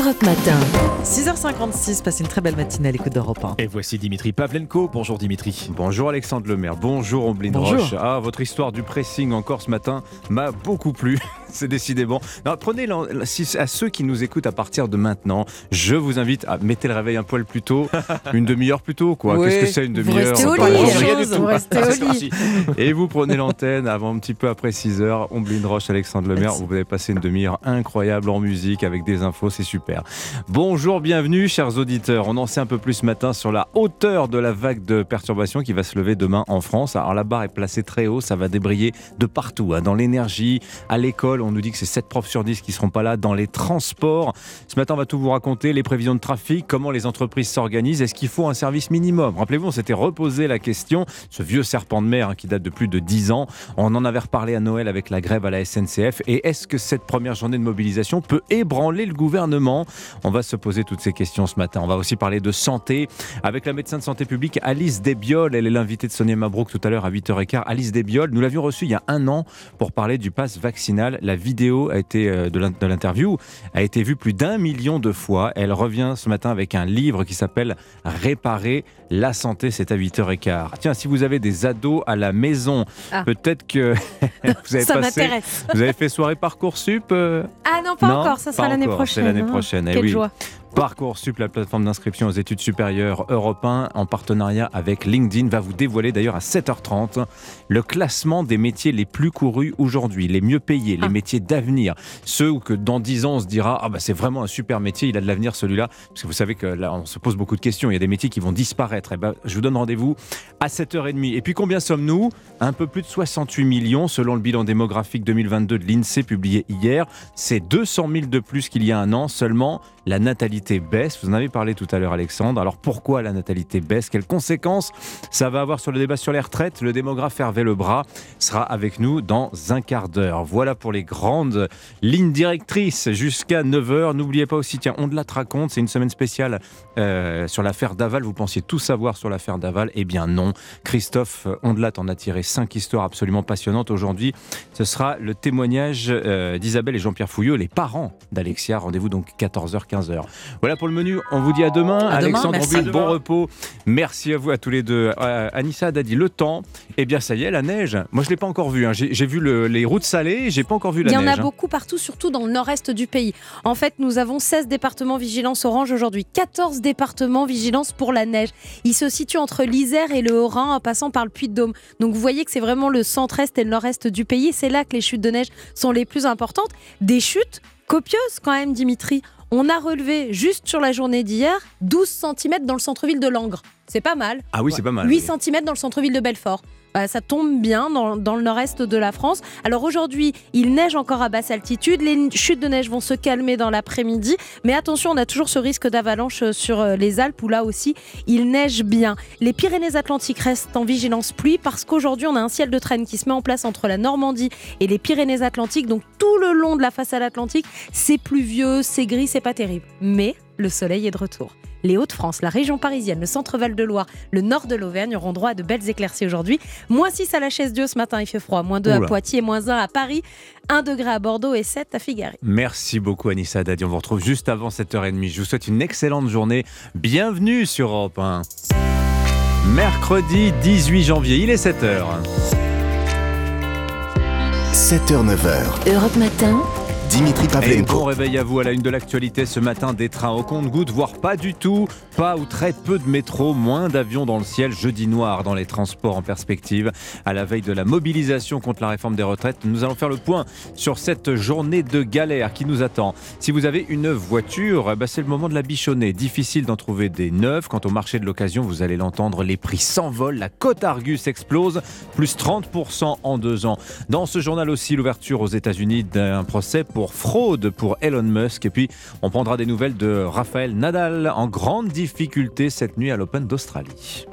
Europe Matin. 6h56, passez une très belle matinée à l'écoute d'Europe 1. Et voici Dimitri Pavlenko. Bonjour Dimitri. Bonjour Alexandre Lemaire, bonjour Omblin Bonjour. Roche. Ah, votre histoire du pressing encore ce matin m'a beaucoup plu. C'est décidément. Non, prenez à ceux qui nous écoutent à partir de maintenant, je vous invite à mettre le réveil un poil plus tôt, une demi-heure plus tôt, quoi. Oui. Qu'est-ce que c'est une demi-heure vous restez au lit. Et vous prenez l'antenne avant un petit peu après 6 heures. Omblin Roche, Alexandre Lemaire, vous allez passer une demi-heure incroyable en musique avec des infos, c'est super. Bonjour, bienvenue, chers auditeurs. On en sait un peu plus ce matin sur la hauteur de la vague de perturbations qui va se lever demain en France. Alors la barre est placée très haut, ça va débrayer de partout, hein. dans l'énergie, à l'école. On nous dit que c'est 7 profs sur 10 qui seront pas là, dans les transports. Ce matin, on va tout vous raconter, les prévisions de trafic, comment les entreprises s'organisent, est-ce qu'il faut un service minimum? Rappelez-vous, on s'était reposé la question, ce vieux serpent de mer hein, qui date de plus de 10 ans. On en avait reparlé à Noël avec la grève à la SNCF. Et est-ce que cette première journée de mobilisation peut ébranler le gouvernement? On va se poser toutes ces questions ce matin. On va aussi parler de santé avec la médecin de santé publique Alice Desbioles. Elle est l'invitée de Sonia Mabrouk tout à l'heure à 8h15. Alice Desbioles, nous l'avions reçue il y a un an pour parler du pass vaccinal. La vidéo a été, euh, de l'in- de l'interview a été vue plus d'un million de fois. Elle revient ce matin avec un livre qui s'appelle Réparer la santé. C'est à 8h15. Tiens, si vous avez des ados à la maison, Ah. peut-être que vous avez Ça passé, vous avez fait soirée Parcoursup euh, Ah non, pas non, encore, ça sera l'année prochaine. C'est l'année hein. prochaine. eh Quelle oui. joie. Parcoursup, la plateforme d'inscription aux études supérieures Europe 1, en partenariat avec LinkedIn, va vous dévoiler d'ailleurs à 7h30 le classement des métiers les plus courus aujourd'hui, les mieux payés, les Ah. métiers d'avenir. Ceux que dans 10 ans on se dira ah bah c'est vraiment un super métier, il a de l'avenir celui-là. Parce que vous savez que là on se pose beaucoup de questions, il y a des métiers qui vont disparaître. Et ben, je vous donne rendez-vous à 7h30. Et puis combien sommes-nous? Un peu plus de 68 millions selon le bilan démographique 2022 de l'INSEE publié hier. C'est 200 000 de plus qu'il y a un an seulement. La natalité baisse. Vous en avez parlé tout à l'heure, Alexandre. Alors pourquoi la natalité baisse? Quelles conséquences ça va avoir sur le débat sur les retraites? Le démographe Hervé Lebras sera avec nous dans un quart d'heure. Voilà pour les grandes lignes directrices jusqu'à 9h. N'oubliez pas aussi, tiens, on de raconte. C'est une semaine spéciale euh, sur l'affaire Daval. Vous pensiez tout savoir sur l'affaire Daval Eh bien non. Christophe Ondelat en a tiré cinq histoires absolument passionnantes. Aujourd'hui, ce sera le témoignage euh, d'Isabelle et Jean-Pierre Fouilleux, les parents d'Alexia. Rendez-vous donc 14h, 15h. Voilà pour le menu. On vous dit à demain. À Alexandre, bon repos. Merci à vous, à tous les deux. Euh, Anissa a dit le temps. Eh bien, ça y est, la neige. Moi, je ne l'ai pas encore vu. hein. J'ai vu le- les routes salées. J'ai pas encore vu la Il y en neige. a hein. beaucoup partout, surtout dans le nord-est du pays. En fait, nous avons 16 départements vigilance orange aujourd'hui, 14 départements vigilance pour la neige. Ils se situent entre l'Isère et le Haut-Rhin en passant par le Puy-de-Dôme. Donc vous voyez que c'est vraiment le centre-est et le nord-est du pays. C'est là que les chutes de neige sont les plus importantes. Des chutes copieuses quand même, Dimitri. On a relevé juste sur la journée d'hier 12 cm dans le centre-ville de Langres. C'est pas mal. Ah oui, c'est pas mal. 8 oui. cm dans le centre-ville de Belfort. Bah, ça tombe bien dans, le nord-est de la France. Alors aujourd'hui, il neige encore à basse altitude. Les chutes de neige vont se calmer dans l'après-midi. Mais attention, on a toujours ce risque d'avalanche euh, sur euh, les Alpes où là aussi, il neige bien. Les Pyrénées-Atlantiques restent en vigilance pluie parce qu'aujourd'hui, on a un ciel de traîne qui se met en place entre la Normandie et les Pyrénées-Atlantiques. Donc tout le long de la façade atlantique, c'est pluvieux, c'est gris, c'est pas terrible. Mais le soleil est de retour. Les Hauts-de-France, la région parisienne, le centre Val-de-Loire, le nord de l'Auvergne auront droit à de belles éclaircies aujourd'hui. Moins 6 à la chaise Dieu ce matin, il fait froid. Moins 2 à. Poitiers, moins 1 à Paris, 1 degré à Bordeaux et 7 à Figari. Merci beaucoup Anissa Dadi. On vous retrouve juste avant 7h30. Je vous souhaite une excellente journée. Bienvenue sur Europe 1. Mercredi 18 janvier, il est 7h. 9 7h, 9h. Europe Matin. Dimitri Et bon Pavlenko. réveil à vous à la une de l'actualité ce matin. Des trains au compte-gouttes, voire pas du tout. Pas ou très peu de métro, moins d'avions dans le ciel. Jeudi noir dans les transports en perspective. À la veille de la mobilisation contre la réforme des retraites, nous allons faire le point sur cette journée de galère qui nous attend. Si vous avez une voiture, eh ben, c'est le moment de la bichonner. Difficile d'en trouver des neuves. Quant au marché de l'occasion, vous allez l'entendre, les prix s'envolent. La cote Argus explose, plus 30% en deux ans. Dans ce journal aussi, l'ouverture aux États-Unis d'un procès pour fraude pour Elon Musk. Et puis, on prendra des nouvelles de Raphaël Nadal en grande difficulté cette nuit à l'Open d'Australie.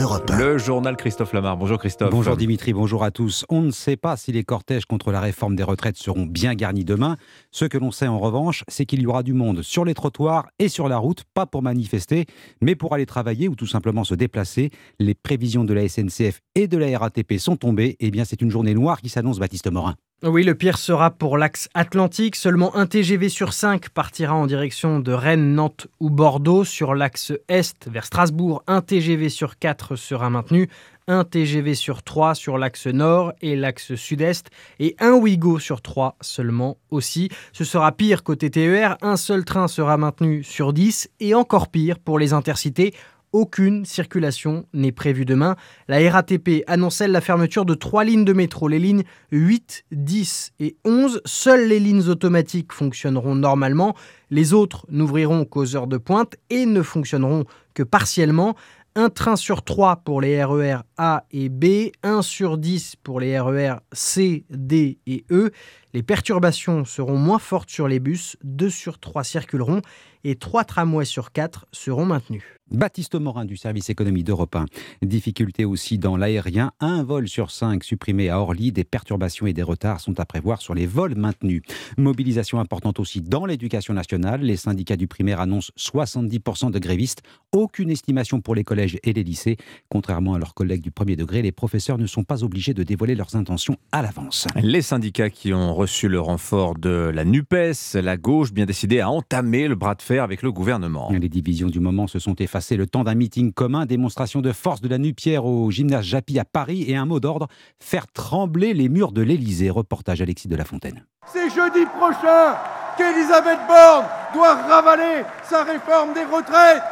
Europe 1. Le journal Christophe Lamar. Bonjour Christophe. Bonjour Dimitri, bonjour à tous. On ne sait pas si les cortèges contre la réforme des retraites seront bien garnis demain. Ce que l'on sait en revanche, c'est qu'il y aura du monde sur les trottoirs et sur la route, pas pour manifester, mais pour aller travailler ou tout simplement se déplacer. Les prévisions de la SNCF et de la RATP sont tombées. Eh bien, c'est une journée noire qui s'annonce, Baptiste Morin. Oui, le pire sera pour l'axe atlantique. Seulement un TGV sur 5 partira en direction de Rennes, Nantes ou Bordeaux. Sur l'axe est vers Strasbourg, un TGV sur 4 sera maintenu. Un TGV sur 3 sur l'axe nord et l'axe sud-est et un Ouigo sur 3 seulement aussi. Ce sera pire côté TER, un seul train sera maintenu sur 10 et encore pire pour les intercités aucune circulation n'est prévue demain. La RATP annonce la fermeture de trois lignes de métro, les lignes 8, 10 et 11. Seules les lignes automatiques fonctionneront normalement. Les autres n'ouvriront qu'aux heures de pointe et ne fonctionneront que partiellement. Un train sur trois pour les RER e A et B, un sur 10 pour les RER e C, D et E. Les perturbations seront moins fortes sur les bus, 2 sur 3 circuleront et 3 tramways sur 4 seront maintenus. Baptiste Morin du service économie d'Europe 1. Difficulté aussi dans l'aérien. Un vol sur cinq supprimé à Orly. Des perturbations et des retards sont à prévoir sur les vols maintenus. Mobilisation importante aussi dans l'éducation nationale. Les syndicats du primaire annoncent 70% de grévistes. Aucune estimation pour les collèges et les lycées. Contrairement à leurs collègues du premier degré, les professeurs ne sont pas obligés de dévoiler leurs intentions à l'avance. Les syndicats qui ont reçu le renfort de la NUPES, la gauche, bien décidé à entamer le bras de fer avec le gouvernement. Les divisions du moment se sont effacées c'est le temps d'un meeting commun, démonstration de force de la Nupière au gymnase Japy à Paris et un mot d'ordre faire trembler les murs de l'Élysée. Reportage Alexis de la Fontaine. C'est jeudi prochain qu'Elisabeth Borne doit ravaler sa réforme des retraites.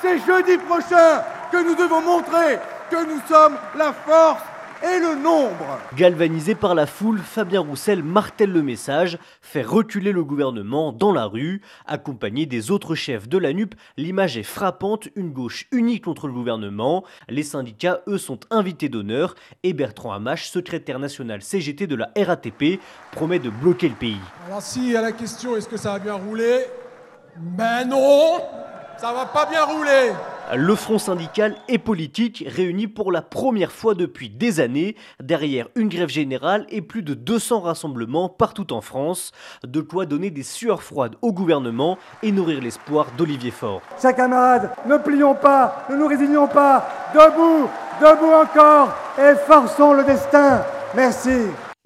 C'est jeudi prochain que nous devons montrer que nous sommes la force et le nombre. Galvanisé par la foule, Fabien Roussel martèle le message, fait reculer le gouvernement dans la rue. Accompagné des autres chefs de la NUP, l'image est frappante, une gauche unie contre le gouvernement. Les syndicats, eux, sont invités d'honneur et Bertrand Hamache, secrétaire national CGT de la RATP, promet de bloquer le pays. Alors si à la question est-ce que ça va bien rouler? Ben non Ça va pas bien rouler le front syndical et politique réuni pour la première fois depuis des années derrière une grève générale et plus de 200 rassemblements partout en France, de quoi donner des sueurs froides au gouvernement et nourrir l'espoir d'Olivier Faure. Chers camarades, ne plions pas, ne nous résignons pas, debout, debout encore et forçons le destin. Merci.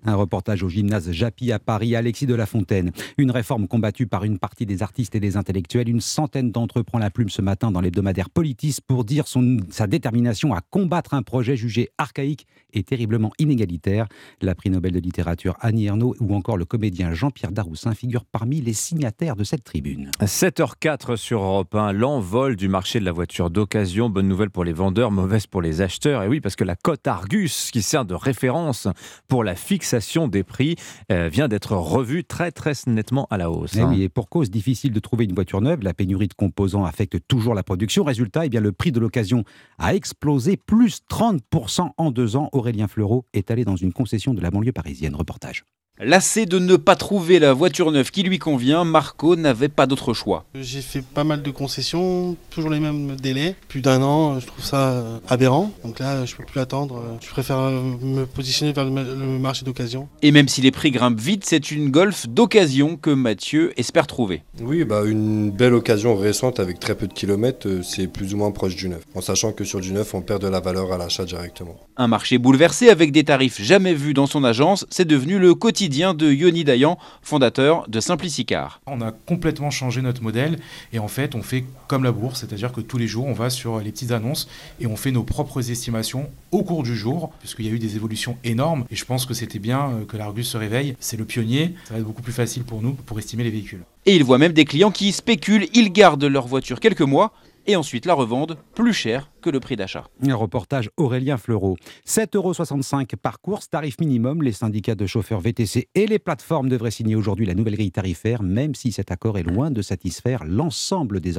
Un reportage au gymnase Japy à Paris, Alexis de la Fontaine. Une réforme combattue par une partie des artistes et des intellectuels. Une centaine d'entre eux prend la plume ce matin dans l'hebdomadaire Politis pour dire son, sa détermination à combattre un projet jugé archaïque et terriblement inégalitaire. La prix Nobel de littérature Annie Ernaux ou encore le comédien Jean-Pierre Daroussin figurent parmi les signataires de cette tribune. 7h04 sur Europe 1, l'envol du marché de la voiture d'occasion. Bonne nouvelle pour les vendeurs, mauvaise pour les acheteurs. Et oui, parce que la cote Argus, qui sert de référence pour la fixe des prix euh, vient d'être revue très très nettement à la hausse. Et, eh hein. et pour cause difficile de trouver une voiture neuve, la pénurie de composants affecte toujours la production. Résultat, eh bien, le prix de l'occasion a explosé, plus 30% en deux ans. Aurélien Fleureau est allé dans une concession de la banlieue parisienne. Reportage. Lassé de ne pas trouver la voiture neuve qui lui convient, Marco n'avait pas d'autre choix. J'ai fait pas mal de concessions, toujours les mêmes délais, plus d'un an, je trouve ça euh, aberrant. Donc là, je peux plus attendre, je préfère euh, me positionner vers le marché d'occasion. Et même si les prix grimpent vite, c'est une Golf d'occasion que Mathieu espère trouver. Oui, bah une belle occasion récente avec très peu de kilomètres, euh, c'est plus ou moins proche du neuf. En sachant que sur du neuf, on perd de la valeur à l'achat directement. Un marché bouleversé avec des tarifs jamais vus dans son agence, c'est devenu le quotidien de Yoni Dayan, fondateur de Simplicicar. On a complètement changé notre modèle et en fait on fait comme la bourse, c'est-à-dire que tous les jours on va sur les petites annonces et on fait nos propres estimations au cours du jour, puisqu'il y a eu des évolutions énormes et je pense que c'était bien euh, que l'Argus se réveille. C'est le pionnier, ça va être beaucoup plus facile pour nous pour estimer les véhicules. Et il voit même des clients qui spéculent, ils gardent leur voiture quelques mois et ensuite la revendent plus cher que le prix d'achat. Un reportage Aurélien Fleureau. 7,65 euros par course, tarif minimum. Les syndicats de chauffeurs VTC et les plateformes devraient signer aujourd'hui la nouvelle grille tarifaire, même si cet accord est loin de satisfaire l'ensemble des,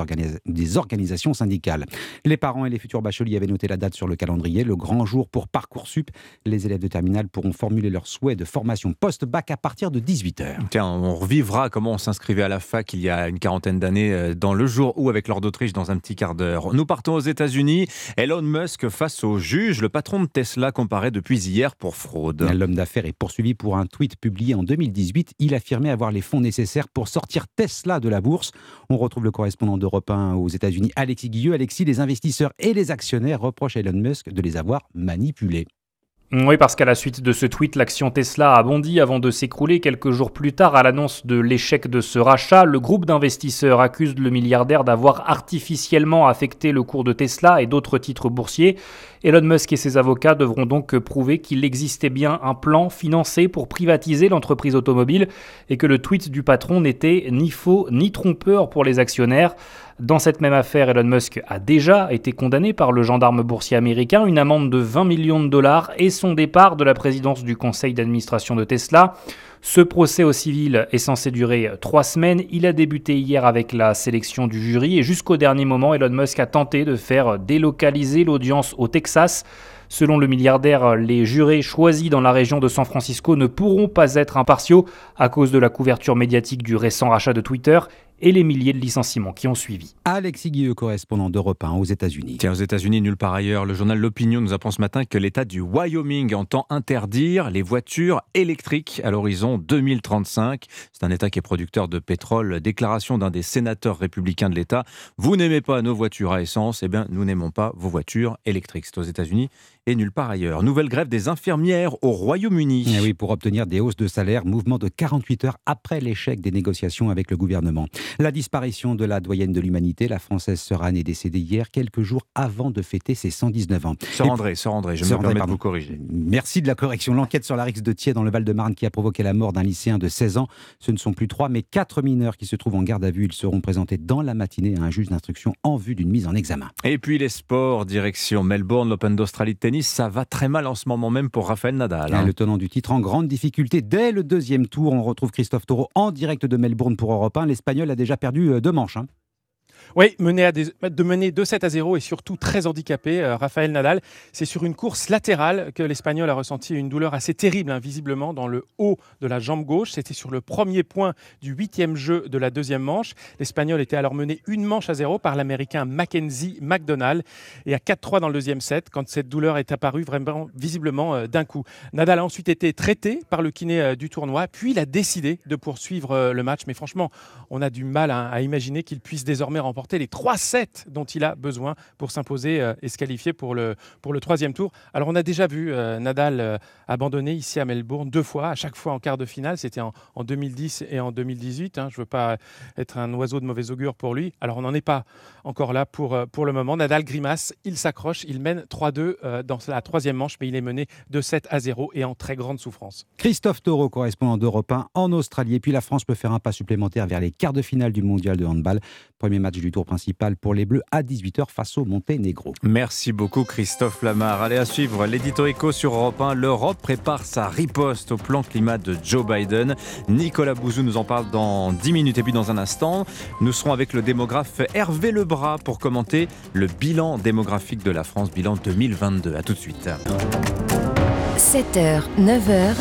des, organisations syndicales. Les parents et les futurs bacheliers avaient noté la date sur le calendrier, le grand jour pour Parcoursup. Les élèves de terminale pourront formuler leurs souhaits de formation post-bac à partir de 18h. Tiens, on revivra comment on s'inscrivait à la fac il y a une quarantaine d'années, euh, dans le jour où, avec l'ordre d'Autriche, dans un petit quart d'heure. Nous partons aux États-Unis. Elon Musk face au juge. Le patron de Tesla comparé depuis hier pour fraude. L'homme d'affaires est poursuivi pour un tweet publié en 2018. Il affirmait avoir les fonds nécessaires pour sortir Tesla de la bourse. On retrouve le correspondant d'Europe 1 aux États-Unis, Alexis Guilleux. Alexis, les investisseurs et les actionnaires reprochent à Elon Musk de les avoir manipulés. Oui, parce qu'à la suite de ce tweet, l'action Tesla a bondi avant de s'écrouler quelques jours plus tard à l'annonce de l'échec de ce rachat. Le groupe d'investisseurs accuse le milliardaire d'avoir artificiellement affecté le cours de Tesla et d'autres titres boursiers. Elon Musk et ses avocats devront donc prouver qu'il existait bien un plan financé pour privatiser l'entreprise automobile et que le tweet du patron n'était ni faux ni trompeur pour les actionnaires. Dans cette même affaire, Elon Musk a déjà été condamné par le gendarme boursier américain, une amende de 20 millions de dollars et son départ de la présidence du conseil d'administration de Tesla. Ce procès au civil est censé durer trois semaines. Il a débuté hier avec la sélection du jury et jusqu'au dernier moment, Elon Musk a tenté de faire délocaliser l'audience au Texas. Selon le milliardaire, les jurés choisis dans la région de San Francisco ne pourront pas être impartiaux à cause de la couverture médiatique du récent rachat de Twitter et les milliers de licenciements qui ont suivi. Alexis Guilleux, correspondant d'Europe 1 aux États-Unis. Tiens, aux États-Unis, nulle part ailleurs, le journal L'Opinion nous apprend ce matin que l'État du Wyoming entend interdire les voitures électriques à l'horizon 2035. C'est un État qui est producteur de pétrole. Déclaration d'un des sénateurs républicains de l'État. Vous n'aimez pas nos voitures à essence, eh bien, nous n'aimons pas vos voitures électriques. C'est aux États-Unis et nulle part ailleurs. Nouvelle grève des infirmières au Royaume-Uni. Eh oui, pour obtenir des hausses de salaire, mouvement de 48 heures après l'échec des négociations avec le gouvernement. La disparition de la doyenne de l'humanité, la française Serane, est décédée hier, quelques jours avant de fêter ses 119 ans. Sœur André, Sœur André, je me permets de vous corriger. Merci de la correction. L'enquête sur la rixe de Thiers dans le Val-de-Marne qui a provoqué la mort d'un lycéen de 16 ans, ce ne sont plus trois, mais quatre mineurs qui se trouvent en garde à vue. Ils seront présentés dans la matinée à un juge d'instruction en vue d'une mise en examen. Et puis les sports, direction Melbourne, l'Open d'Australie de tennis, ça va très mal en ce moment même pour Raphaël Nadal. Hein. Le tenant du titre en grande difficulté dès le deuxième tour. On retrouve Christophe Taureau en direct de Melbourne pour Europe 1. L'Espagnol a déjà perdu euh, deux manches. Hein. Oui, mener de mener 2-7 à 0 et surtout très handicapé, euh, Raphaël Nadal. C'est sur une course latérale que l'Espagnol a ressenti une douleur assez terrible, hein, visiblement dans le haut de la jambe gauche. C'était sur le premier point du huitième jeu de la deuxième manche. L'Espagnol était alors mené une manche à 0 par l'Américain Mackenzie McDonald et à 4-3 dans le deuxième set quand cette douleur est apparue vraiment visiblement euh, d'un coup. Nadal a ensuite été traité par le kiné euh, du tournoi, puis il a décidé de poursuivre le match. Mais franchement, on a du mal hein, à imaginer qu'il puisse désormais remporter les trois sets dont il a besoin pour s'imposer euh, et se qualifier pour le, pour le troisième tour. Alors on a déjà vu euh, Nadal euh, abandonner ici à Melbourne deux fois, à chaque fois en quart de finale. C'était en, 2010 et en 2018. Hein. Je ne veux pas être un oiseau de mauvais augure pour lui. Alors on n'en est pas encore là pour, pour le moment. Nadal grimace, il s'accroche, il mène 3-2 dans la troisième manche, mais il est mené de 7 à 0 et en très grande souffrance. Christophe Taureau, correspondant d'Europe 1 en Australie. Et puis la France peut faire un pas supplémentaire vers les quarts de finale du mondial de handball. Premier match du tour principal pour les Bleus à 18h face au Monténégro. Merci beaucoup Christophe Lamar. Allez à suivre l'édito éco sur Europe 1. L'Europe prépare sa riposte au plan climat de Joe Biden. Nicolas Bouzou nous en parle dans 10 minutes et puis dans un instant, nous serons avec le démographe Hervé Lebras pour commenter le bilan démographique de la France, bilan 2022. A tout de suite. 7h, 9h.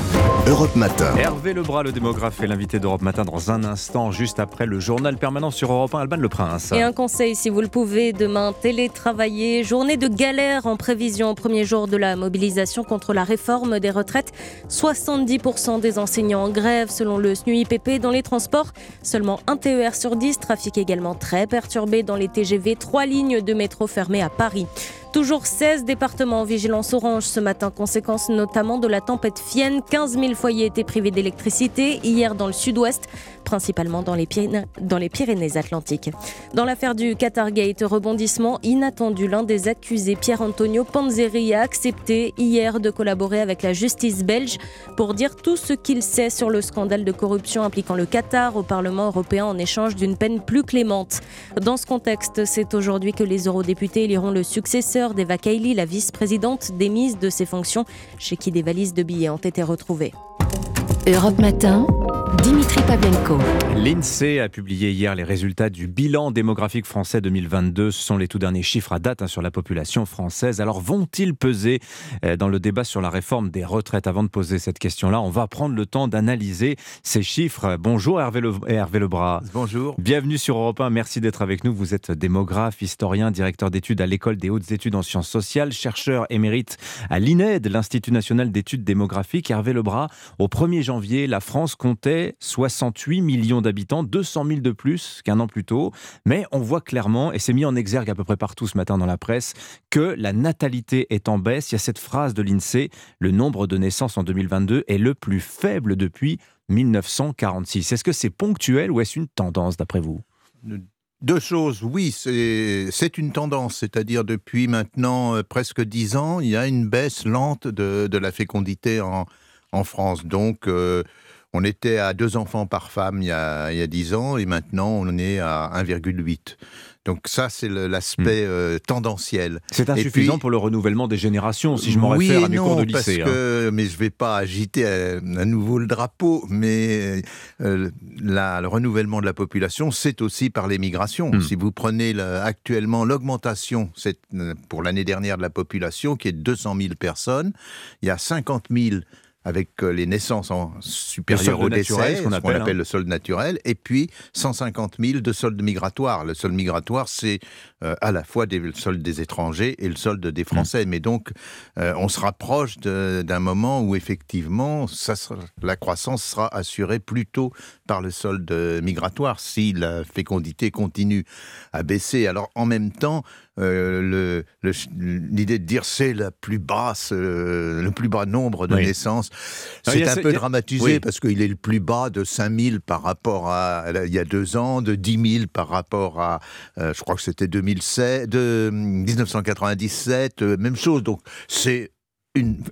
Europe Matin. Hervé Lebras, le démographe, est l'invité d'Europe Matin dans un instant, juste après le journal permanent sur Europe 1, Alban Le Prince. Et un conseil, si vous le pouvez, demain, télétravailler. Journée de galère en prévision au premier jour de la mobilisation contre la réforme des retraites. 70% des enseignants en grève, selon le SNUIPP. Dans les transports, seulement un TER sur 10. Trafic également très perturbé dans les TGV. Trois lignes de métro fermées à Paris. Toujours 16 départements en vigilance orange ce matin, conséquence notamment de la tempête Fienne. 15 000 foyers étaient privés d'électricité hier dans le sud-ouest, principalement dans les, Pyrénées-Atlantiques. Dans l'affaire du Qatargate, rebondissement inattendu, l'un des accusés, Pierre-Antonio Panzeri, a accepté hier de collaborer avec la justice belge pour dire tout ce qu'il sait sur le scandale de corruption impliquant le Qatar au Parlement européen en échange d'une peine plus clémente. Dans ce contexte, c'est aujourd'hui que les eurodéputés éliront le successeur d'Eva Kaili, la vice-présidente démise de ses fonctions, chez qui des valises de billets ont été retrouvées. Europe Matin, Dimitri Pavlenko. L'INSEE a publié hier les résultats du bilan démographique français 2022. Ce sont les tout derniers chiffres à date hein, sur la population française. Alors vont-ils peser euh, dans le débat sur la réforme des retraites? Avant de poser cette question-là, on va prendre le temps d'analyser ces chiffres. Bonjour Hervé, Le... Hervé Lebras. Bonjour. Bienvenue sur Europe 1. Merci d'être avec nous. Vous êtes démographe, historien, directeur d'études à l'École des hautes études en sciences sociales, chercheur émérite à l'INED, l'Institut national d'études démographiques. Hervé Lebras, au 1er janvier, la France comptait fait 68 millions d'habitants, 200 000 de plus qu'un an plus tôt. Mais on voit clairement, et c'est mis en exergue à peu près partout ce matin dans la presse, que la natalité est en baisse. Il y a cette phrase de l'INSEE, le nombre de naissances en 2022 est le plus faible depuis 1946. Est-ce que c'est ponctuel ou est-ce une tendance d'après vous? Deux choses, oui, c'est une tendance, c'est-à-dire depuis maintenant euh, presque dix ans, il y a une baisse lente de, la fécondité en, France. Donc, euh, on était à deux enfants par femme il y a dix ans et maintenant on est à 1,8. Donc ça, c'est l'aspect hmm. euh, tendanciel. C'est insuffisant pour le renouvellement des générations, si je m'en réfère à mes cours de lycée. Parce que, hein. Mais je ne vais pas agiter à, nouveau le drapeau, mais euh, le renouvellement de la population, c'est aussi par l'émigration. Hmm. Si vous prenez actuellement l'augmentation pour l'année dernière de la population, qui est de 200 000 personnes, il y a 50 000 avec euh, les naissances en supérieures au décès, ce qu'on appelle, hein. le solde naturel, et puis 150 000 de soldes migratoires. Le solde migratoire, c'est euh, à la fois des, le solde des étrangers et le solde des Français. Mm. Mais donc, euh, on se rapproche d'un moment où effectivement, ça la croissance sera assurée plutôt par le solde migratoire si la fécondité continue à baisser. Alors, en même temps, euh, l'idée de dire c'est la plus basse, euh, le plus bas nombre de naissances, c'est un peu dramatisé parce qu'il est le plus bas de 5000 par rapport à il y a deux ans, de 10 000 par rapport à, euh, je crois que c'était 2007, de 1997, même chose. Donc c'est une,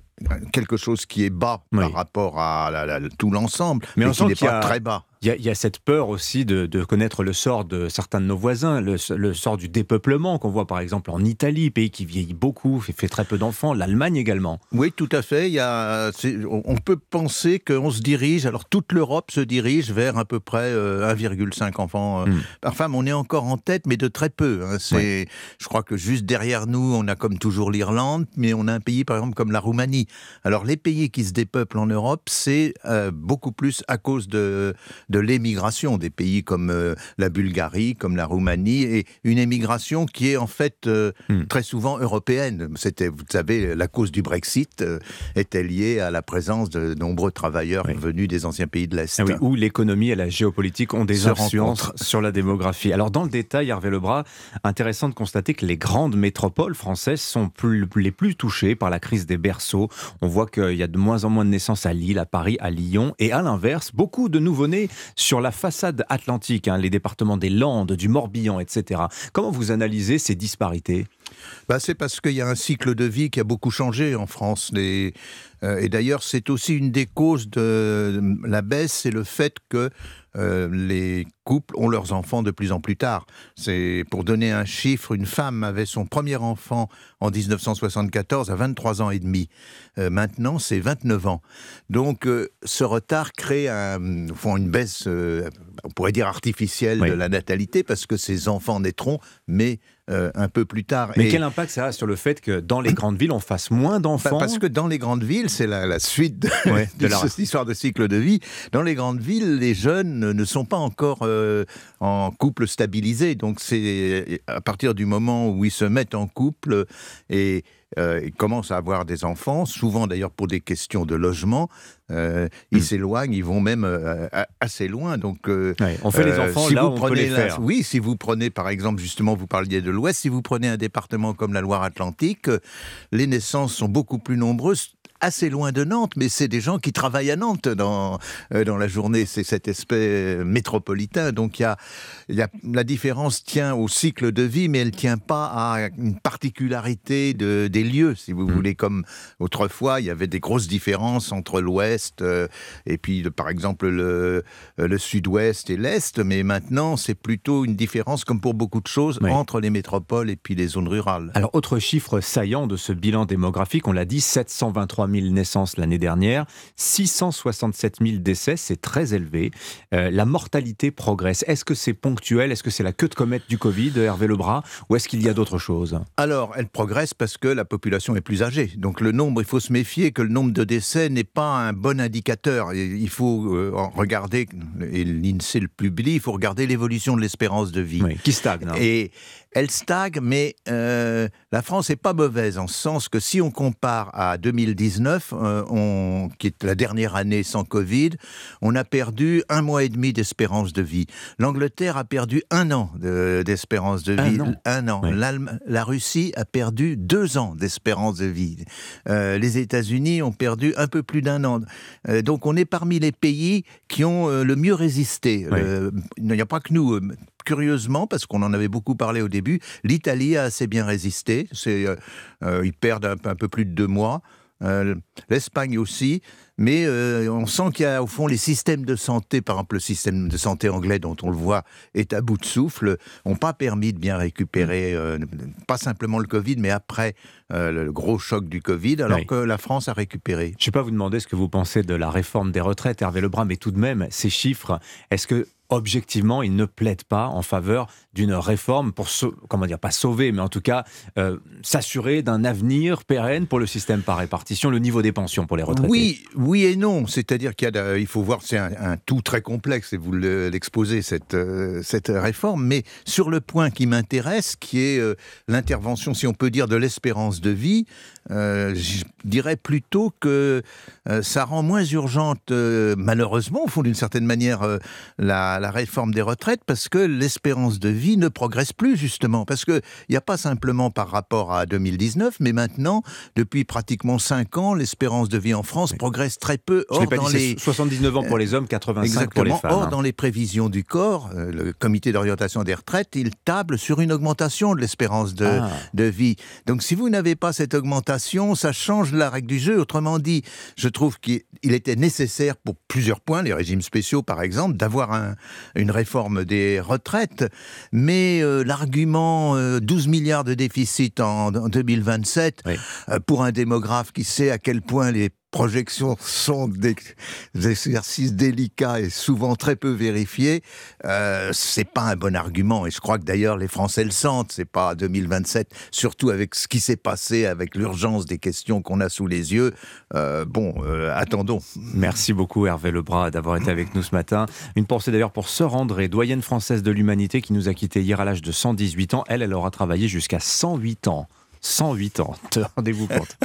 quelque chose qui est bas par rapport à, tout l'ensemble, mais, mais qui n'est pas très bas. Il y, a cette peur aussi de, connaître le sort de certains de nos voisins, le, sort du dépeuplement qu'on voit par exemple en Italie, pays qui vieillit beaucoup, fait, fait très peu d'enfants, l'Allemagne également. Oui, tout à fait. Il y a, on peut penser qu'on se dirige, alors toute l'Europe se dirige vers à peu près 1,5 euh, enfants hmm. par femme. On est encore en tête, mais de très peu. Hein. C'est, Je crois que juste derrière nous, on a comme toujours l'Irlande, mais on a un pays par exemple comme la Roumanie. Alors les pays qui se dépeuplent en Europe, c'est euh, beaucoup plus à cause de de l'émigration des pays comme euh, la Bulgarie, comme la Roumanie, et une émigration qui est en fait euh, hmm. très souvent européenne. C'était, vous savez, la cause du Brexit euh, était liée à la présence de nombreux travailleurs venus des anciens pays de l'Est. Ah où l'économie et la géopolitique ont des influences sur la démographie. Alors dans le détail, Hervé Lebras, intéressant de constater que les grandes métropoles françaises sont plus, les plus touchées par la crise des berceaux. On voit qu'il y a de moins en moins de naissances à Lille, à Paris, à Lyon, et à l'inverse, beaucoup de nouveau-nés sur la façade atlantique, hein, les départements des Landes, du Morbihan, etc. Comment vous analysez ces disparités? Bah, C'est parce qu'il y a un cycle de vie qui a beaucoup changé en France. Euh, et d'ailleurs, c'est aussi une des causes de la baisse, c'est le fait que euh, les couples ont leurs enfants de plus en plus tard. C'est pour donner un chiffre, une femme avait son premier enfant en 1974 à 23 ans et demi. Euh, maintenant, c'est 29 ans. Donc, euh, ce retard crée un, une baisse, on pourrait dire artificielle de la natalité parce que ces enfants naîtront, mais un peu plus tard. Mais quel impact ça a sur le fait que dans les grandes villes, on fasse moins d'enfants Parce que dans les grandes villes, c'est la, suite de, de, cette histoire de cycle de vie. Dans les grandes villes, les jeunes ne sont pas encore euh, en couple stabilisé. Donc c'est à partir du moment où ils se mettent en couple et euh, ils commencent à avoir des enfants, souvent d'ailleurs pour des questions de logement, euh, ils hmm. s'éloignent, ils vont même assez loin. Donc, on fait les enfants si là, vous on prenez peut les faire. oui, si vous prenez par exemple, justement, vous parliez de l'Ouest, si vous prenez un département comme la Loire-Atlantique, les naissances sont beaucoup plus nombreuses assez loin de Nantes, mais c'est des gens qui travaillent à Nantes dans, euh, dans la journée. C'est cet aspect métropolitain. Donc il y a, y a, la différence tient au cycle de vie, mais elle tient pas à une particularité de, des lieux, si vous mmh. voulez. Comme autrefois, il y avait des grosses différences entre l'Ouest euh, et puis, par exemple, le, euh, le Sud-Ouest et l'Est. Mais maintenant, c'est plutôt une différence, comme pour beaucoup de choses, entre les métropoles et puis les zones rurales. Alors, autre chiffre saillant de ce bilan démographique, on l'a dit, 723 000 naissances l'année dernière, 667 000 décès, c'est très élevé. Euh, la mortalité progresse. Est-ce que c'est ponctuel? Est-ce que c'est la queue de comète du Covid, Hervé Lebras Ou est-ce qu'il y a d'autres choses? Alors, elle progresse parce que la population est plus âgée. Donc le nombre, il faut se méfier que le nombre de décès n'est pas un bon indicateur. Il faut euh, regarder, et l'INSEE le publie, il faut regarder l'évolution de l'espérance de vie. qui stagne. Hein. Et elle stagne, mais euh, la France n'est pas mauvaise en ce sens que si on compare à 2019, euh, on, qui est la dernière année sans Covid, on a perdu un mois et demi d'espérance de vie. L'Angleterre a perdu un an d'espérance de, vie. Un an. La Russie a perdu deux ans d'espérance de vie. Euh, les États-Unis ont perdu un peu plus d'un an. Donc on est parmi les pays qui ont le mieux résisté. il n'y a pas que nous curieusement, parce qu'on en avait beaucoup parlé au début, l'Italie a assez bien résisté. C'est, euh, euh, ils perdent un, peu plus de deux mois. Euh, L'Espagne aussi, mais on sent qu'il y a au fond les systèmes de santé, par exemple le système de santé anglais dont on le voit est à bout de souffle, n'ont pas permis de bien récupérer, pas simplement le Covid, mais après le gros choc du Covid, alors que la France a récupéré. Je ne vais pas vous demander ce que vous pensez de la réforme des retraites, Hervé Lebrun, mais tout de même, ces chiffres, est-ce que objectivement, ils ne plaident pas en faveur d'une réforme pour, comment dire, pas sauver, mais en tout cas euh, s'assurer d'un avenir pérenne pour le système par répartition, le niveau des pensions pour les retraités. Oui, oui et non. C'est-à-dire qu'il il faut voir, c'est un, tout très complexe et vous l'exposez cette euh, cette réforme. Mais sur le point qui m'intéresse, qui est euh, l'intervention, si on peut dire, de l'espérance de vie, je dirais plutôt que ça rend moins urgente, malheureusement, au fond, d'une certaine manière, la la, réforme des retraites parce que l'espérance de vie ne progresse plus, justement. Parce qu'il n'y a pas simplement par rapport à 2019, mais maintenant, depuis pratiquement 5 ans, l'espérance de vie en France progresse très peu. Or, dans les... 79 ans pour les hommes, 85 pour les femmes. Or, dans les prévisions du corps, euh, le comité d'orientation des retraites, il table sur une augmentation de l'espérance de, ah. de vie. Donc, si vous n'avez pas cette augmentation, ça change la règle du jeu. Autrement dit, je trouve qu'il était nécessaire pour plusieurs points, les régimes spéciaux par exemple, d'avoir un, une réforme des retraites, mais euh, l'argument 12 euh, milliards de déficit en, 2027, euh, pour un démographe qui sait à quel point les projections sont des, exercices délicats et souvent très peu vérifiés, euh, c'est pas un bon argument. Et je crois que d'ailleurs les Français le sentent. C'est pas 2027, surtout avec ce qui s'est passé, avec l'urgence des questions qu'on a sous les yeux. Euh, bon, euh, attendons. Merci beaucoup Hervé Lebras d'avoir été avec nous ce matin. Une pensée d'ailleurs pour Sœur André, doyenne française de l'humanité, qui nous a quittés hier à l'âge de 118 ans. Elle, elle aura travaillé jusqu'à 108 ans. 108 ans, rendez-vous compte.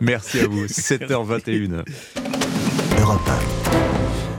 Merci à vous, 7h21. Europe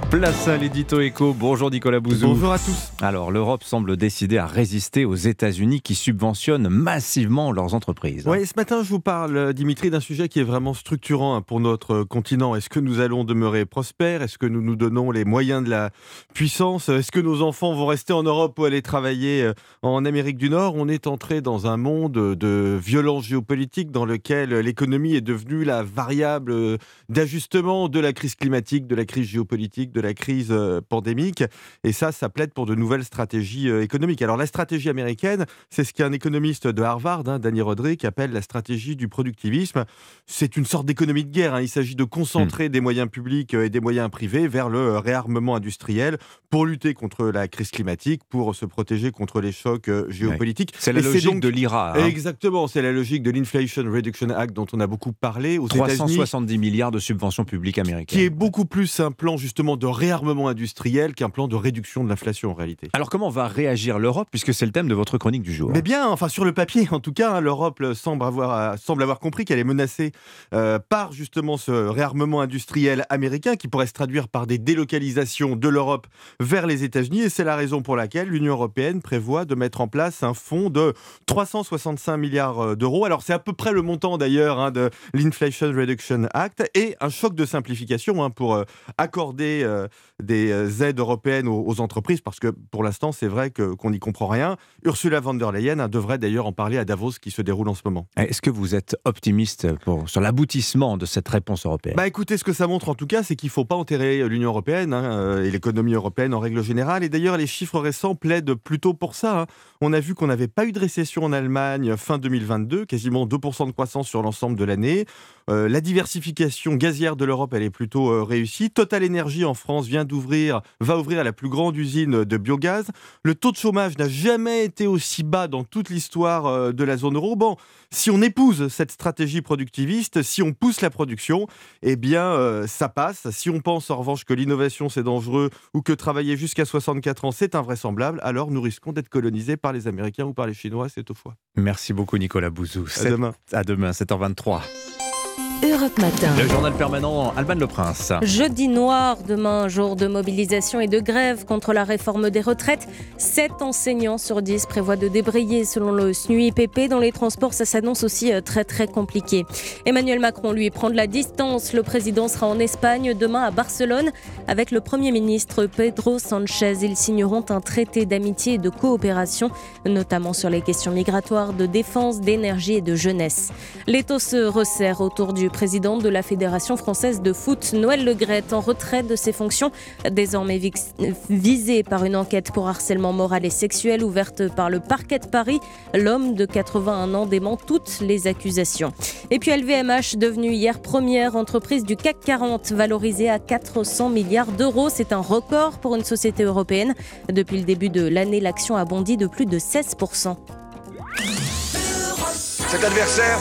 Place à l'édito éco. Bonjour Nicolas Bouzou. Bonjour à tous. Alors, l'Europe semble décider à résister aux États-Unis qui subventionnent massivement leurs entreprises. Oui, ce matin, je vous parle, Dimitri, d'un sujet qui est vraiment structurant hein, pour notre continent. Est-ce que nous allons demeurer prospères? Est-ce que nous nous donnons les moyens de la puissance? Est-ce que nos enfants vont rester en Europe ou aller travailler euh, en Amérique du Nord? On est entré dans un monde de violence géopolitique dans lequel l'économie est devenue la variable euh, d'ajustement de la crise climatique, de la crise géopolitique, de la crise euh, pandémique. Et ça, ça plaide pour de nouvelles stratégies euh, économiques. Alors la stratégie américaine, c'est ce qu'un économiste de Harvard, hein, Danny Roderick, appelle la stratégie du productivisme. C'est une sorte d'économie de guerre. Hein. Il s'agit de concentrer hmm. des moyens publics euh, et des moyens privés vers le réarmement industriel pour lutter contre la crise climatique, pour se protéger contre les chocs géopolitiques. C'est la logique de l'IRA. Hein. Exactement, c'est la logique de l'Inflation Reduction Act dont on a beaucoup parlé aux 370 milliards de subventions publiques américaines. Qui est beaucoup plus un plan justement de réarmement industriel qu'un plan de réduction de l'inflation en réalité. Alors comment va réagir l'Europe puisque c'est le thème de votre chronique du jour Mais bien, enfin sur le papier en tout cas, hein, l'Europe semble avoir, semble avoir compris qu'elle est menacée euh, par justement ce réarmement industriel américain qui pourrait se traduire par des délocalisations de l'Europe vers les États-Unis et c'est la raison pour laquelle l'Union européenne prévoit de mettre en place un fonds de 365 milliards euh, d'euros. Alors c'est à peu près le montant d'ailleurs hein, de l'Inflation Reduction Act et un choc de simplification hein, pour euh, accorder euh, aides européennes aux, entreprises, parce que pour l'instant, c'est vrai qu'on n'y comprend rien. Ursula von der Leyen devrait d'ailleurs en parler à Davos, qui se déroule en ce moment. Est-ce que vous êtes optimiste pour, sur l'aboutissement de cette réponse européenne? Bah écoutez, ce que ça montre en tout cas, c'est qu'il ne faut pas enterrer l'Union européenne hein, euh, et l'économie européenne en règle générale. Et d'ailleurs, les chiffres récents plaident plutôt pour ça. Hein. On a vu qu'on n'avait pas eu de récession en Allemagne fin 2022, quasiment 2% de croissance sur l'ensemble de l'année. Euh, la diversification gazière de l'Europe, elle est plutôt euh, réussie. Total Energy en France vient d'ouvrir, va ouvrir la plus grande usine de biogaz. Le taux de chômage n'a jamais été aussi bas dans toute l'histoire euh, de la zone euro. Bon, si on épouse cette stratégie productiviste, si on pousse la production, eh bien, ça passe. Si on pense en revanche que l'innovation c'est dangereux ou que travailler jusqu'à 64 ans c'est invraisemblable, alors nous risquons d'être colonisés par les Américains ou par les Chinois, c'est au foie. Merci beaucoup Nicolas Bouzou. À demain. À demain, 7h23. Europe Matin. Le journal permanent Alban Le Prince. Jeudi noir, demain, jour de mobilisation et de grève contre la réforme des retraites. 7 enseignants sur 10 prévoient de débrayer selon le SNUIPP. Dans les transports, ça s'annonce aussi euh, très très compliqué. Emmanuel Macron, lui, prend de la distance. Le président sera en Espagne demain à Barcelone avec le Premier ministre Pedro Sanchez. Ils signeront un traité d'amitié et de coopération, notamment sur les questions migratoires, de défense, d'énergie et de jeunesse. L'étau se resserre autour du président de la Fédération française de foot, Noël Legrette, en retrait de ses fonctions, désormais visé par une enquête pour harcèlement moral et sexuel ouverte par le parquet de Paris. L'homme de 81 ans dément toutes les accusations. Et puis LVMH, devenue hier première entreprise du CAC 40, valorisée à 400 milliards d'euros. C'est un record pour une société européenne. Depuis le début de l'année, l'action a bondi de plus de 16%. Cet adversaire,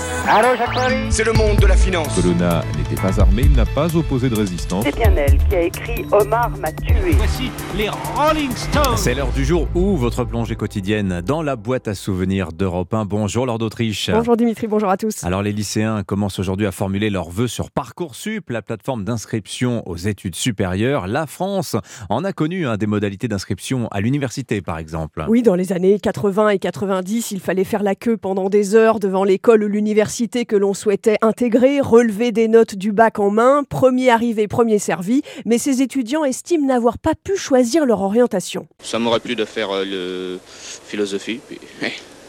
c'est le monde de la finance. Colonna n'était pas armé, il n'a pas opposé de résistance. C'est bien elle qui a écrit Omar m'a tué. Voici les Rolling Stones. C'est l'heure du jour où votre plongée quotidienne dans la boîte à souvenirs d'Europe 1. Bonjour Lord d'Autriche. Bonjour Dimitri, bonjour à tous. Alors les lycéens commencent aujourd'hui à formuler leurs vœux sur Parcoursup, la plateforme d'inscription aux études supérieures. La France en a connu hein, des modalités d'inscription à l'université par exemple. Oui, dans les années 80 et 90, il fallait faire la queue pendant des heures devant l'école ou l'université que l'on souhaitait intégrer, relever des notes du bac en main, premier arrivé, premier servi, mais ces étudiants estiment n'avoir pas pu choisir leur orientation. Ça m'aurait plu de faire euh, le philosophie, puis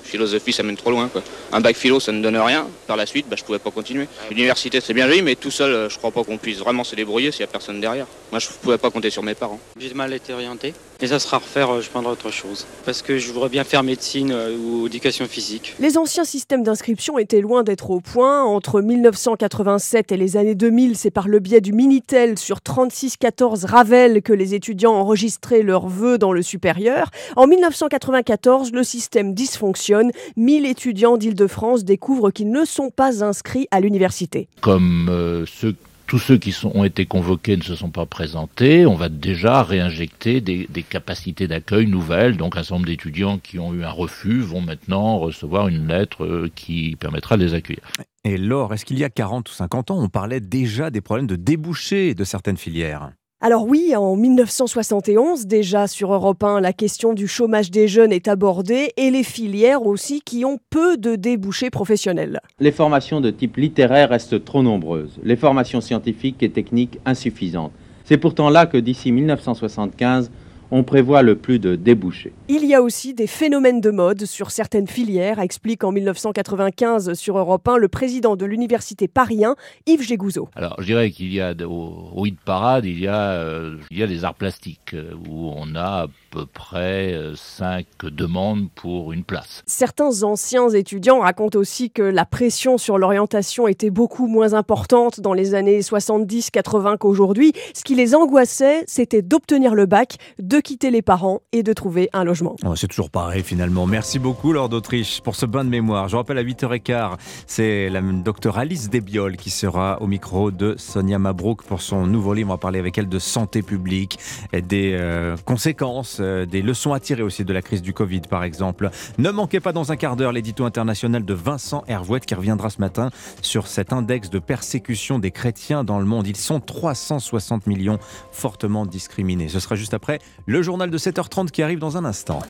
philosophie ça mène trop loin quoi. Un bac philo ça ne donne rien, par la suite bah, je pouvais pas continuer. L'université c'est bien joli mais tout seul euh, je crois pas qu'on puisse vraiment se débrouiller s'il y a personne derrière. Moi je pouvais pas compter sur mes parents. J'ai mal été orienté et ça sera à refaire euh, je prendrai autre chose parce que je voudrais bien faire médecine euh, ou éducation physique. Les anciens systèmes d'inscription étaient loin d'être au point. Entre 1987 et les années 2000, c'est par le biais du Minitel sur 3614 Ravel que les étudiants enregistraient leurs vœux dans le supérieur. En 1994, le système dysfonctionne. 1000 étudiants d'Île-de-France découvrent qu'ils ne sont pas inscrits à l'université. Comme euh, ceux tous ceux qui ont été convoqués ne se sont pas présentés, on va déjà réinjecter des, des capacités d'accueil nouvelles. Donc un certain nombre d'étudiants qui ont eu un refus vont maintenant recevoir une lettre euh, qui permettra de les accueillir. Et Laure, est-ce qu'il y a 40 ou 50 ans, on parlait déjà des problèmes de débouchés de certaines filières? Alors oui, en 1971, déjà sur Europe 1, la question du chômage des jeunes est abordée et les filières aussi qui ont peu de débouchés professionnels. Les formations de type littéraire restent trop nombreuses, les formations scientifiques et techniques insuffisantes. C'est pourtant là que d'ici 1975, on prévoit le plus de débouchés. Il y a aussi des phénomènes de mode sur certaines filières, explique en 1995 sur Europe 1 le président de l'université parien, Yves Gégouzeau. Alors je dirais qu'il y a au, au hit parade, il y a, euh, il y a des arts plastiques euh, où on a peu près euh, cinq demandes pour une place. Certains anciens étudiants racontent aussi que la pression sur l'orientation était beaucoup moins importante dans les années 70-80 qu'aujourd'hui. Ce qui les angoissait, c'était d'obtenir le bac, de quitter les parents et de trouver un logement. Oh, c'est toujours pareil finalement. Merci beaucoup Lord d'Autriche pour ce bain de mémoire. Je rappelle à 8h15, c'est la docteure Alice Desbioles qui sera au micro de Sonia Mabrouk pour son nouveau livre. On va parler avec elle de santé publique et des euh, conséquences, euh, des leçons à tirer aussi de la crise du Covid par exemple. Ne manquez pas dans un quart d'heure l'édito international de Vincent Hervouette qui reviendra ce matin sur cet index de persécution des chrétiens dans le monde. Ils sont 360 millions fortement discriminés. Ce sera juste après le journal de 7h30 qui arrive dans un instant.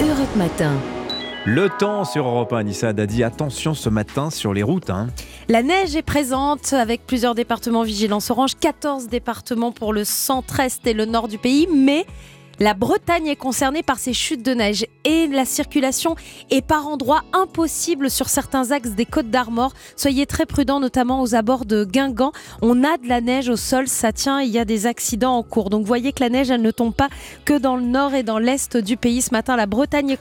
Europe Matin. Le temps sur Europe 1, Anissa Dadi. Attention ce matin sur les routes. Hein. La neige est présente avec plusieurs départements vigilance orange, 14 départements pour le centre-est et le nord du pays, mais La Bretagne est concernée par ces chutes de neige et la circulation est par endroits impossible sur certains axes des côtes d'Armor. Soyez très prudents, notamment aux abords de Guingamp. On a de la neige au sol, ça tient, il y a des accidents en cours. Donc voyez que la neige, elle ne tombe pas que dans le nord et dans l'est du pays. Ce matin, la Bretagne est,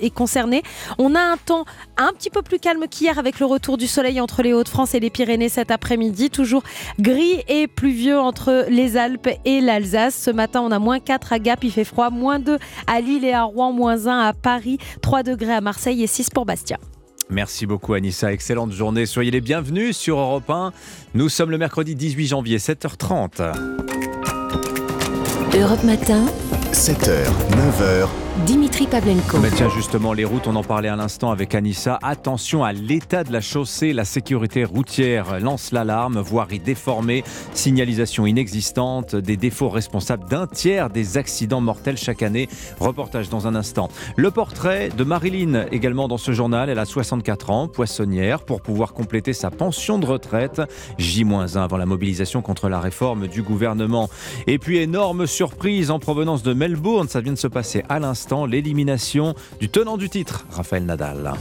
est concernée. On a un temps un petit peu plus calme qu'hier avec le retour du soleil entre les Hauts-de-France et les Pyrénées cet après-midi. Toujours gris et pluvieux entre les Alpes et l'Alsace. Ce matin, on a moins 4 à Gap, il fait froid, moins 2 à Lille et à Rouen, moins 1 à Paris, 3 degrés à Marseille et 6 pour Bastia. Merci beaucoup Anissa, excellente journée. Soyez les bienvenus sur Europe 1. Nous sommes le mercredi 18 janvier, 7h30. Europe Matin. 7h, 9h. Dimitri Pavlenko. Mais tiens, justement, les routes, on en parlait à l'instant avec Anissa. Attention à l'état de la chaussée. La sécurité routière lance l'alarme. Voirie déformée, signalisation inexistante, des défauts responsables d'un tiers des accidents mortels chaque année. Reportage dans un instant. Le portrait de Marilyn, également dans ce journal. Elle a 64 ans, poissonnière, pour pouvoir compléter sa pension de retraite. J-1 avant la mobilisation contre la réforme du gouvernement. Et puis, énorme surprise en provenance de Melbourne. Ça vient de se passer à l'instant l'élimination du tenant du titre, Raphaël Nadal.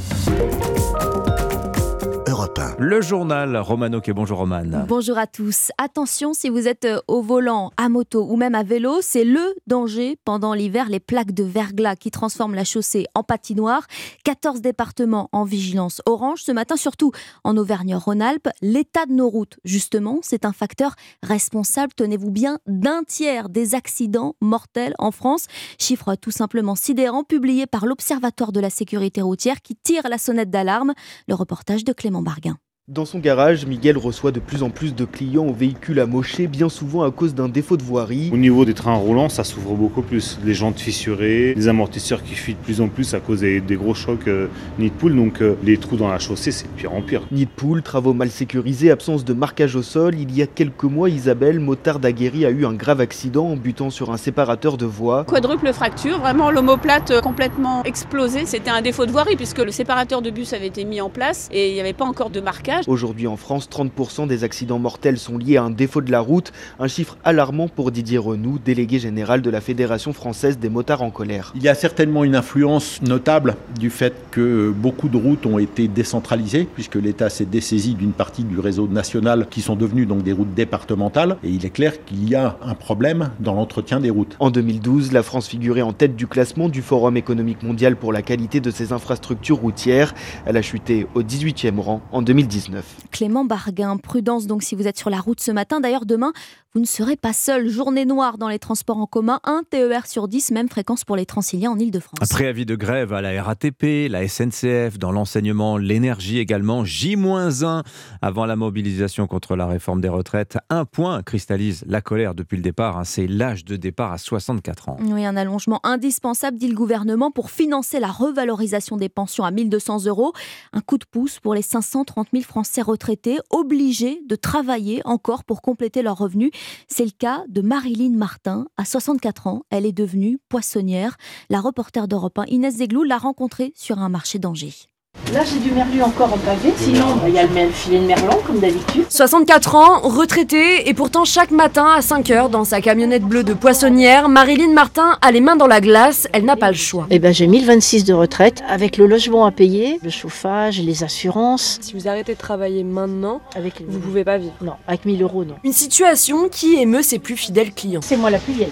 Le journal Romano qui bonjour Roman. Bonjour à tous. Attention si vous êtes euh, au volant, à moto ou même à vélo, c'est le danger pendant l'hiver, les plaques de verglas qui transforment la chaussée en patinoire. 14 départements en vigilance orange ce matin, surtout en Auvergne-Rhône-Alpes. L'état de nos routes, justement, c'est un facteur responsable, tenez-vous bien, d'un tiers des accidents mortels en France. Chiffre tout simplement sidérant publié par l'Observatoire de la sécurité routière qui tire la sonnette d'alarme. Le reportage de Clément Barguin. Dans son garage, Miguel reçoit de plus en plus de clients aux véhicules amochés, bien souvent à cause d'un défaut de voirie. Au niveau des trains roulants, ça s'ouvre beaucoup plus. Les jantes fissurées, les amortisseurs qui fuient de plus en plus à cause des, gros chocs euh, nid de poule. Donc euh, les trous dans la chaussée, c'est de pire en pire. Nid de poule, travaux mal sécurisés, absence de marquage au sol. Il y a quelques mois, Isabelle, motard aguerrie, a eu un grave accident en butant sur un séparateur de voie. Quadruple fracture, vraiment l'omoplate euh, complètement explosée. C'était un défaut de voirie puisque le séparateur de bus avait été mis en place et il n'y avait pas encore de marquage. Aujourd'hui en France, 30% des accidents mortels sont liés à un défaut de la route, un chiffre alarmant pour Didier Renoux, délégué général de la Fédération française des motards en colère. Il y a certainement une influence notable du fait que beaucoup de routes ont été décentralisées, puisque l'État s'est dessaisi d'une partie du réseau national qui sont devenues donc des routes départementales, et il est clair qu'il y a un problème dans l'entretien des routes. En 2012, la France figurait en tête du classement du Forum économique mondial pour la qualité de ses infrastructures routières. Elle a chuté au 18e rang en 2019. Clément Barguin. Prudence donc si vous êtes sur la route ce matin. D'ailleurs, demain, vous ne serez pas seul. Journée noire dans les transports en commun, un TER sur 10, même fréquence pour les Transiliens en Ile-de-France. Préavis de grève à la RATP, la SNCF, dans l'enseignement, l'énergie également. J-1 avant la mobilisation contre la réforme des retraites. Un point cristallise la colère depuis le départ. Hein. C'est l'âge de départ à 64 ans. Oui, un allongement indispensable, dit le gouvernement, pour financer la revalorisation des pensions à 1200 euros. Un coup de pouce pour les 530 000 Français retraités obligés de travailler encore pour compléter leurs revenus. C'est le cas de Marilyn Martin. À 64 ans, elle est devenue poissonnière. La reporter d'Europe 1, Inès Zeglou, l'a rencontrée sur un marché d'Angers. Là, j'ai du merlu encore en pavé. Sinon, bah, il y a le filet de merlan, comme d'habitude. 64 ans, retraitée, et pourtant chaque matin à 5 h dans sa camionnette bleue de poissonnière, Marilyn Martin a les mains dans la glace. Elle n'a pas le choix. Eh ben, j'ai 1026 de retraite, avec le logement à payer, le chauffage, les assurances. Si vous arrêtez de travailler maintenant, avec vous pouvez pas vivre. Non, avec 1000 euros, non. Une situation qui émeut ses plus fidèles clients. C'est moi la plus vieille.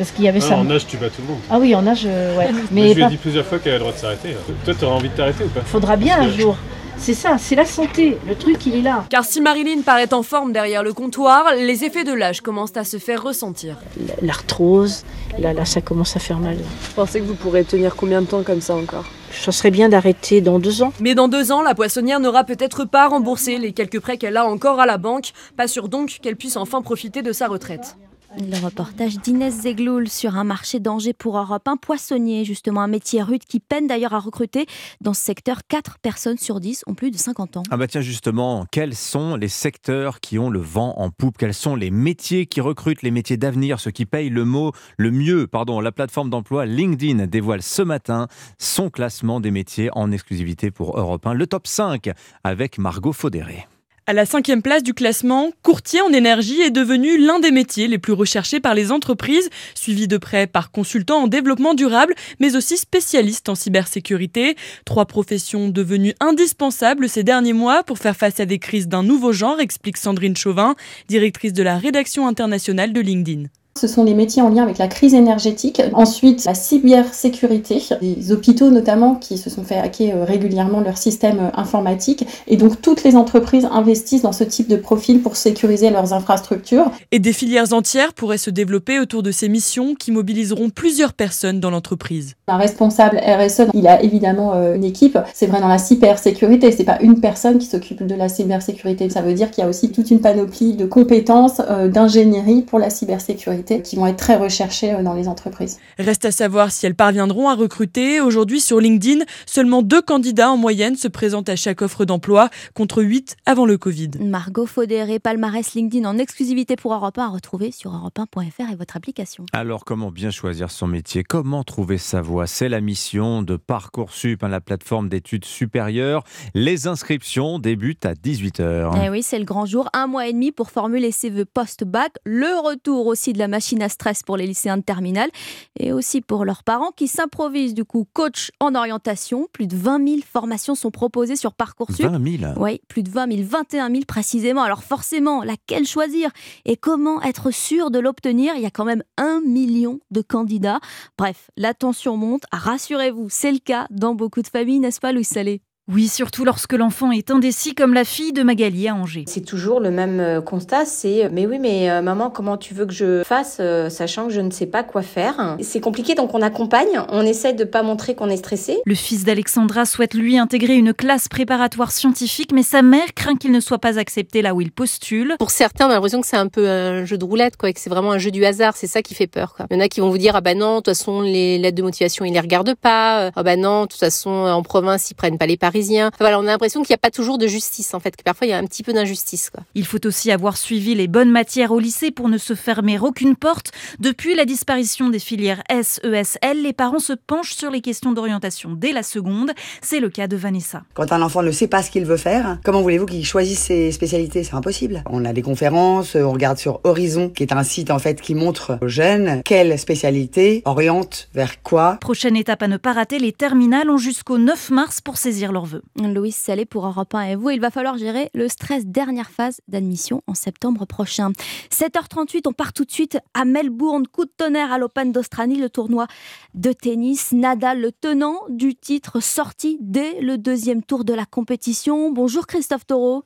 Parce qu'il y avait ça. En âge, tu bats tout le monde. Ah oui, en âge, euh, ouais. Mais je lui ai dit plusieurs fois qu'elle a le droit de s'arrêter. Toi, tu auras envie de t'arrêter ou pas? Faudra bien un jour. C'est ça, c'est la santé. Le truc, il est là. Car si Marilyn paraît en forme derrière le comptoir, les effets de l'âge commencent à se faire ressentir. L'arthrose, là, là, ça commence à faire mal. Vous pensez que vous pourrez tenir combien de temps comme ça encore? Ça serait bien d'arrêter dans deux ans. Mais dans deux ans, la poissonnière n'aura peut-être pas remboursé les quelques prêts qu'elle a encore à la banque. Pas sûr donc qu'elle puisse enfin profiter de sa retraite. Le reportage d'Inès Zegloul sur un marché d'Angers pour Europe. Un poissonnier, justement, un métier rude qui peine d'ailleurs à recruter. Dans ce secteur, 4 personnes sur 10 ont plus de 50 ans. Ah bah tiens, justement, quels sont les secteurs qui ont le vent en poupe? Quels sont les métiers qui recrutent, les métiers d'avenir, ceux qui payent le mot le mieux Pardon, la plateforme d'emploi LinkedIn dévoile ce matin son classement des métiers en exclusivité pour Europe 1, le top 5 avec Margot Faudéré. À la cinquième place du classement, courtier en énergie est devenu l'un des métiers les plus recherchés par les entreprises, suivi de près par consultant en développement durable, mais aussi spécialiste en cybersécurité. Trois professions devenues indispensables ces derniers mois pour faire face à des crises d'un nouveau genre, explique Sandrine Chauvin, directrice de la rédaction internationale de LinkedIn. Ce sont les métiers en lien avec la crise énergétique. Ensuite, la cybersécurité, les hôpitaux notamment qui se sont fait hacker euh, régulièrement leur système euh, informatique. Et donc, toutes les entreprises investissent dans ce type de profil pour sécuriser leurs infrastructures. Et des filières entières pourraient se développer autour de ces missions qui mobiliseront plusieurs personnes dans l'entreprise. Un responsable RSE, il a évidemment euh, une équipe. C'est vrai dans la cybersécurité, c'est pas une personne qui s'occupe de la cybersécurité. Ça veut dire qu'il y a aussi toute une panoplie de compétences d'ingénierie pour la cybersécurité qui vont être très recherchées euh, dans les entreprises. Reste à savoir si elles parviendront à recruter. Aujourd'hui, sur LinkedIn, seulement deux candidats en moyenne se présentent à chaque offre d'emploi, contre huit avant le Covid. Margot Faudéré, palmarès LinkedIn en exclusivité pour Europe 1 à retrouver sur europe1.fr et votre application. Alors, comment bien choisir son métier? Comment trouver sa voie? C'est la mission de Parcoursup, hein, la plateforme d'études supérieures. Les inscriptions débutent à 18h. Eh oui, c'est le grand jour. Un mois et demi pour formuler ses vœux post-bac. Le retour aussi de la machine à stress pour les lycéens de terminale et aussi pour leurs parents qui s'improvisent du coup coach en orientation. Plus de 20 000 formations sont proposées sur Parcoursup. 20 000 Oui, plus de 20 000, 21 000 précisément. Alors forcément, laquelle choisir? Et comment être sûr de l'obtenir? Il y a quand même un million de candidats. Bref, la tension monte. Rassurez-vous, c'est le cas dans beaucoup de familles, n'est-ce pas Louis Salé? Oui, surtout lorsque l'enfant est indécis comme la fille de Magali à Angers. C'est toujours le même euh, constat, c'est mais oui mais euh, maman comment tu veux que je fasse euh, sachant que je ne sais pas quoi faire? C'est compliqué donc on accompagne, on essaie de pas montrer qu'on est stressé. Le fils d'Alexandra souhaite lui intégrer une classe préparatoire scientifique mais sa mère craint qu'il ne soit pas accepté là où il postule. Pour certains, on a l'impression que c'est un peu un jeu de roulette quoi, que c'est vraiment un jeu du hasard, c'est ça qui fait peur quoi. Il y en a qui vont vous dire ah bah non, de toute façon les lettres de motivation, ils les regardent pas. Ah bah non, de toute façon en province, ils prennent pas les paris voilà, on a l'impression qu'il n'y a pas toujours de justice, en fait, que parfois il y a un petit peu d'injustice. Il faut aussi avoir suivi les bonnes matières au lycée pour ne se fermer aucune porte. Depuis la disparition des filières S, ES, L, les parents se penchent sur les questions d'orientation dès la seconde. C'est le cas de Vanessa. Quand un enfant ne sait pas ce qu'il veut faire, comment voulez-vous qu'il choisisse ses spécialités? C'est impossible. On a des conférences, on regarde sur Horizon, qui est un site en fait qui montre aux jeunes quelle spécialité oriente vers quoi. Prochaine étape à ne pas rater, les terminales ont jusqu'au 9 mars pour saisir leurs vœux. Louis Salé pour Europe 1 et vous. Il va falloir gérer le stress dernière phase d'admission en septembre prochain. 7h38, on part tout de suite à Melbourne. Coup de tonnerre à l'Open d'Australie, le tournoi de tennis. Nadal, le tenant du titre, sorti dès le deuxième tour de la compétition. Bonjour Christophe Taureau.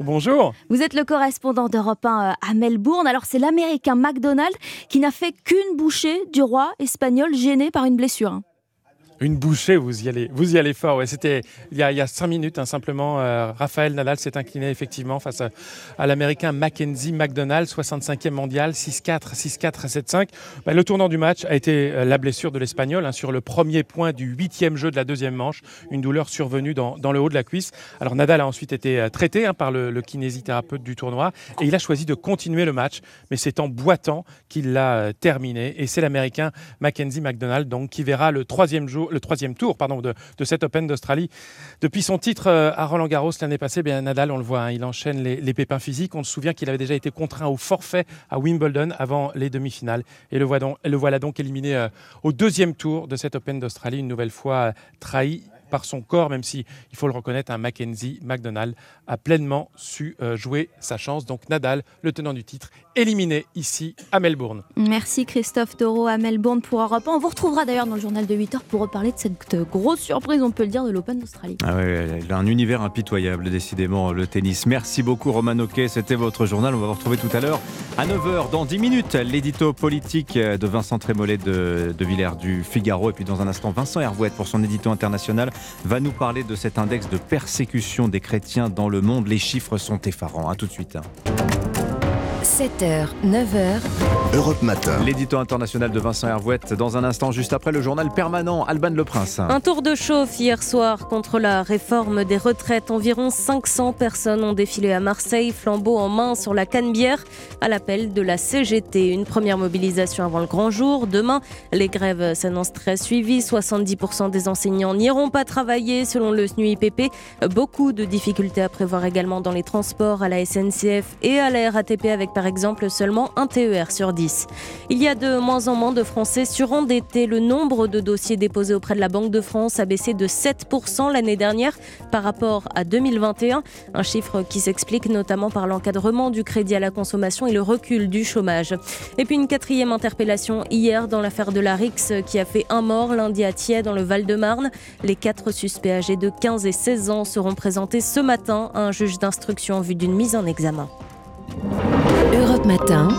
Bonjour. Vous êtes le correspondant d'Europe 1 euh, à Melbourne. Alors c'est l'américain McDonald qui n'a fait qu'une bouchée du roi espagnol gêné par une blessure. Une bouchée, vous y allez, vous y allez fort. Ouais, c'était il y a, cinq minutes, hein, simplement. Euh, Raphaël Nadal s'est incliné effectivement face à, l'américain Mackenzie McDonald, 65e mondial, 6-4, 6-4, 7-5. le tournant du match a été euh, la blessure de l'Espagnol hein, sur le premier point du huitième jeu de la deuxième manche, une douleur survenue dans, le haut de la cuisse. Alors Nadal a ensuite été euh, traité hein, par le, kinésithérapeute du tournoi et il a choisi de continuer le match, mais c'est en boitant qu'il l'a terminé. Et c'est l'américain Mackenzie McDonald donc qui verra le troisième le troisième tour pardon, de, de cet Open d'Australie. Depuis son titre euh, à Roland Garros l'année passée, bien, Nadal, on le voit, hein, il enchaîne les, pépins physiques. On se souvient qu'il avait déjà été contraint au forfait à Wimbledon avant les demi-finales. Et le, le voilà donc éliminé euh, au deuxième tour de cet Open d'Australie, une nouvelle fois euh, trahi par son corps, même si, il faut le reconnaître, un Mackenzie McDonald a pleinement su jouer sa chance. Donc Nadal, le tenant du titre, éliminé ici à Melbourne. Merci Christophe Taureau à Melbourne pour Europe 1. On vous retrouvera d'ailleurs dans le journal de 8h pour reparler de cette grosse surprise, on peut le dire, de l'Open d'Australie. Ah a un univers impitoyable, décidément, le tennis. Merci beaucoup Roman Oquet, c'était votre journal. On va vous retrouver tout à l'heure à 9h, dans 10 minutes, l'édito politique de Vincent Trémollet de, de Villers du Figaro. Et puis dans un instant, Vincent Hervouette pour son édito international va nous parler de cet index de persécution des chrétiens dans le monde. Les chiffres sont effarants. À tout de suite. 7h, 9h. Europe Matin. L'édito international de Vincent Hervouette dans un instant, juste après le journal permanent Alban Le Prince. Un tour de chauffe hier soir contre la réforme des retraites. Environ 500 personnes ont défilé à Marseille, flambeau en main sur la Canebière, à l'appel de la CGT. Une première mobilisation avant le grand jour. Demain, les grèves s'annoncent très suivies. 70% des enseignants n'iront pas travailler selon le SNUIPP. Beaucoup de difficultés à prévoir également dans les transports, à la SNCF et à la RATP avec par exemple seulement un TER sur 10. Il y a de moins en moins de Français surendettés. Le nombre de dossiers déposés auprès de la Banque de France a baissé de 7% l'année dernière par rapport à 2021, un chiffre qui s'explique notamment par l'encadrement du crédit à la consommation et le recul du chômage. Et puis une quatrième interpellation hier dans l'affaire de la RIX qui a fait un mort lundi à Thiers dans le Val-de-Marne. Les quatre suspects âgés de 15 et 16 ans seront présentés ce matin à un juge d'instruction en vue d'une mise en examen. Europe Matin.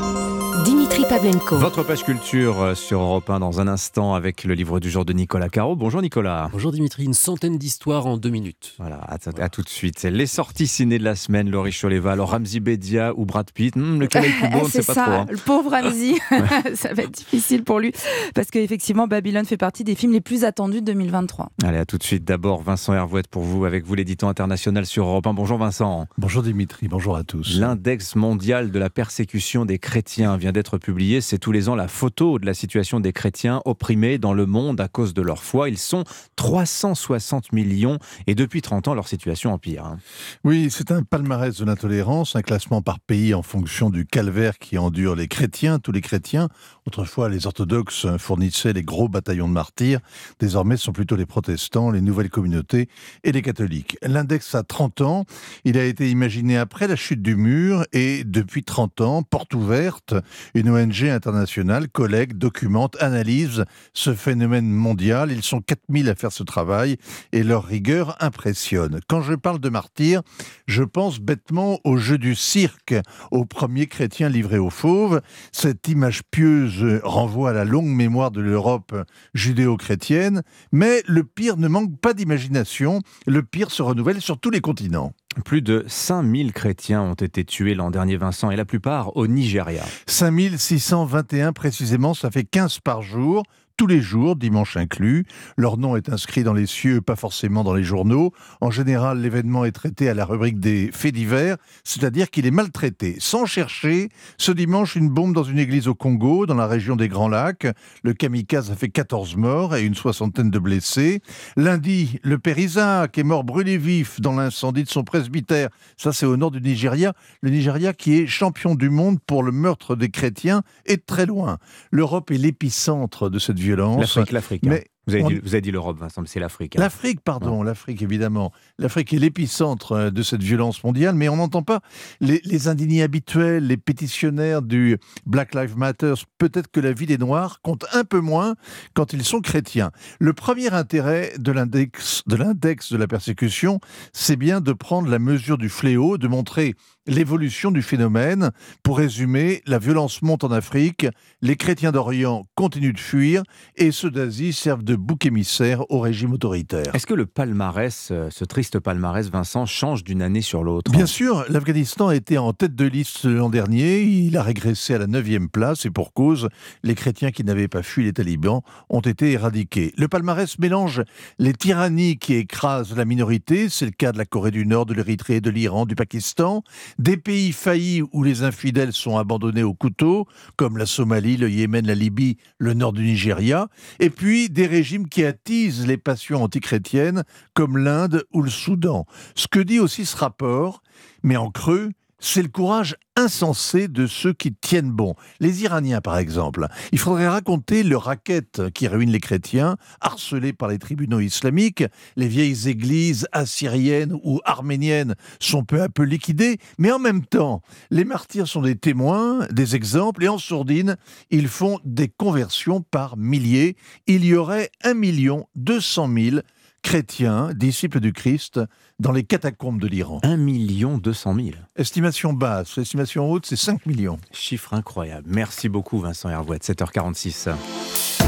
Dimitri Pavlenko. Votre page culture euh, sur Europe 1 dans un instant avec le livre du jour de Nicolas Caro. Bonjour Nicolas. Bonjour Dimitri, une centaine d'histoires en deux minutes. Voilà, à, à tout de suite. Les sorties ciné de la semaine, Laurie Choleva, alors Ramzi Bedia ou Brad Pitt, hmm, lequel est le plus beau, on ne sait pas ça, trop. hein. Le pauvre Ramsey, ça va être difficile pour lui parce qu'effectivement, Babylone fait partie des films les plus attendus de 2023. Allez, à tout de suite. D'abord, Vincent Hervouette pour vous, avec vous, l'édito international sur Europe 1. Bonjour Vincent. Bonjour Dimitri, bonjour à tous. L'index mondial de la persécution des chrétiens vient d'être publié. C'est tous les ans la photo de la situation des chrétiens opprimés dans le monde à cause de leur foi. Ils sont 360 millions et depuis 30 ans, leur situation empire. hein. Oui, c'est un palmarès de l'intolérance, un classement par pays en fonction du calvaire qui endurent les chrétiens, tous les chrétiens. Autrefois, les orthodoxes fournissaient les gros bataillons de martyrs. Désormais, ce sont plutôt les protestants, les nouvelles communautés et les catholiques. L'index a 30 ans. Il a été imaginé après la chute du mur et depuis 30 ans, porte ouverte, une ONG internationale collecte, documente, analyse ce phénomène mondial. Ils sont 4000 à faire ce travail et leur rigueur impressionne. Quand je parle de martyrs, je pense bêtement au jeu du cirque, aux premiers chrétiens livrés aux fauves. Cette image pieuse renvoie à la longue mémoire de l'Europe judéo-chrétienne, mais le pire ne manque pas d'imagination. Le pire se renouvelle sur tous les continents. Plus de 5000 chrétiens ont été tués l'an dernier, Vincent, et la plupart au Nigeria. 5621 précisément, ça fait 15 par jour tous les jours, dimanche inclus. Leur nom est inscrit dans les cieux, pas forcément dans les journaux. En général, l'événement est traité à la rubrique des faits divers, c'est-à-dire qu'il est maltraité. Sans chercher, ce dimanche, une bombe dans une église au Congo, dans la région des Grands Lacs. Le kamikaze a fait 14 morts et une soixantaine de blessés. Lundi, le père Isaac est mort brûlé vif dans l'incendie de son presbytère. Ça, c'est au nord du Nigeria. Le Nigeria qui est champion du monde pour le meurtre des chrétiens de très loin. L'Europe est l'épicentre de cette violence. L'Afrique, l'Afrique. hein. Mais Vous avez, on- dit, vous avez dit l'Europe, Vincent, mais c'est l'Afrique. hein. L'Afrique, pardon, l'Afrique évidemment. L'Afrique est l'épicentre euh, de cette violence mondiale, mais on n'entend pas les, les indignés habituels, les pétitionnaires du Black Lives Matter. Peut-être que la vie des Noirs compte un peu moins quand ils sont chrétiens. Le premier intérêt de l'index de l'index de la persécution, c'est bien de prendre la mesure du fléau, de montrer l'évolution du phénomène. Pour résumer, la violence monte en Afrique, les chrétiens d'Orient continuent de fuir et ceux d'Asie servent de bouc émissaire au régime autoritaire. Est-ce que le palmarès, euh, ce triste palmarès, Vincent, change d'une année sur l'autre? Bien sûr, l'Afghanistan était en tête de liste l'an dernier. Il a régressé à la 9e place et pour cause, les chrétiens qui n'avaient pas fui les talibans ont été éradiqués. Le palmarès mélange les tyrannies qui écrasent la minorité, c'est le cas de la Corée du Nord, de l'Érythrée, de l'Iran, du Pakistan, des pays faillis où les infidèles sont abandonnés au couteau, comme la Somalie, le Yémen, la Libye, le nord du Nigeria, et puis des régimes qui attisent les passions antichrétiennes, comme l'Inde ou le Soudan. Ce que dit aussi ce rapport, mais en creux, c'est le courage insensé de ceux qui tiennent bon. Les Iraniens, par exemple. Il faudrait raconter le racket qui ruine les chrétiens, harcelés par les tribunaux islamiques. Les vieilles églises assyriennes ou arméniennes sont peu à peu liquidées, mais en même temps, les martyrs sont des témoins, des exemples, et en sourdine, ils font des conversions par milliers. Il y aurait 1 million 200 000 chrétiens, disciples du Christ, dans les catacombes de l'Iran. 1 million 200 000. Estimation basse, estimation haute, c'est 5 millions. Chiffre incroyable. Merci beaucoup, Vincent Hervouette. 7h46.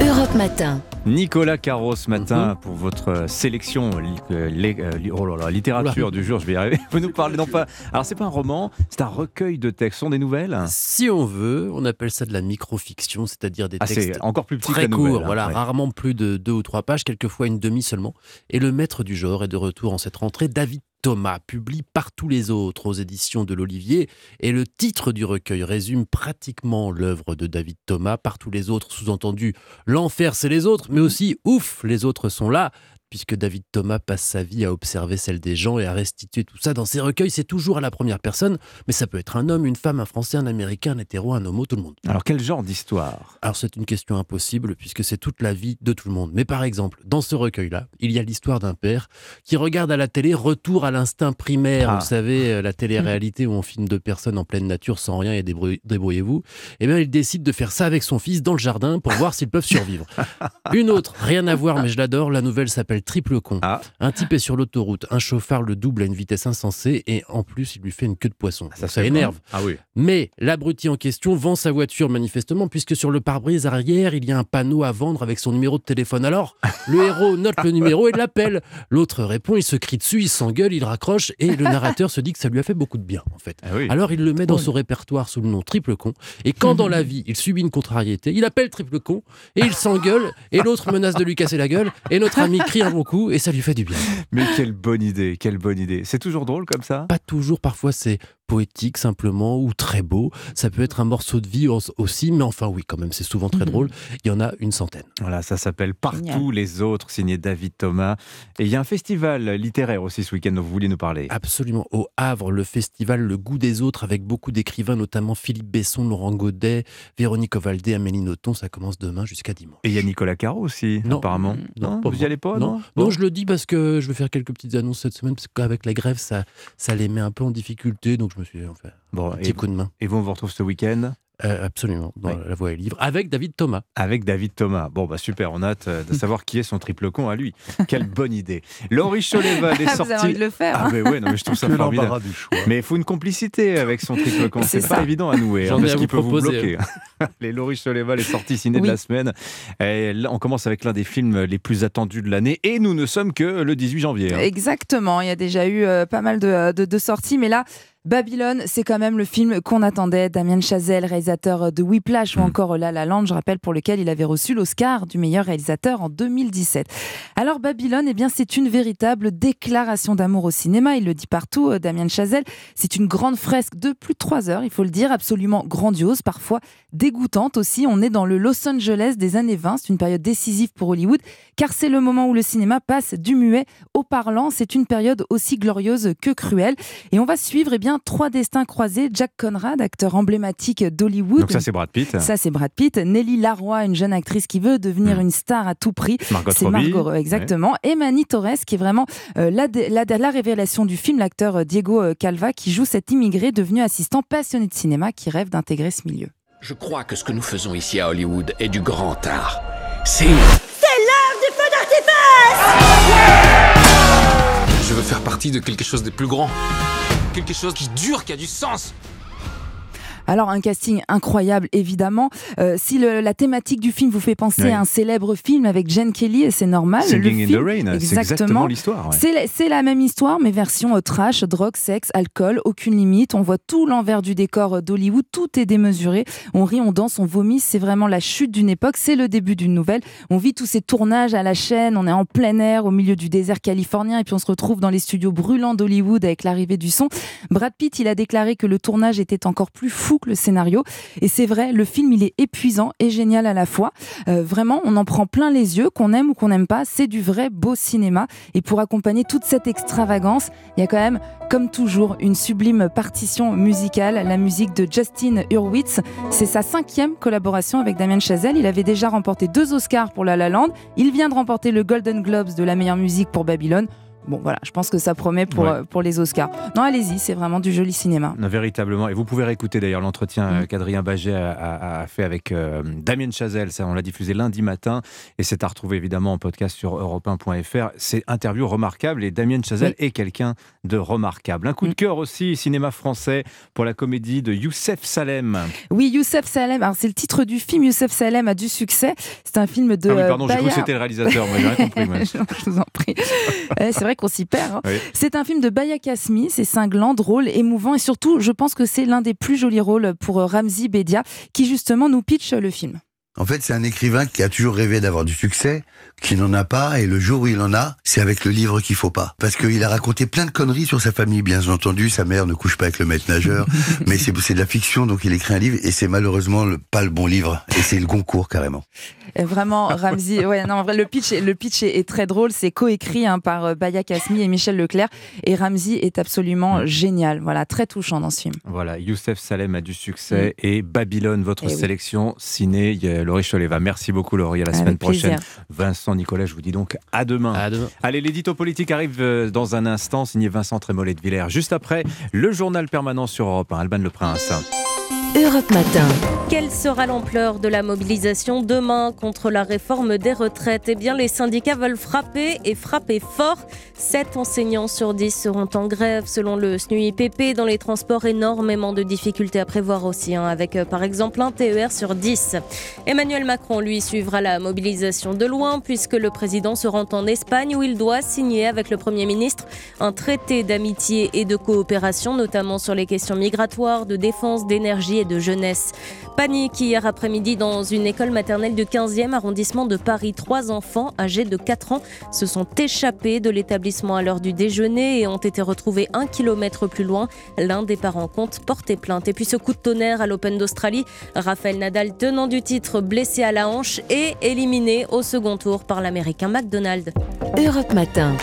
Europe Matin. Nicolas Caro ce matin pour votre sélection li- euh, li- euh, li- oh là là, littérature du jour, je vais y arriver. Vous nous parlez non pas. Alors c'est pas un roman, c'est un recueil de textes, Ce sont des nouvelles. Si on veut, on appelle ça de la microfiction, c'est-à-dire des Ah, c'est textes encore plus très nouvelle, courts, hein, voilà, ouais. rarement plus de deux ou trois pages, quelquefois une demi seulement. Et le maître du genre est de retour en cette rentrée, David Thomas, publie par tous les autres aux éditions de l'Olivier. Et le titre du recueil résume pratiquement l'œuvre de David Thomas. Par tous les autres, sous-entendu, l'enfer c'est les autres, mais aussi ouf, les autres sont là. Puisque David Thomas passe sa vie à observer celle des gens et à restituer tout ça dans ses recueils, c'est toujours à la première personne, mais ça peut être un homme, une femme, un français, un américain, un hétéro, un homo, tout le monde. Alors quel genre d'histoire? Alors c'est une question impossible puisque c'est toute la vie de tout le monde. Mais par exemple, dans ce recueil-là, il y a l'histoire d'un père qui regarde à la télé Retour à l'instinct primaire. Ah. Vous savez, euh, la télé-réalité où on filme deux personnes en pleine nature sans rien et débrou- débrouillez-vous. Eh bien, il décide de faire ça avec son fils dans le jardin pour voir s'ils peuvent survivre. Une autre, rien à voir mais je l'adore, la nouvelle s'appelle Triple Con. Ah. Un type est sur l'autoroute, un chauffard le double à une vitesse insensée et en plus il lui fait une queue de poisson. Ça, se fait énerve. Ah oui. Mais l'abruti en question vend sa voiture manifestement puisque sur le pare-brise arrière, il y a un panneau à vendre avec son numéro de téléphone. Alors, le héros note le numéro et l'appelle. L'autre répond, il se crie dessus, il s'engueule, il raccroche et le narrateur se dit que ça lui a fait beaucoup de bien en fait. Ah oui. Alors il le met dans son répertoire sous le nom Triple Con et quand dans la vie, il subit une contrariété, il appelle Triple Con et il s'engueule et l'autre menace de lui casser la gueule et notre ami crie un bon coup et ça lui fait du bien. Mais quelle bonne idée, quelle bonne idée. C'est toujours drôle comme ça? Pas toujours, parfois c'est poétique simplement ou très beau. Ça peut être un morceau de vie aussi, mais enfin oui, quand même, c'est souvent très drôle. Il y en a une centaine. Voilà, ça s'appelle Partout Génial. les autres, signé David Thomas. Et il y a un festival littéraire aussi ce week-end dont vous vouliez nous parler. Absolument. Au Havre, le festival Le Goût des Autres, avec beaucoup d'écrivains, notamment Philippe Besson, Laurent Godet, Véronique Ovaldé, Amélie Nothomb. Ça commence demain jusqu'à dimanche. Et il y a Nicolas Caro aussi, Non. apparemment. Non, pas vous y moi. allez pas, non, non je le dis parce que je vais faire quelques petites annonces cette semaine, parce qu'avec la grève, ça, ça les met un peu en difficulté, donc je me suis dit, enfin, Bon, un petit et, coup de main. et vous, on vous retrouve ce week-end Euh, absolument, dans Oui. La Voix et Livre, avec David Thomas. Avec David Thomas. Bon, bah super, on a hâte euh, de savoir qui est son triple con à lui. Quelle bonne idée. Laurie Choléval est Vous avez sortie. envie de le faire, Ah, hein. mais ouais, non, mais je trouve ça formidable. du choix. Mais il faut une complicité avec son triple con. C'est pas évident à nouer. J'en hein, ai parce qu'il peut vous bloquer. Les Laurie Choléval est sortie ciné de Oui. la semaine. Et là, on commence avec l'un des films les plus attendus de l'année. Et nous ne sommes que le 18 janvier. hein. Exactement, il y a déjà eu euh, pas mal de, de- de sorties, mais là, Babylone, c'est quand même le film qu'on attendait. Damien Chazelle, réalisateur de Whiplash ou Mm. encore La La Land, je rappelle, pour lequel il avait reçu l'Oscar du meilleur réalisateur en 2017. Alors Babylone, eh bien, c'est une véritable déclaration d'amour au cinéma. Il le dit partout, euh, Damien Chazelle. C'est une grande fresque de plus de trois heures, il faut le dire, absolument grandiose, parfois dégoûtante aussi. On est dans le Los Angeles des années 20. C'est une période décisive pour Hollywood, car c'est le moment où le cinéma passe du muet au parlant. C'est une période aussi glorieuse que cruelle. Et on va suivre eh bien, trois destins croisés. Jack Conrad, acteur emblématique d'Hollywood. Donc ça, c'est Brad Pitt. Ça, c'est Brad Pitt. Nelly Laroy, une jeune actrice qui veut devenir Mm. une star à tout prix. Margot C'est Robbie. Margot, exactement. Et Manny Torres, qui est vraiment euh, la, la, la révélation du film, l'acteur euh, Diego euh, Calva, qui joue cet immigré devenu assistant passionné de cinéma qui rêve d'intégrer ce milieu. Je crois que ce que nous faisons ici à Hollywood est du grand art. C'est... C'est l'heure du feu d'artifice Je veux faire partie de quelque chose de plus grand. Quelque chose qui dure, qui a du sens. Alors un casting incroyable évidemment. Euh, si le- la thématique du film vous fait penser à un célèbre film avec Jane Kelly, et c'est normal. Singing le in the Rain, c'est exactement l'histoire, ouais. C'est la- C'est la même histoire, mais version euh, trash, drogue, sexe, alcool, aucune limite. On voit tout l'envers du décor euh, d'Hollywood, tout est démesuré. On rit, on danse, on vomit. C'est vraiment la chute d'une époque, c'est le début d'une nouvelle. On vit tous ces tournages à la chaîne, on est en plein air, au milieu du désert californien, et puis on se retrouve dans les studios brûlants d'Hollywood avec l'arrivée du son. Brad Pitt, il a déclaré que le tournage était encore plus fou le scénario. Et c'est vrai, le film, il est épuisant et génial à la fois. Euh, vraiment, on en prend plein les yeux, qu'on aime ou qu'on n'aime pas. C'est du vrai beau cinéma. Et pour accompagner toute cette extravagance, il y a quand même, comme toujours, une sublime partition musicale, la musique de Justin Hurwitz. C'est sa cinquième collaboration avec Damien Chazelle. Il avait déjà remporté deux Oscars pour La La Land. Il vient de remporter le Golden Globes de la meilleure musique pour Babylone. Bon voilà, je pense que ça promet pour, Ouais. euh, pour les Oscars. Non, allez-y, c'est vraiment du joli cinéma. Non, véritablement. Et vous pouvez réécouter d'ailleurs l'entretien Mm. euh, qu'Adrien Baget a, a- a fait avec euh, Damien Chazelle. Ça, on l'a diffusé lundi matin et c'est à retrouver évidemment en podcast sur europe1.fr. C'est interview remarquable et Damien Chazelle est quelqu'un de remarquable. Un coup Mm. de cœur aussi, cinéma français, pour la comédie de Youssef Salem. Oui, Youssef Salem, alors c'est le titre du film, Youssef Salem a du succès. C'est un film de. ah oui, pardon, j'ai cru que c'était le réalisateur. Moi, j'ai rien compris. moi. je vous en prie. C'est vrai qu'on s'y perd. hein. Oui. C'est un film de Baya Kasmi, c'est cinglant, drôle, émouvant et surtout, je pense que c'est l'un des plus jolis rôles pour euh, Ramzi Bedia qui justement nous pitch le film. En fait, c'est un écrivain qui a toujours rêvé d'avoir du succès, qui n'en a pas, et le jour où il en a, c'est avec le livre qu'il faut pas. Parce qu'il a raconté plein de conneries sur sa famille, bien entendu. Sa mère ne couche pas avec le maître nageur, mais c'est de la fiction, donc il écrit un livre, et c'est malheureusement le- pas le bon livre. Et c'est le concours, carrément. Et Vraiment, Ramzi, ouais, non, en vrai, le pitch, est- le pitch est, est très drôle. C'est coécrit hein, par euh, Baya Kasmi et Michel Leclerc. Et Ramzi est absolument génial. Voilà, très touchant dans ce film. Voilà, Youssef Salem a du succès et Babylone, votre Mm. Eh oui. sélection ciné. Il y a Laurie Choleva. Merci beaucoup, Laurie. À la Avec semaine plaisir. prochaine. Nicolas, je vous dis donc à demain. À demain. Allez, l'édito politique arrive euh, dans un instant, signé Vincent Trémollet de Villers. Juste après, le journal permanent sur Europe 1, Alban Le Prince. Europe Matin. Quelle sera l'ampleur de la mobilisation demain contre la réforme des retraites? Eh bien, les syndicats veulent frapper et frapper fort. 7 enseignants sur 10 seront en grève selon le SNUIPP. Dans les transports, énormément de difficultés à prévoir aussi, hein, avec euh, par exemple un TER sur 10. Emmanuel Macron, lui, suivra la mobilisation de loin puisque le président se rend en Espagne où il doit signer avec le Premier ministre un traité d'amitié et de coopération, notamment sur les questions migratoires, de défense, d'énergie de jeunesse. Panique hier après-midi dans une école maternelle du 15e arrondissement de Paris. Trois enfants âgés de 4 ans se sont échappés de l'établissement à l'heure du déjeuner et ont été retrouvés un kilomètre plus loin. L'un des parents compte porter plainte. Et puis ce coup de tonnerre à l'Open d'Australie, Raphaël Nadal, tenant du titre, blessé à la hanche et éliminé au second tour par l'américain McDonald. Europe Matin.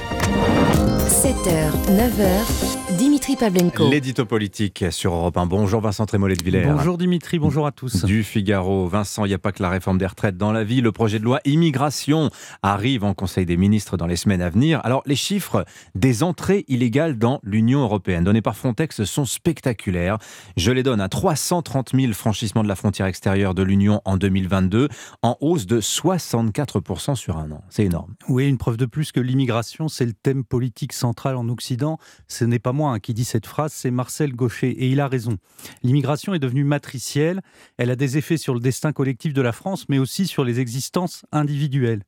7h, 9h, Dimitri Pavlenko. L'édito politique sur Europe 1. Bonjour Vincent Trémollet de Villers. Bonjour Dimitri, bonjour à tous. Du Figaro. Vincent, il n'y a pas que la réforme des retraites dans la vie. Le projet de loi immigration arrive en Conseil des ministres dans les semaines à venir. Alors, les chiffres des entrées illégales dans l'Union européenne donnés par Frontex sont spectaculaires. Je les donne à 330 000 franchissements de la frontière extérieure de l'Union en 2022, en hausse de 64% sur un an. C'est énorme. Oui, une preuve de plus que l'immigration, c'est le thème politique central en Occident. Ce n'est pas hein, qui dis cette phrase, c'est Marcel Gaucher, et il a raison. L'immigration est devenue matricielle, elle a des effets sur le destin collectif de la France, mais aussi sur les existences individuelles.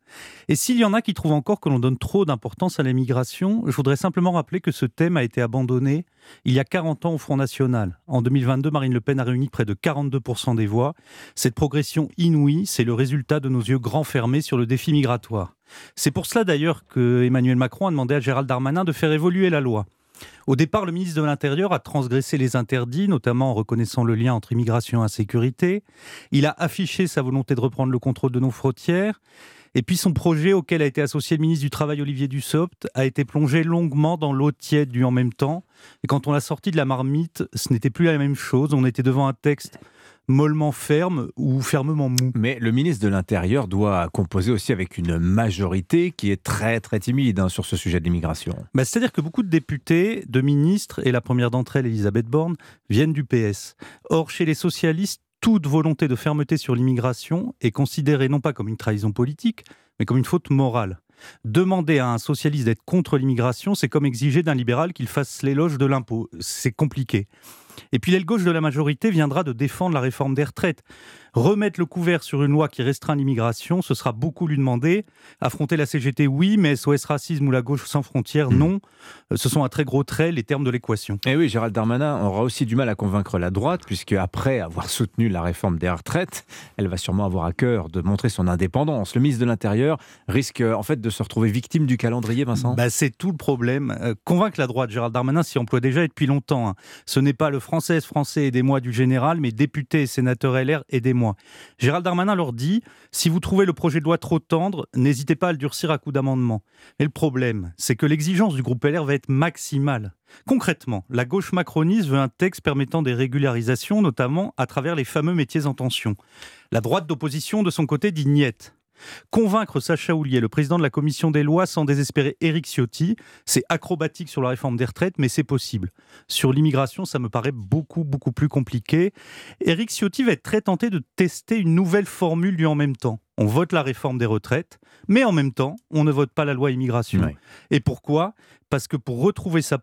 Et s'il y en a qui trouvent encore que l'on donne trop d'importance à l'immigration, je voudrais simplement rappeler que ce thème a été abandonné il y a 40 ans au Front National. En 2022, Marine Le Pen a réuni près de 42% des voix. Cette progression inouïe, c'est le résultat de nos yeux grands fermés sur le défi migratoire. C'est pour cela d'ailleurs que Emmanuel Macron a demandé à Gérald Darmanin de faire évoluer la loi. Au départ, le ministre de l'Intérieur a transgressé les interdits, notamment en reconnaissant le lien entre immigration et insécurité. Il a affiché sa volonté de reprendre le contrôle de nos frontières. Et puis son projet, auquel a été associé le ministre du Travail Olivier Dussopt, a été plongé longuement dans l'eau tiède du en même temps. Et quand on l'a sorti de la marmite, ce n'était plus la même chose. On était devant un texte mollement ferme ou fermement mou. Mais le ministre de l'Intérieur doit composer aussi avec une majorité qui est très très timide hein, sur ce sujet de l'immigration. Bah, C'est-à-dire que beaucoup de députés, de ministres, et la première d'entre elles, Elisabeth Borne, viennent du PS. Or, chez les socialistes, toute volonté de fermeté sur l'immigration est considérée non pas comme une trahison politique, mais comme une faute morale. Demander à un socialiste d'être contre l'immigration, c'est comme exiger d'un libéral qu'il fasse l'éloge de l'impôt. C'est compliqué. Et puis l'aile gauche de la majorité viendra de défendre la réforme des retraites. Remettre le couvert sur une loi qui restreint l'immigration, ce sera beaucoup lui demander. Affronter la CGT, oui, mais SOS Racisme ou la gauche sans frontières, non. Euh, Ce sont à très gros traits les termes de l'équation. Et oui, Gérald Darmanin aura aussi du mal à convaincre la droite, puisque après avoir soutenu la réforme des retraites, elle va sûrement avoir à cœur de montrer son indépendance. Le ministre de l'Intérieur risque en fait de se retrouver victime du calendrier, Vincent? Bah, C'est tout le problème. Euh, convaincre la droite, Gérald Darmanin s'y emploie déjà et depuis longtemps. hein. Ce n'est pas le français, français aidez-moi du général, mais député et sénateur LR aidez-moi. Gérald Darmanin leur dit si vous trouvez le projet de loi trop tendre, n'hésitez pas à le durcir à coup d'amendement. Mais le problème, c'est que l'exigence du groupe LR va être maximale. Concrètement, la gauche macroniste veut un texte permettant des régularisations, notamment à travers les fameux métiers en tension. La droite d'opposition, de son côté, dit niette. Convaincre Sacha Houlier, le président de la commission des lois, sans désespérer Éric Ciotti, c'est acrobatique sur la réforme des retraites, mais c'est possible. Sur l'immigration, ça me paraît beaucoup, beaucoup plus compliqué. Éric Ciotti va être très tenté de tester une nouvelle formule lui en même temps. On vote la réforme des retraites, mais en même temps, on ne vote pas la loi immigration. Et pourquoi? Parce que pour retrouver sa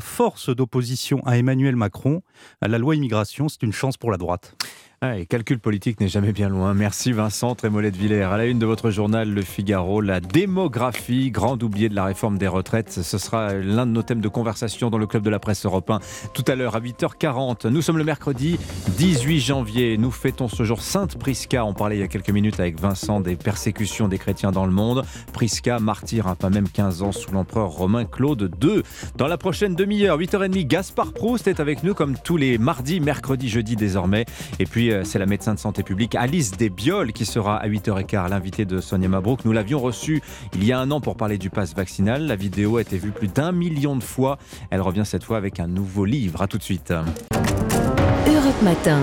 force d'opposition à Emmanuel Macron, la loi immigration, c'est une chance pour la droite. Ah, calcul politique n'est jamais bien loin. Merci Vincent Trémollet de Villers. À la une de votre journal Le Figaro, la démographie, grand oublié de la réforme des retraites. Ce sera l'un de nos thèmes de conversation dans le club de la presse européen tout à l'heure à 8h40. Nous sommes le mercredi 18 janvier. Nous fêtons ce jour Sainte Prisca. On parlait il y a quelques minutes avec Vincent des persécutions des chrétiens dans le monde. Prisca, martyr, hein, pas même 15 ans sous l'empereur romain Claude II. Dans la prochaine demi-heure, 8h30, Gaspard Proust est avec nous comme tous les mardis, mercredis, jeudi désormais. Euh, c'est la médecin de santé publique Alice Desbioles qui sera à 8h15 l'invité de Sonia Mabrouk. Nous l'avions reçue il y a un an pour parler du pass vaccinal. La vidéo a été vue plus d'un million de fois. Elle revient cette fois avec un nouveau livre. A tout de suite. Europe Matin.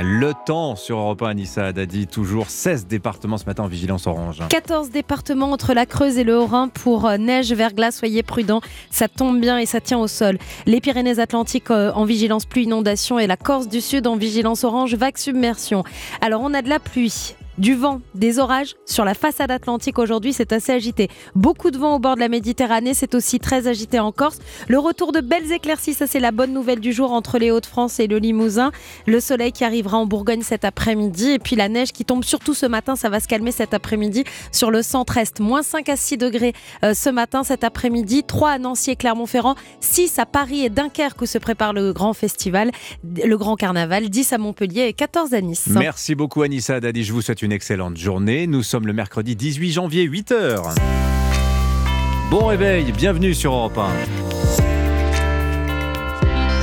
Le temps sur Europe 1, Anissa dit toujours 16 départements ce matin en vigilance orange. 14 départements entre la Creuse et le Haut-Rhin pour euh, neige, verglas, soyez prudents, ça tombe bien et ça tient au sol. Les Pyrénées-Atlantiques euh, en vigilance pluie inondation et la Corse du Sud en vigilance orange vague submersion. Alors on a de la pluie, du vent, des orages sur la façade atlantique aujourd'hui, c'est assez agité. Beaucoup de vent au bord de la Méditerranée, c'est aussi très agité en Corse. Le retour de belles éclaircies, ça c'est la bonne nouvelle du jour entre les Hauts-de-France et le Limousin. Le soleil qui arrivera en Bourgogne cet après-midi et puis la neige qui tombe surtout ce matin, ça va se calmer cet après-midi sur le centre-est. Moins 5 à 6 degrés euh, ce matin, cet après-midi. 3 à Nancy et Clermont-Ferrand. 6 à Paris et Dunkerque où se prépare le grand festival, le grand carnaval. 10 à Montpellier et 14 à Nice. Merci beaucoup Anissa Dadi, je vous souhaite une une excellente journée. Nous sommes le mercredi 18 janvier, 8h. Bon réveil, bienvenue sur Europe 1.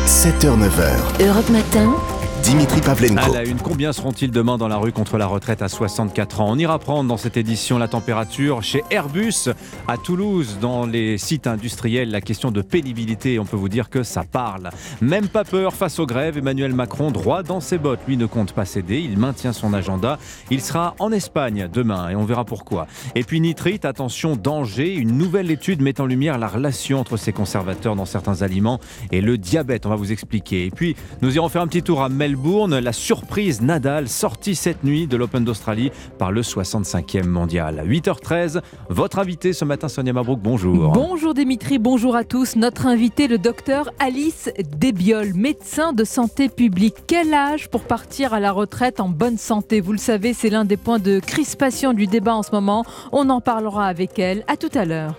7h, 9h. Europe Matin. Dimitri Pavlenko. À la une, combien seront-ils demain dans la rue contre la retraite à 64 ans? On ira prendre dans cette édition la température chez Airbus à Toulouse, dans les sites industriels. La question de pénibilité, on peut vous dire que ça parle. Même pas peur face aux grèves, Emmanuel Macron, droit dans ses bottes, lui ne compte pas céder, il maintient son agenda. Il sera en Espagne demain et on verra pourquoi. Et puis nitrite, attention, danger, une nouvelle étude met en lumière la relation entre ces conservateurs dans certains aliments et le diabète, on va vous expliquer. Et puis nous irons faire un petit tour à Melbourne la surprise Nadal sortie cette nuit de l'Open d'Australie par le 65e mondial. 8h13, votre invité ce matin, Sonia Mabrouk, bonjour. Bonjour Dimitri, bonjour à tous. Notre invité, le docteur Alice Desbioles, médecin de santé publique. Quel âge pour partir à la retraite en bonne santé? Vous le savez, c'est l'un des points de crispation du débat en ce moment. On en parlera avec elle. À tout à l'heure.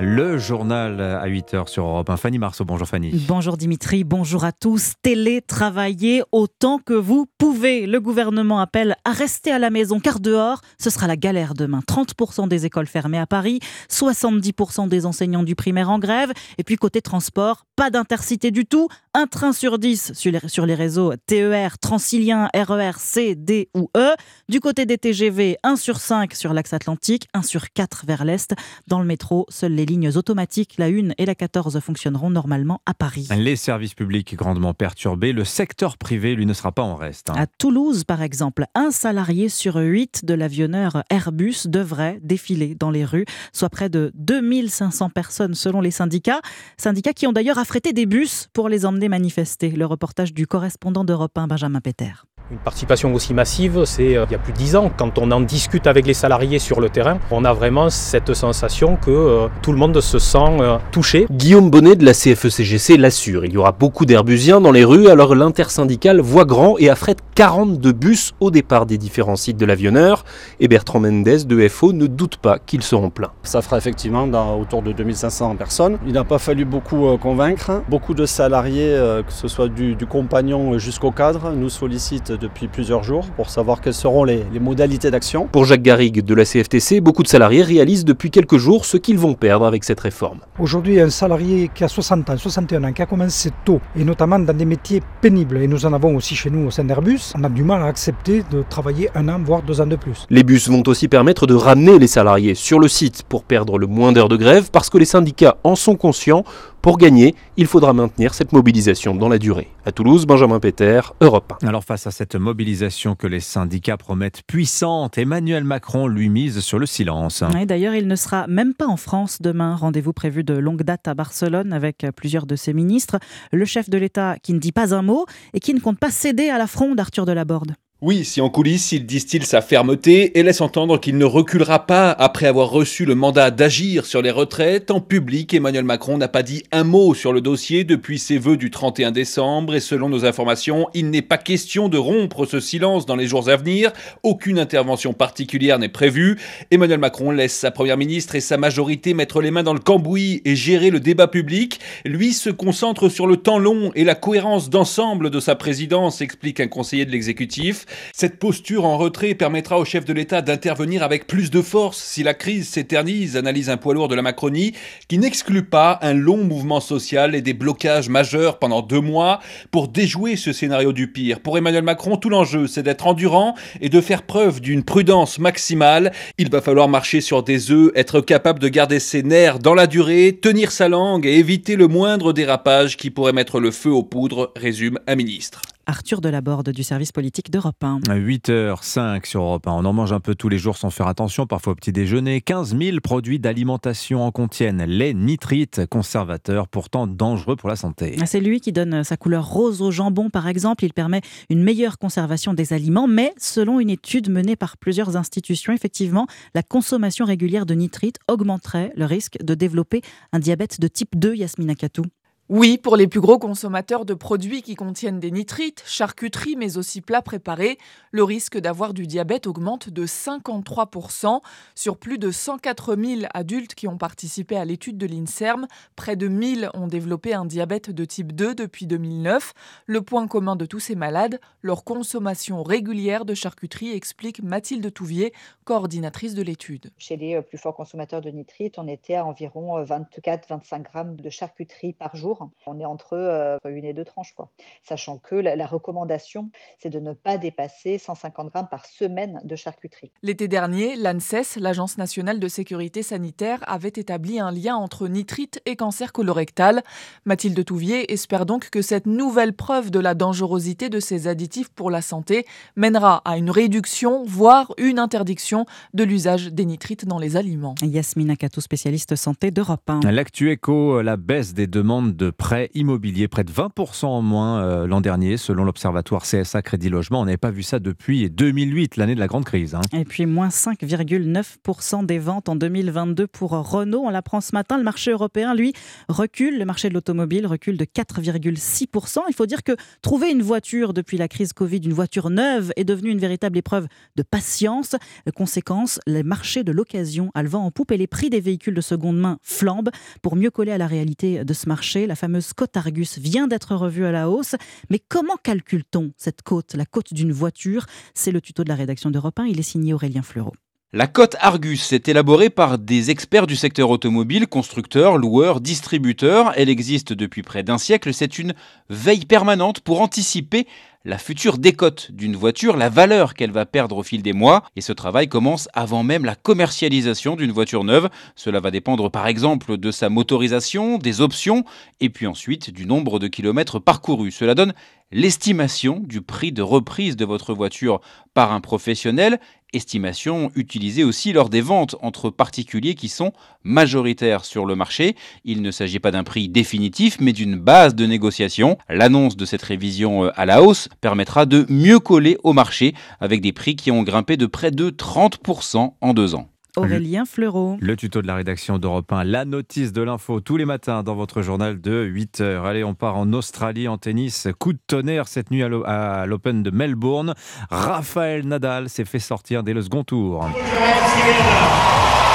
Le journal à 8h sur Europe 1. Fanny Marceau, bonjour Fanny. Bonjour Dimitri, bonjour à tous. Télétravaillez autant que vous pouvez. Le gouvernement appelle à rester à la maison car dehors, ce sera la galère demain. 30% des écoles fermées à Paris, 70% des enseignants du primaire en grève. Et puis côté transport, pas d'intercité du tout. Un train sur 10 sur les, réseaux TER, Transilien, RER, C, D ou E. Du côté des TGV, 1 sur 5 sur l'axe atlantique, 1 sur 4 vers l'est. Dans le métro, Seules les lignes automatiques, la 1 et la 14, fonctionneront normalement à Paris. Les services publics grandement perturbés, le secteur privé, lui, ne sera pas en reste. Hein. À Toulouse, par exemple, un salarié sur 8 de l'avionneur Airbus devrait défiler dans les rues, soit près de 2500 personnes selon les syndicats. Syndicats qui ont d'ailleurs affrété des bus pour les emmener manifester. Le reportage du correspondant d'Europe 1, Benjamin Peter. Une participation aussi massive, c'est euh, il y a plus de 10 ans. Quand on en discute avec les salariés sur le terrain, on a vraiment cette sensation que euh, tout le monde se sent euh, touché. Guillaume Bonnet de la CFECGC l'assure. Il y aura beaucoup d'herbusiens dans les rues, alors l'intersyndicale voit grand et affrète 42 bus au départ des différents sites de l'avionneur. Et Bertrand Mendes de FO ne doute pas qu'ils seront pleins. Ça fera effectivement dans, autour de 2500 personnes. Il n'a pas fallu beaucoup convaincre. Beaucoup de salariés, que ce soit du, du compagnon jusqu'au cadre, nous sollicitent depuis plusieurs jours pour savoir quelles seront les, modalités d'action. Pour Jacques Garrigue de la CFTC, beaucoup de salariés réalisent depuis quelques jours ce qu'ils vont perdre avec cette réforme. Aujourd'hui, un salarié qui a 60 ans, 61 ans, qui a commencé tôt, et notamment dans des métiers pénibles, et nous en avons aussi chez nous au sein d'Airbus, on a du mal à accepter de travailler un an, voire deux ans de plus. Les bus vont aussi permettre de ramener les salariés sur le site pour perdre le moins d'heures de grève, parce que les syndicats en sont conscients Pour gagner, il faudra maintenir cette mobilisation dans la durée. À Toulouse, Benjamin Péter, Europe 1. Alors face à cette mobilisation que les syndicats promettent puissante, Emmanuel Macron lui mise sur le silence. D'ailleurs, il ne sera même pas en France demain. Rendez-vous prévu de longue date à Barcelone avec plusieurs de ses ministres. Le chef de l'État qui ne dit pas un mot et qui ne compte pas céder à la fronde d'Arthur Delaborde. Oui, si en coulisses il distille sa fermeté et laisse entendre qu'il ne reculera pas après avoir reçu le mandat d'agir sur les retraites, en public, Emmanuel Macron n'a pas dit un mot sur le dossier depuis ses vœux du 31 décembre et selon nos informations, il n'est pas question de rompre ce silence dans les jours à venir. Aucune intervention particulière n'est prévue. Emmanuel Macron laisse sa première ministre et sa majorité mettre les mains dans le cambouis et gérer le débat public. Lui se concentre sur le temps long et la cohérence d'ensemble de sa présidence, explique un conseiller de l'exécutif. Cette posture en retrait permettra au chef de l'État d'intervenir avec plus de force si la crise s'éternise, analyse un poids lourd de la Macronie, qui n'exclut pas un long mouvement social et des blocages majeurs pendant deux mois pour déjouer ce scénario du pire. Pour Emmanuel Macron, tout l'enjeu, c'est d'être endurant et de faire preuve d'une prudence maximale. Il va falloir marcher sur des œufs, être capable de garder ses nerfs dans la durée, tenir sa langue et éviter le moindre dérapage qui pourrait mettre le feu aux poudres, résume un ministre. Arthur Delaborde du service politique d'Europe 1. 8h05 sur Europe 1. On en mange un peu tous les jours sans faire attention, parfois au petit déjeuner. 15 000 produits d'alimentation en contiennent. Les nitrites, conservateurs pourtant dangereux pour la santé. C'est lui qui donne sa couleur rose au jambon, par exemple. Il permet une meilleure conservation des aliments, mais selon une étude menée par plusieurs institutions, effectivement, la consommation régulière de nitrites augmenterait le risque de développer un diabète de type 2, Yasmina Katou. Oui, pour les plus gros consommateurs de produits qui contiennent des nitrites, charcuterie, mais aussi plats préparés, le risque d'avoir du diabète augmente de 53%. Sur plus de 104 000 adultes qui ont participé à l'étude de l'INSERM, près de 1000 ont développé un diabète de type 2 depuis 2009. Le point commun de tous ces malades, leur consommation régulière de charcuterie, explique Mathilde Touvier, coordinatrice de l'étude. Chez les plus forts consommateurs de nitrites, on était à environ 24-25 grammes de charcuterie par jour on est entre euh, une et deux tranches, quoi. Sachant que la, recommandation, c'est de ne pas dépasser 150 grammes par semaine de charcuterie. L'été dernier, l'ANSES, l'Agence nationale de sécurité sanitaire, avait établi un lien entre nitrite et cancer colorectal. Mathilde Touvier espère donc que cette nouvelle preuve de la dangerosité de ces additifs pour la santé mènera à une réduction, voire une interdiction de l'usage des nitrites dans les aliments. Yasmina Katou, spécialiste santé d'Europe 1. L'actu écho, la baisse des demandes de de prêts immobiliers, près de 20% en moins euh, l'an dernier, selon l'Observatoire CSA Crédit Logement. On n'avait pas vu ça depuis 2008, l'année de la grande crise. Hein. Et puis moins 5,9% des ventes en 2022 pour Renault. On l'apprend ce matin, le marché européen, lui, recule. Le marché de l'automobile recule de 4,6%. Il faut dire que trouver une voiture depuis la crise Covid, une voiture neuve, est devenu une véritable épreuve de patience. Conséquence, les marchés de l'occasion a le vent en poupe et les prix des véhicules de seconde main flambent. Pour mieux coller à la réalité de ce marché, la fameuse cote Argus vient d'être revue à la hausse. Mais comment calcule-t-on cette cote, la cote d'une voiture? C'est le tuto de la rédaction d'Europe 1. Il est signé Aurélien Fleureau. La cote Argus est élaborée par des experts du secteur automobile, constructeurs, loueurs, distributeurs. Elle existe depuis près d'un siècle. C'est une veille permanente pour anticiper la future décote d'une voiture, la valeur qu'elle va perdre au fil des mois. Et ce travail commence avant même la commercialisation d'une voiture neuve. Cela va dépendre par exemple de sa motorisation, des options, et puis ensuite du nombre de kilomètres parcourus. Cela donne l'estimation du prix de reprise de votre voiture par un professionnel, estimation utilisée aussi lors des ventes entre particuliers qui sont majoritaires sur le marché. Il ne s'agit pas d'un prix définitif, mais d'une base de négociation. L'annonce de cette révision euh, à la hausse permettra de mieux coller au marché avec des prix qui ont grimpé de près de 30% en deux ans. Aurélien Fleureau. Le tuto de la rédaction d'Europe 1, la notice de l'info tous les matins dans votre journal de 8 heures. Allez, on part en Australie en tennis. Coup de tonnerre cette nuit à l'Open de Melbourne. Raphaël Nadal s'est fait sortir dès le second tour.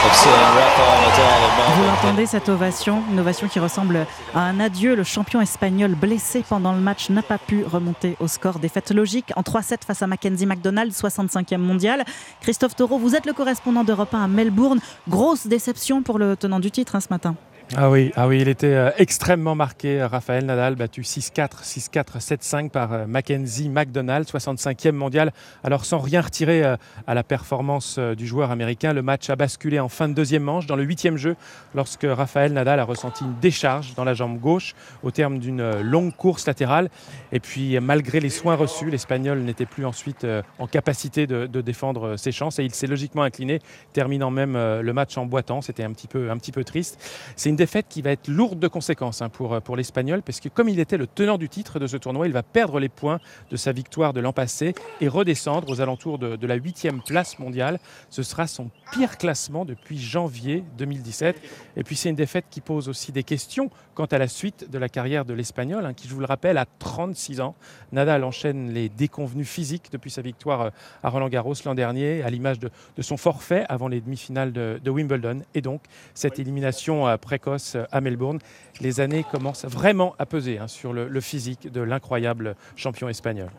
Vous l'entendez cette ovation, une ovation qui ressemble à un adieu. Le champion espagnol blessé pendant le match n'a pas pu remonter au score. Défaite logique en 3-7 face à Mackenzie McDonald, 65e mondial. Christophe Taureau, vous êtes le correspondant d'Europe 1 à Melbourne. Grosse déception pour le tenant du titre hein, ce matin. Ah oui, ah oui, il était euh, extrêmement marqué. Raphaël Nadal battu 6-4, 6-4, 7-5 par euh, Mackenzie McDonald, 65e mondial. Alors sans rien retirer euh, à la performance euh, du joueur américain, le match a basculé en fin de deuxième manche, dans le huitième jeu, lorsque Raphaël Nadal a ressenti une décharge dans la jambe gauche au terme d'une euh, longue course latérale. Et puis euh, malgré les soins reçus, l'Espagnol n'était plus ensuite euh, en capacité de, défendre euh, ses chances et il s'est logiquement incliné, terminant même euh, le match en boitant. C'était un petit peu, un petit peu triste. C'est défaite qui va être lourde de conséquences hein, pour, euh, pour l'Espagnol, parce que comme il était le tenant du titre de ce tournoi, il va perdre les points de sa victoire de l'an passé et redescendre aux alentours de, de la huitième place mondiale. Ce sera son pire classement depuis janvier 2017. Et puis c'est une défaite qui pose aussi des questions quant à la suite de la carrière de l'Espagnol, hein, qui, je vous le rappelle, a 36 ans. Nadal enchaîne les déconvenus physiques depuis sa victoire euh, à Roland Garros l'an dernier, à l'image de, de son forfait avant les demi-finales de, de Wimbledon. Et donc, cette élimination euh, précoce euh, à Melbourne, les années commencent vraiment à peser hein, sur le, le physique de l'incroyable champion espagnol.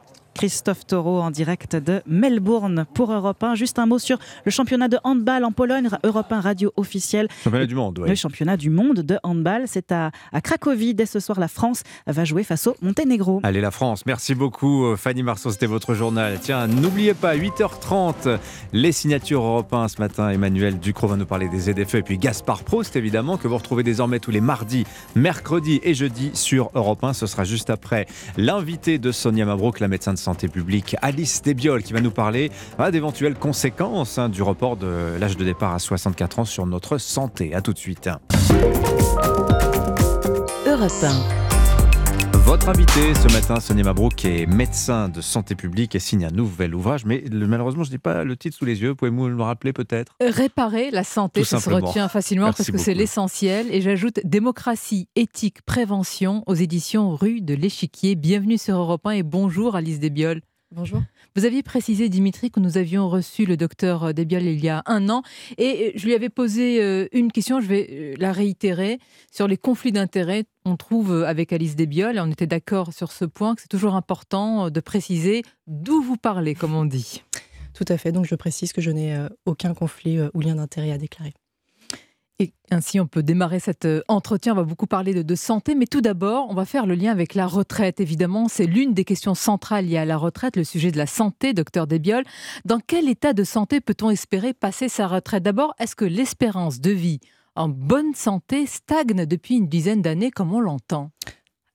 Christophe Taureau en direct de Melbourne pour Europe 1. Juste un mot sur le championnat de handball en Pologne, Europe 1 radio officielle. Championnat du monde, oui. Le championnat du monde de handball, c'est à, à Cracovie. Dès ce soir, la France va jouer face au Monténégro. Allez la France, merci beaucoup euh, Fanny Marceau, c'était votre journal. Tiens, n'oubliez pas, 8h30, les signatures européens ce matin. Emmanuel Ducrot va nous parler des ZFE et puis Gaspard Prost évidemment, que vous retrouvez désormais tous les mardis, mercredis et jeudis sur Europe 1. Ce sera juste après l'invité de Sonia Mabrouk, la médecin de santé Alice Desbiol, qui va nous parler ah, d'éventuelles conséquences hein, du report de l'âge de départ à 64 ans sur notre santé. A tout de suite. Europe 1. Votre invité ce matin, Sonia Mabrouk, est médecin de santé publique et signe un nouvel ouvrage. Mais le- malheureusement, je n'ai pas le titre sous les yeux. Pouvez-vous me le rappeler peut-être? Réparer la santé, Tout ça se retient facilement Merci parce que c'est l'essentiel. Et j'ajoute démocratie, éthique, prévention aux éditions Rue de l'Échiquier. Bienvenue sur Europe 1 et bonjour Alice Desbiol. Bonjour. Vous aviez précisé, Dimitri, que nous avions reçu le docteur Desbiol il y a un an. Et euh, je lui avais posé euh, une question, je vais euh, la réitérer, sur les conflits d'intérêts. On trouve euh, avec Alice Desbiol, et on était d'accord sur ce point, que c'est toujours important euh, de préciser d'où vous parlez, comme on dit. Tout à fait. Donc je précise que je n'ai euh, aucun conflit euh, ou lien d'intérêt à déclarer. Ainsi, on peut démarrer cet euh, entretien. On va beaucoup parler de, de santé, mais tout d'abord, on va faire le lien avec la retraite. Évidemment, c'est l'une des questions centrales liées à la retraite, le sujet de la santé, docteur Desbiol. Dans quel état de santé peut-on espérer passer sa retraite? D'abord, est-ce que l'espérance de vie en bonne santé stagne depuis une dizaine d'années, comme on l'entend?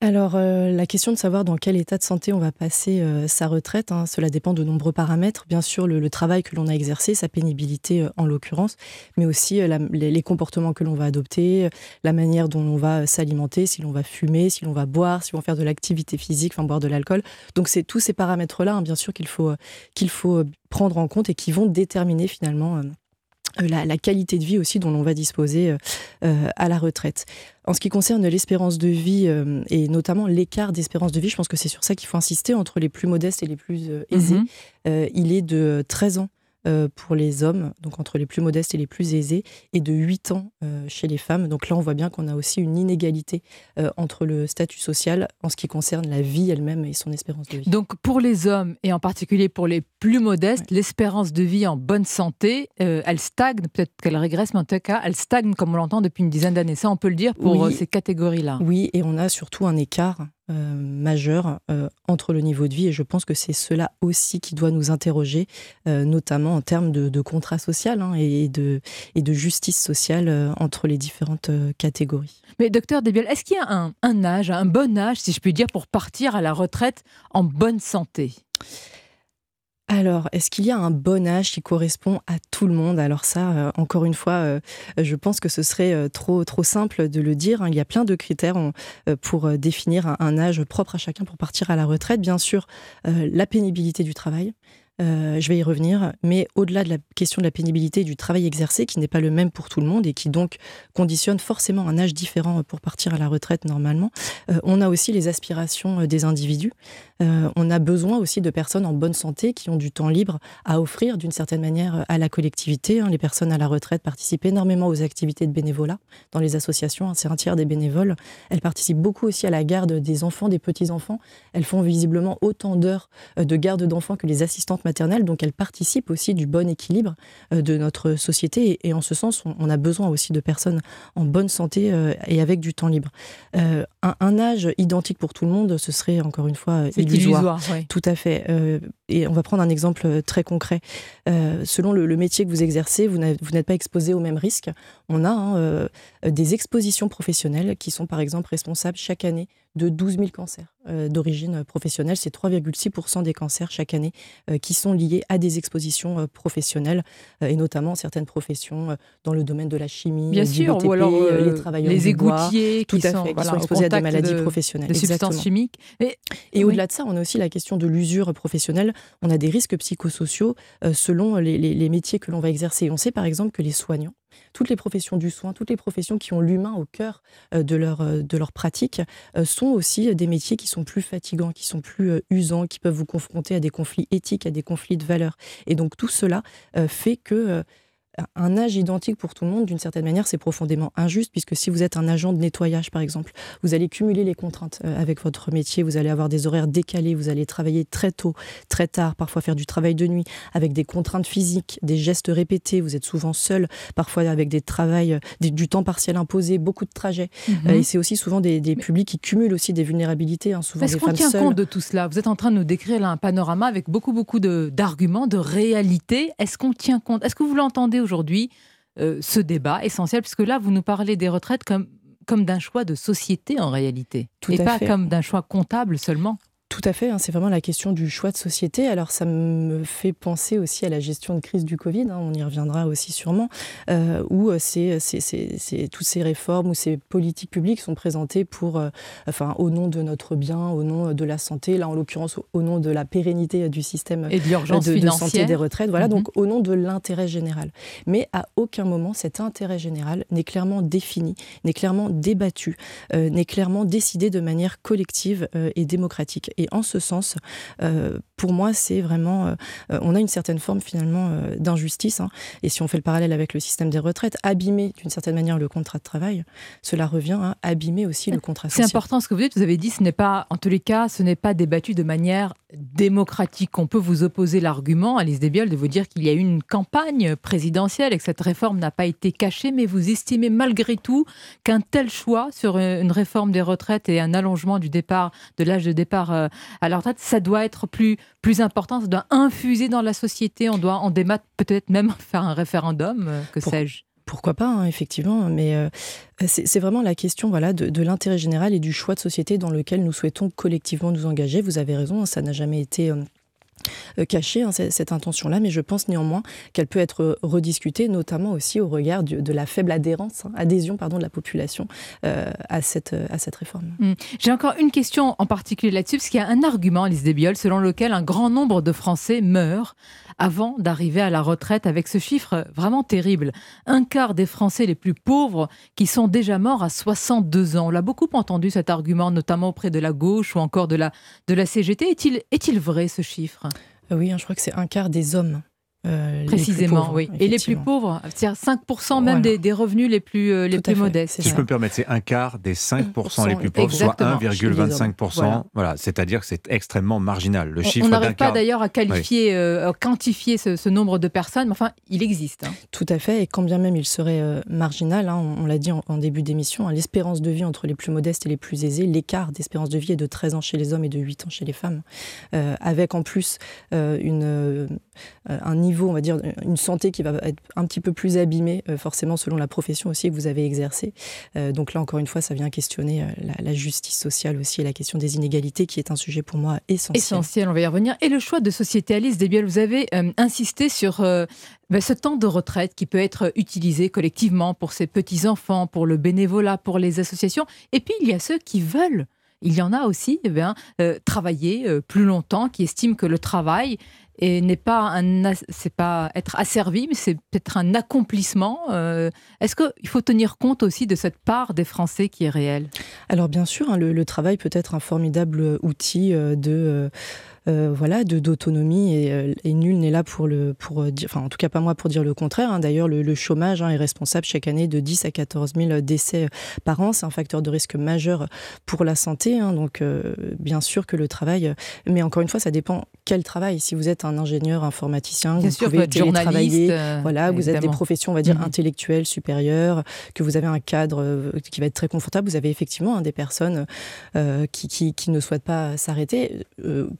Alors, euh, la question de savoir dans quel état de santé on va passer euh, sa retraite, hein, cela dépend de nombreux paramètres. Bien sûr, le, travail que l'on a exercé, sa pénibilité euh, en l'occurrence, mais aussi les, comportements que l'on va adopter, la manière dont l'on va s'alimenter, si l'on va fumer, si l'on va boire, si l'on va faire de l'activité physique, enfin boire de l'alcool. Donc, c'est tous ces paramètres-là, hein, bien sûr, qu'il faut, qu'il faut prendre en compte et qui vont déterminer finalement. Euh, la, la qualité de vie aussi dont l'on va disposer euh, euh, à la retraite. En ce qui concerne l'espérance de vie euh, et notamment l'écart d'espérance de vie, je pense que c'est sur ça qu'il faut insister entre les plus modestes et les plus euh, aisés. Mhm. Il est de 13 ans euh, pour les hommes, donc entre les plus modestes et les plus aisés, et de 8 ans euh, chez les femmes. Donc là, on voit bien qu'on a aussi une inégalité euh, entre le statut social en ce qui concerne la vie elle-même et son espérance de vie. Donc pour les hommes et en particulier pour les plus modestes, l'espérance de vie en bonne santé, elle stagne, peut-être qu'elle régresse, mais en tout cas, elle stagne comme on l'entend depuis une dizaine d'années. Ça, on peut le dire pour Oui. ces catégories-là. Oui, et on a surtout un écart euh, majeur euh, entre le niveau de vie, et je pense que c'est cela aussi qui doit nous interroger, euh, notamment en termes de, contrat social hein, et, de, et de justice sociale euh, entre les différentes catégories. Mais docteur Desbiol, est-ce qu'il y a un, un âge, un bon âge, si je puis dire, pour partir à la retraite en bonne santé? Alors, est-ce qu'il y a un bon âge qui correspond à tout le monde? Alors ça, euh, encore une fois, euh, je pense que ce serait euh, trop simple de le dire. hein. Il y a plein de critères pour définir un, âge propre à chacun pour partir à la retraite. Bien sûr, la pénibilité du travail. Je vais y revenir, mais au-delà de la question de la pénibilité du travail exercé, qui n'est pas le même pour tout le monde et qui donc conditionne forcément un âge différent pour partir à la retraite normalement, on a aussi les aspirations des individus. Euh, on a besoin aussi de personnes en bonne santé qui ont du temps libre à offrir d'une certaine manière à la collectivité. Hein. Les personnes à la retraite participent énormément aux activités de bénévolat dans les associations. Hein. C'est un tiers des bénévoles. Elles participent beaucoup aussi à la garde des enfants, des petits-enfants. Elles font visiblement autant d'heures euh, de garde d'enfants que les assistantes maternelles. Donc elles participent aussi du bon équilibre euh, de notre société. Et, en ce sens, on, a besoin aussi de personnes en bonne santé et avec du temps libre. un, un, âge identique pour tout le monde, ce serait encore une fois illusoire. Tout à fait. Euh, et on va prendre un exemple euh, très concret. Euh, selon le, métier que vous exercez, vous n'êtes pas exposé au même risque. On a hein, des expositions professionnelles qui sont par exemple responsables chaque année de 12 000 cancers d'origine professionnelle. C'est 3,6% des cancers chaque année qui sont liés à des expositions professionnelles et notamment certaines professions dans le domaine de la chimie, Bien du sûr, BTP, ou alors les travailleurs les du bois, égoutiers tout qui à sont, fait, qui voilà, sont au exposés à des maladies de- professionnelles. de substances chimiques. Et, Et oui. au-delà de ça, on a aussi la question de l'usure professionnelle. On a des risques psychosociaux euh, selon les, métiers que l'on va exercer. On sait par exemple que les soignants, toutes les professions du soin, toutes les professions qui ont l'humain au cœur euh, de, leur, euh, de leur pratique, sont aussi des métiers qui sont plus fatigants, qui sont plus usants, qui peuvent vous confronter à des conflits éthiques, à des conflits de valeurs. Et donc tout cela fait que... un âge identique pour tout le monde, d'une certaine manière, c'est profondément injuste, puisque si vous êtes un agent de nettoyage, par exemple, vous allez cumuler les contraintes euh, avec votre métier, vous allez avoir des horaires décalés, vous allez travailler très tôt, très tard, parfois faire du travail de nuit, avec des contraintes physiques, des gestes répétés, vous êtes souvent seul, parfois avec des travails, euh, des- du temps partiel imposé, beaucoup de trajets. Mhm. Euh, et c'est aussi souvent des, des publics qui cumulent aussi des vulnérabilités, hein, souvent Est-ce des qu'on tient seules. compte de tout cela? Vous êtes en train de nous décrire là un panorama avec beaucoup, beaucoup de- d'arguments, de, réalités. Est-ce qu'on tient compte? Est-ce que vous l'entendez aujourd'hui, euh, ce débat essentiel Puisque là, vous nous parlez des retraites comme, comme d'un choix de société en réalité. Tout et à pas fait. comme d'un choix comptable seulement. Tout à fait, hein, c'est vraiment la question du choix de société. Alors ça me fait penser aussi à la gestion de crise du Covid, hein, on y reviendra aussi sûrement, euh, où euh, c'est, toutes ces réformes ou ces politiques publiques sont présentées pour, euh, enfin, au nom de notre bien, au nom de la santé, là en l'occurrence au, nom de la pérennité du système Et de l'urgence de, santé des retraites, voilà, donc au nom de l'intérêt général. Mais à aucun moment cet intérêt général n'est clairement défini, n'est clairement débattu, euh, n'est clairement décidé de manière collective et démocratique. Et en ce sens, euh, pour moi, c'est vraiment, euh, euh, on a une certaine forme finalement euh, d'injustice. hein. Et si on fait le parallèle avec le système des retraites, abîmer d'une certaine manière le contrat de travail, cela revient à abîmer aussi le contrat C'est social. important ce que vous dites. Vous avez dit, ce n'est pas, en tous les cas, ce n'est pas débattu de manière démocratique. On peut vous opposer l'argument, Alice Desbiol, de vous dire qu'il y a eu une campagne présidentielle et que cette réforme n'a pas été cachée, mais vous estimez malgré tout qu'un tel choix sur une réforme des retraites et un allongement du départ, de l'âge de départ à la retraite, ça doit être plus, plus important, ça doit infuser dans la société, on doit en débattre, peut-être même faire un référendum, euh, que Pour- sais-je. Pourquoi pas, hein, effectivement, mais euh, c'est vraiment la question voilà, de, de l'intérêt général et du choix de société dans lequel nous souhaitons collectivement nous engager. Vous avez raison, hein, ça n'a jamais été euh, euh, caché, hein, cette, intention-là, mais je pense néanmoins qu'elle peut être rediscutée, notamment aussi au regard de la faible adhérence, hein, adhésion pardon, de la population euh, à, cette, à cette réforme. Hmm. J'ai encore une question en particulier là-dessus, parce qu'il y a un argument, Alice Desbiol, selon lequel un grand nombre de Français meurent avant d'arriver à la retraite avec ce chiffre vraiment terrible. Un quart des Français les plus pauvres qui sont déjà morts à 62 ans. On l'a beaucoup entendu cet argument, notamment auprès de la gauche ou encore de la, de la CGT. Est-il est-il vrai ce chiffre? Oui, hein, je crois que c'est un quart des hommes. Euh, Précisément, pauvres, oui. Et les plus pauvres, c'est-à-dire 5% même Voilà. des, des revenus les plus, euh, les Tout plus modestes. Si je peux me permettre, c'est un quart des 5% les plus pauvres, soit Exactement. 1,25%. Voilà. Voilà, c'est-à-dire que c'est extrêmement marginal. Le On- chiffre on n'arrive pas quart. d'ailleurs à Oui. qualifier, euh, à quantifier ce, ce nombre de personnes, mais enfin, il existe. hein. Tout à fait, et quand bien même il serait euh, marginal, hein, on, on l'a dit en, en début d'émission, hein, l'espérance de vie entre les plus modestes et les plus aisés, l'écart d'espérance de vie est de 13 ans chez les hommes et de 8 ans chez les femmes, Euh, avec en plus euh, une, euh, un niveau, on va dire, une santé qui va être un petit peu plus abîmée, euh, forcément selon la profession aussi que vous avez exercée. Euh, donc là, encore une fois, ça vient questionner euh, la, justice sociale aussi et la question des inégalités, qui est un sujet pour moi essentiel. Essentiel, on va y revenir. Et le choix de société, Alice Desbiol, vous avez insisté sur ben, ce temps de retraite qui peut être utilisé collectivement pour ses petits-enfants, pour le bénévolat, pour les associations. Et puis, il y a ceux qui veulent. Il y en a aussi eh bien, travailler plus longtemps, qui estiment que le travail et n'est pas un, c'est pas être asservi, mais c'est peut-être un accomplissement. Euh, est-ce qu'il faut tenir compte aussi de cette part des Français qui est réelle? Alors bien sûr, hein, le, travail peut être un formidable outil de euh, voilà, de d'autonomie euh, et, nul n'est là pour le pour euh, dire, enfin en tout cas pas moi pour dire le contraire. Hein. D'ailleurs, le, chômage hein, est responsable chaque année de 10 à 14 000 décès par an. C'est un facteur de risque majeur pour la santé. Hein. donc bien sûr que le travail, mais encore une fois, ça dépend quel travail. Si vous êtes un ingénieur informaticien, vous pouvez télétravailler. voilà, vous êtes des professions, on va dire, mm-hmm. intellectuelles supérieures, que vous avez un cadre qui va être très confortable. Vous avez effectivement des personnes qui, qui, qui, ne souhaitent pas s'arrêter.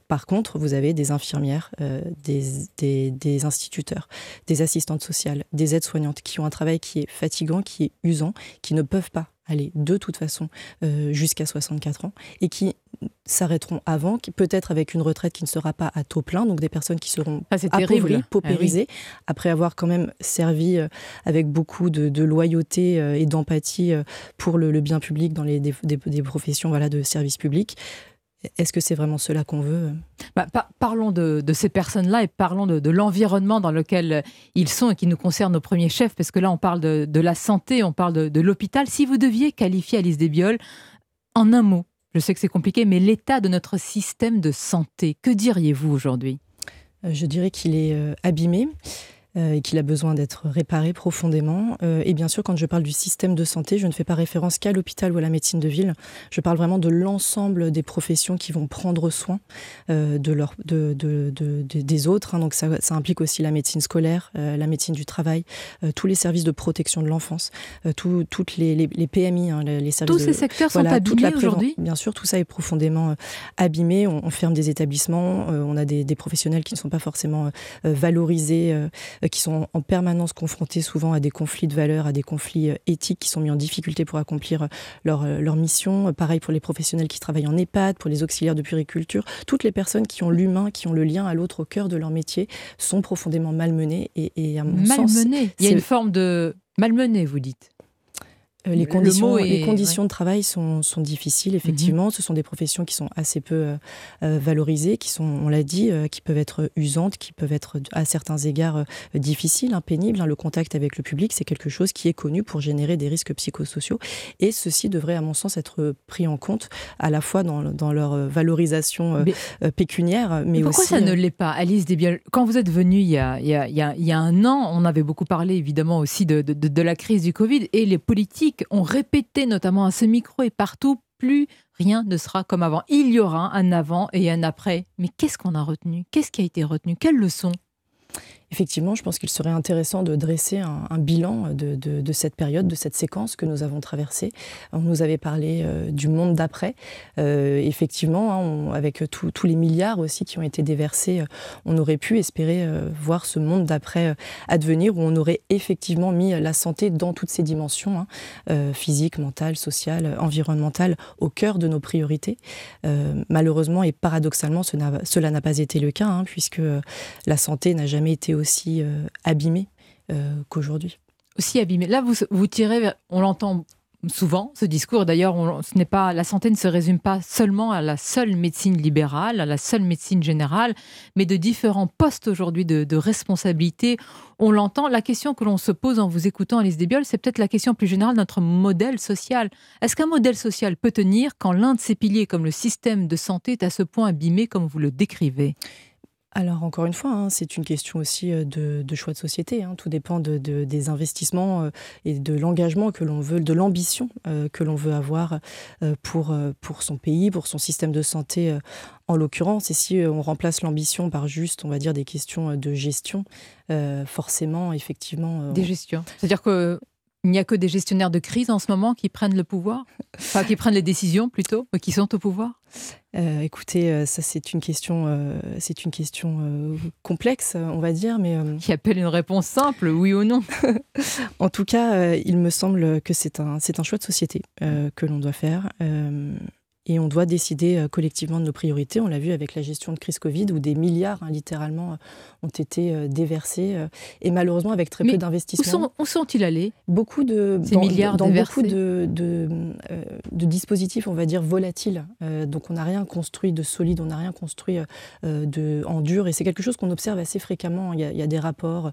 par contre, vous avez des infirmières, euh, des, des, instituteurs, des assistantes sociales, des aides-soignantes qui ont un travail qui est fatigant, qui est usant, qui ne peuvent pas aller de toute façon euh, jusqu'à 64 ans et qui s'arrêteront avant, peut-être avec une retraite qui ne sera pas à taux plein, donc des personnes qui seront ah, appauvries, ah paupérisées, après avoir quand même servi euh, avec beaucoup de, loyauté et d'empathie pour le, bien public dans les, des, des professions voilà, de service public. Est-ce que c'est vraiment cela qu'on veut? Bah, Parlons de, ces personnes-là et parlons de, l'environnement dans lequel ils sont et qui nous concerne au premier chef, parce que là, on parle de, la santé, on parle de, l'hôpital. Si vous deviez qualifier Alice Desbioles en un mot, je sais que c'est compliqué, mais l'état de notre système de santé, que diriez-vous aujourd'hui? Euh, Je dirais qu'il est euh, abîmé. Euh, et qu'il a besoin d'être réparé profondément. Euh, et bien sûr, quand je parle du système de santé, je ne fais pas référence qu'à l'hôpital ou à la médecine de ville. Je parle vraiment de l'ensemble des professions qui vont prendre soin euh, de leur, de, de, de, des autres. Hein. Donc ça, ça, implique aussi la médecine scolaire, la médecine du travail, tous les services de protection de l'enfance, toutes les, les, PMI, hein, les services. Tous ces secteurs sont abîmés aujourd'hui? Bien sûr, tout ça est profondément abîmé. On, ferme des établissements, on a des, des, professionnels qui ne sont pas forcément valorisés qui sont en permanence confrontés souvent à des conflits de valeurs, à des conflits euh, éthiques qui sont mis en difficulté pour accomplir euh, leur, leur mission. Pareil pour les professionnels qui travaillent en EHPAD, pour les auxiliaires de puriculture. Toutes les personnes qui ont l'humain, qui ont le lien à l'autre au cœur de leur métier sont profondément malmenées. Et, et à mon malmenées. Il y a une forme de malmené, vous dites euh, les conditions, les conditions de travail sont, sont difficiles, mhm. effectivement. Ce sont des professions qui sont assez peu euh, euh, valorisées, qui sont, on l'a dit, qui peuvent être usantes, qui peuvent être à certains égards difficiles, hein, pénibles. Hein. Le contact avec le public, c'est quelque chose qui est connu pour générer des risques psychosociaux. Et ceci devrait, à mon sens, être pris en compte à la fois dans, dans leur valorisation pécuniaire, mais, pourquoi aussi... ça ne l'est pas, Alice Desbiol? Quand vous êtes venue il y, a, il, y a, il y a un an, on avait beaucoup parlé évidemment aussi de, de, de la crise du Covid et les politiques ont répété, notamment à ce micro et partout, plus rien ne sera comme avant. Il y aura un avant et un après. Mais qu'est-ce qu'on a retenu? Qu'est-ce qui a été retenu? Quelles leçons? Effectivement, je pense qu'il serait intéressant de dresser un, bilan de, cette période, de cette séquence que nous avons traversée. On nous avait parlé euh, du monde d'après. Euh, effectivement, hein, avec tous les milliards aussi qui ont été déversés, euh, on aurait pu espérer voir ce monde d'après advenir où on aurait effectivement mis la santé dans toutes ses dimensions, hein, physique, mentale, sociale, environnementale, au cœur de nos priorités. malheureusement et paradoxalement, cela n'a pas été le cas, hein, puisque la santé n'a jamais été aussi euh, abîmé euh, qu'aujourd'hui. Aussi abîmé. Là, vous, tirez, on l'entend souvent ce discours. D'ailleurs, ce n'est pas la santé ne se résume pas seulement à la seule médecine libérale, à la seule médecine générale, mais de différents postes aujourd'hui de, responsabilité. On l'entend. La question que l'on se pose en vous écoutant, Alice Desbiol, c'est peut-être la question plus générale de notre modèle social. Est-ce qu'un modèle social peut tenir quand l'un de ses piliers, comme le système de santé, est à ce point abîmé comme vous le décrivez? Alors encore une fois, hein, c'est une question aussi euh, de, choix de société. Hein. Tout dépend de, des investissements euh, et de l'engagement que l'on veut, de l'ambition euh, que l'on veut avoir pour, pour son pays, pour son système de santé en l'occurrence. Et si on remplace l'ambition par juste, on va dire, des questions de gestion, forcément, effectivement... Des gestions. C'est-à-dire que il n'y a que des gestionnaires de crise en ce moment qui prennent le pouvoir Enfin, qui prennent les décisions plutôt, qui sont au pouvoir euh, écoutez, euh, ça c'est une question, euh, c'est une question complexe, on va dire, mais qui appelle une réponse simple, oui ou non. en tout cas, il me semble que c'est un, c'est un choix de société que l'on doit faire. Et on doit décider euh, collectivement de nos priorités. On l'a vu avec la gestion de crise Covid, où des milliards, hein, littéralement, euh, ont été euh, déversés. et malheureusement, avec très peu d'investissements. Où sont-ils allés? Beaucoup de. Ces milliards Dans beaucoup de, de, de, dispositifs, on va dire, volatiles. donc, on n'a rien construit de solide, on n'a rien construit de, en dur. Et c'est quelque chose qu'on observe assez fréquemment. Il y a, il y a des rapports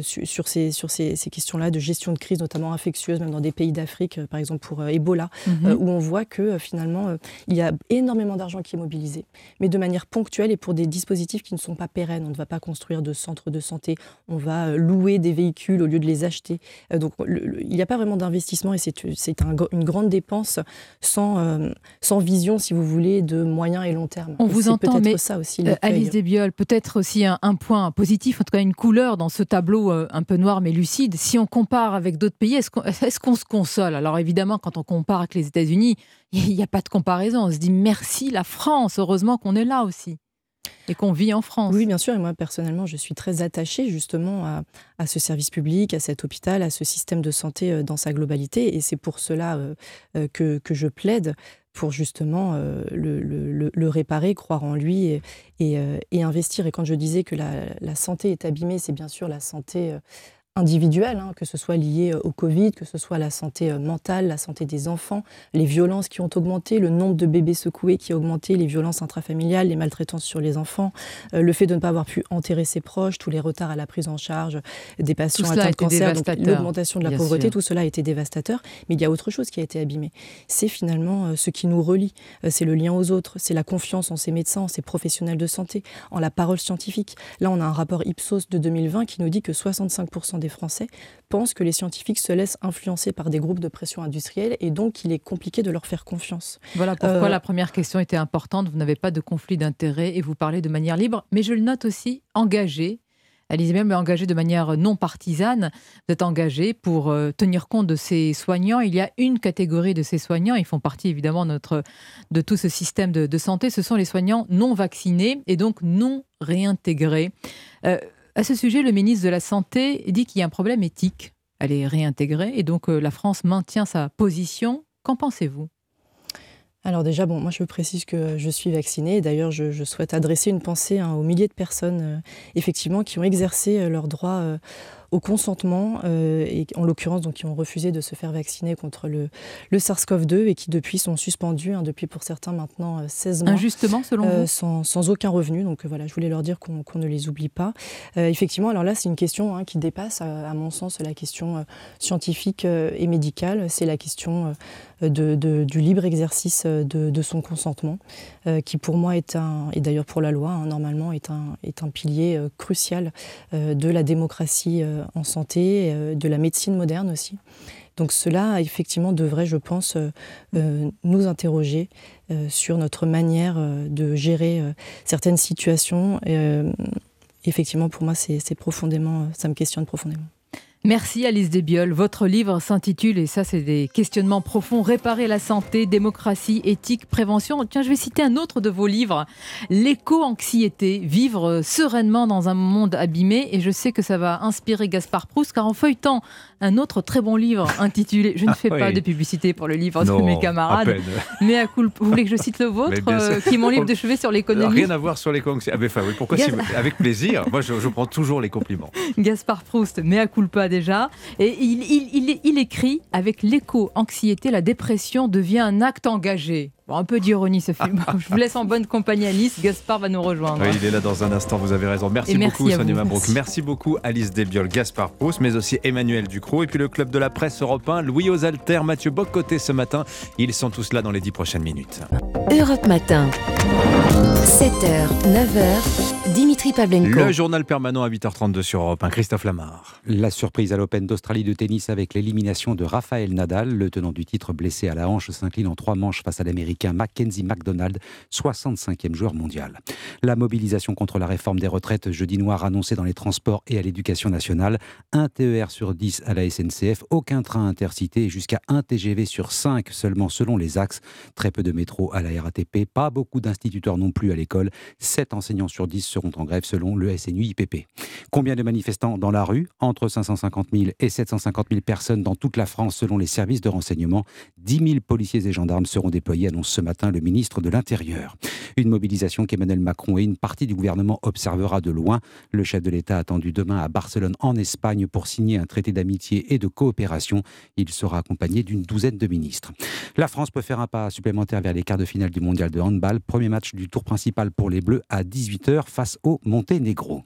sur, sur, ces, sur ces, ces questions-là de gestion de crise, notamment infectieuse, même dans des pays d'Afrique, par exemple pour Ebola, mhm. où on voit que finalement, il y a énormément d'argent qui est mobilisé, mais de manière ponctuelle et pour des dispositifs qui ne sont pas pérennes. On ne va pas construire de centres de santé, on va euh, louer des véhicules au lieu de les acheter. Euh, donc il n'y a pas vraiment d'investissement et c'est une grande dépense sans, euh, sans vision, si vous voulez, de moyen et long terme. On vous entend, mais ça aussi, Alice Desbioles, peut-être aussi un, un, point positif, en tout cas une couleur dans ce tableau un peu noir mais lucide. Si on compare avec d'autres pays, est-ce qu'on se console? Alors évidemment, quand on compare avec les États-Unis, il n'y a pas de comparaison. On se dit merci la France, heureusement qu'on est là aussi et qu'on vit en France. Oui, bien sûr. Et moi, personnellement, je suis très attachée justement à, ce service public, à cet hôpital, à ce système de santé euh, dans sa globalité. Et c'est pour cela euh, euh, que, je plaide pour justement le, réparer, croire en lui et, investir. Et quand je disais que la santé est abîmée, c'est bien sûr la santé individuelles, hein, que ce soit lié euh, au Covid, que ce soit la santé euh, mentale, la santé des enfants, les violences qui ont augmenté, le nombre de bébés secoués qui a augmenté, les violences intrafamiliales, les maltraitances sur les enfants, euh, le fait de ne pas avoir pu enterrer ses proches, tous les retards à la prise en charge des patients atteints de cancer, l'augmentation de la pauvreté, tout cela a été dévastateur. Mais il y a autre chose qui a été abîmé. C'est finalement ce qui nous relie, c'est le lien aux autres, c'est la confiance en ces médecins, en ces professionnels de santé, en la parole scientifique. Là, on a un rapport Ipsos de 2020 qui nous dit que 65% des Français pensent que les scientifiques se laissent influencer par des groupes de pression industrielle et donc il est compliqué de leur faire confiance. Voilà pourquoi euh, la première question était importante. Vous n'avez pas de conflit d'intérêts et vous parlez de manière libre, mais je le note aussi engagé. Même est engagée de manière non partisane. Vous êtes engagée pour euh, tenir compte de ces soignants. Il y a une catégorie de ces soignants, ils font partie évidemment notre, de tout ce système de, santé. Ce sont les soignants non vaccinés et donc non réintégrés. Euh, à ce sujet, le ministre de la Santé dit qu'il y a un problème éthique. Elle est réintégrée et donc euh, la France maintient sa position. Qu'en pensez-vous? Alors déjà, bon, moi je précise que je suis vaccinée. D'ailleurs, je, souhaite adresser une pensée hein, aux milliers de personnes, euh, effectivement, qui ont exercé euh, leur droit au consentement, euh, et en l'occurrence donc qui ont refusé de se faire vacciner contre le, le SARS-CoV-2 et qui depuis sont suspendus, hein, depuis pour certains maintenant 16 euh, mois. Injustement selon euh, vous? sans, sans, aucun revenu, donc voilà, je voulais leur dire qu'on ne les oublie pas. effectivement, alors là c'est une question hein, qui dépasse à, mon sens la question scientifique et médicale, c'est la question de, de, du libre exercice de, de son consentement, qui pour moi est un, et d'ailleurs pour la loi hein, normalement, est un, est un pilier crucial de la démocratie en santé, euh, de la médecine moderne aussi. Donc cela, effectivement, devrait, je pense, euh, nous interroger sur notre manière de gérer certaines situations. effectivement, pour moi, ça me questionne profondément. Merci Alice Desbioles. Votre livre s'intitule, et ça c'est des questionnements profonds, Réparer la santé, démocratie, éthique, prévention. Tiens, je vais citer un autre de vos livres, L'éco-anxiété, vivre sereinement dans un monde abîmé. Et je sais que ça va inspirer Gaspard Proust, car en feuilletant un autre très bon livre intitulé, je ne fais pas de publicité pour le livre de mes camarades, mais à vous voulez que je cite le vôtre, euh, qui est mon livre de chevet sur l'économie Rien à voir sur l'éco-anxiété. Ah, enfin, oui, pourquoi Avec plaisir. Moi, je, je, prends toujours les compliments. Gaspard Proust, mais à culpa déjà. Et il, il, il écrit Avec l'éco-anxiété, la dépression devient un acte engagé un peu d'ironie, Sophie. je vous laisse en bonne compagnie, Alice. Gaspard va nous rejoindre. Oui, il est là dans un instant, vous avez raison. Merci, beaucoup, Sonia Mabrouk. Merci. beaucoup, Alice Desbiol, Gaspard Proust, mais aussi Emmanuel Ducrot. Et puis le club de la presse européen, Louis Osalter, Mathieu Bocoté ce matin. Ils sont tous là dans les dix prochaines minutes. Europe Matin. 7h, 9h, Dimitri Pavlenko. Le journal permanent à 8h32 sur Europe 1, Christophe Lamar. La surprise à l'Open d'Australie de tennis avec l'élimination de Raphaël Nadal, le tenant du titre blessé à la hanche, s'incline en trois manches face à Mackenzie McDonald, 65e joueur mondial. La mobilisation contre la réforme des retraites jeudi noir annoncée dans les transports et à l'éducation nationale. Un TER sur 10 à la SNCF, aucun train intercité jusqu'à un TGV sur 5 seulement selon les axes. Très peu de métro à la RATP, pas beaucoup d'instituteurs non plus à l'école. 7 enseignants sur 10 seront en grève selon le SNU-IPP. Combien de manifestants dans la rue? Entre 550 000 et 750 000 personnes dans toute la France selon les services de renseignement. 10 000 policiers et gendarmes seront déployés, ce matin le ministre de l'Intérieur. Une mobilisation qu'Emmanuel Macron et une partie du gouvernement observera de loin. Le chef de l'État attendu demain à Barcelone en Espagne pour signer un traité d'amitié et de coopération. Il sera accompagné d'une douzaine de ministres. La France peut faire un pas supplémentaire vers les quarts de finale du mondial de handball. Premier match du tour principal pour les Bleus à 18h face au Monténégro.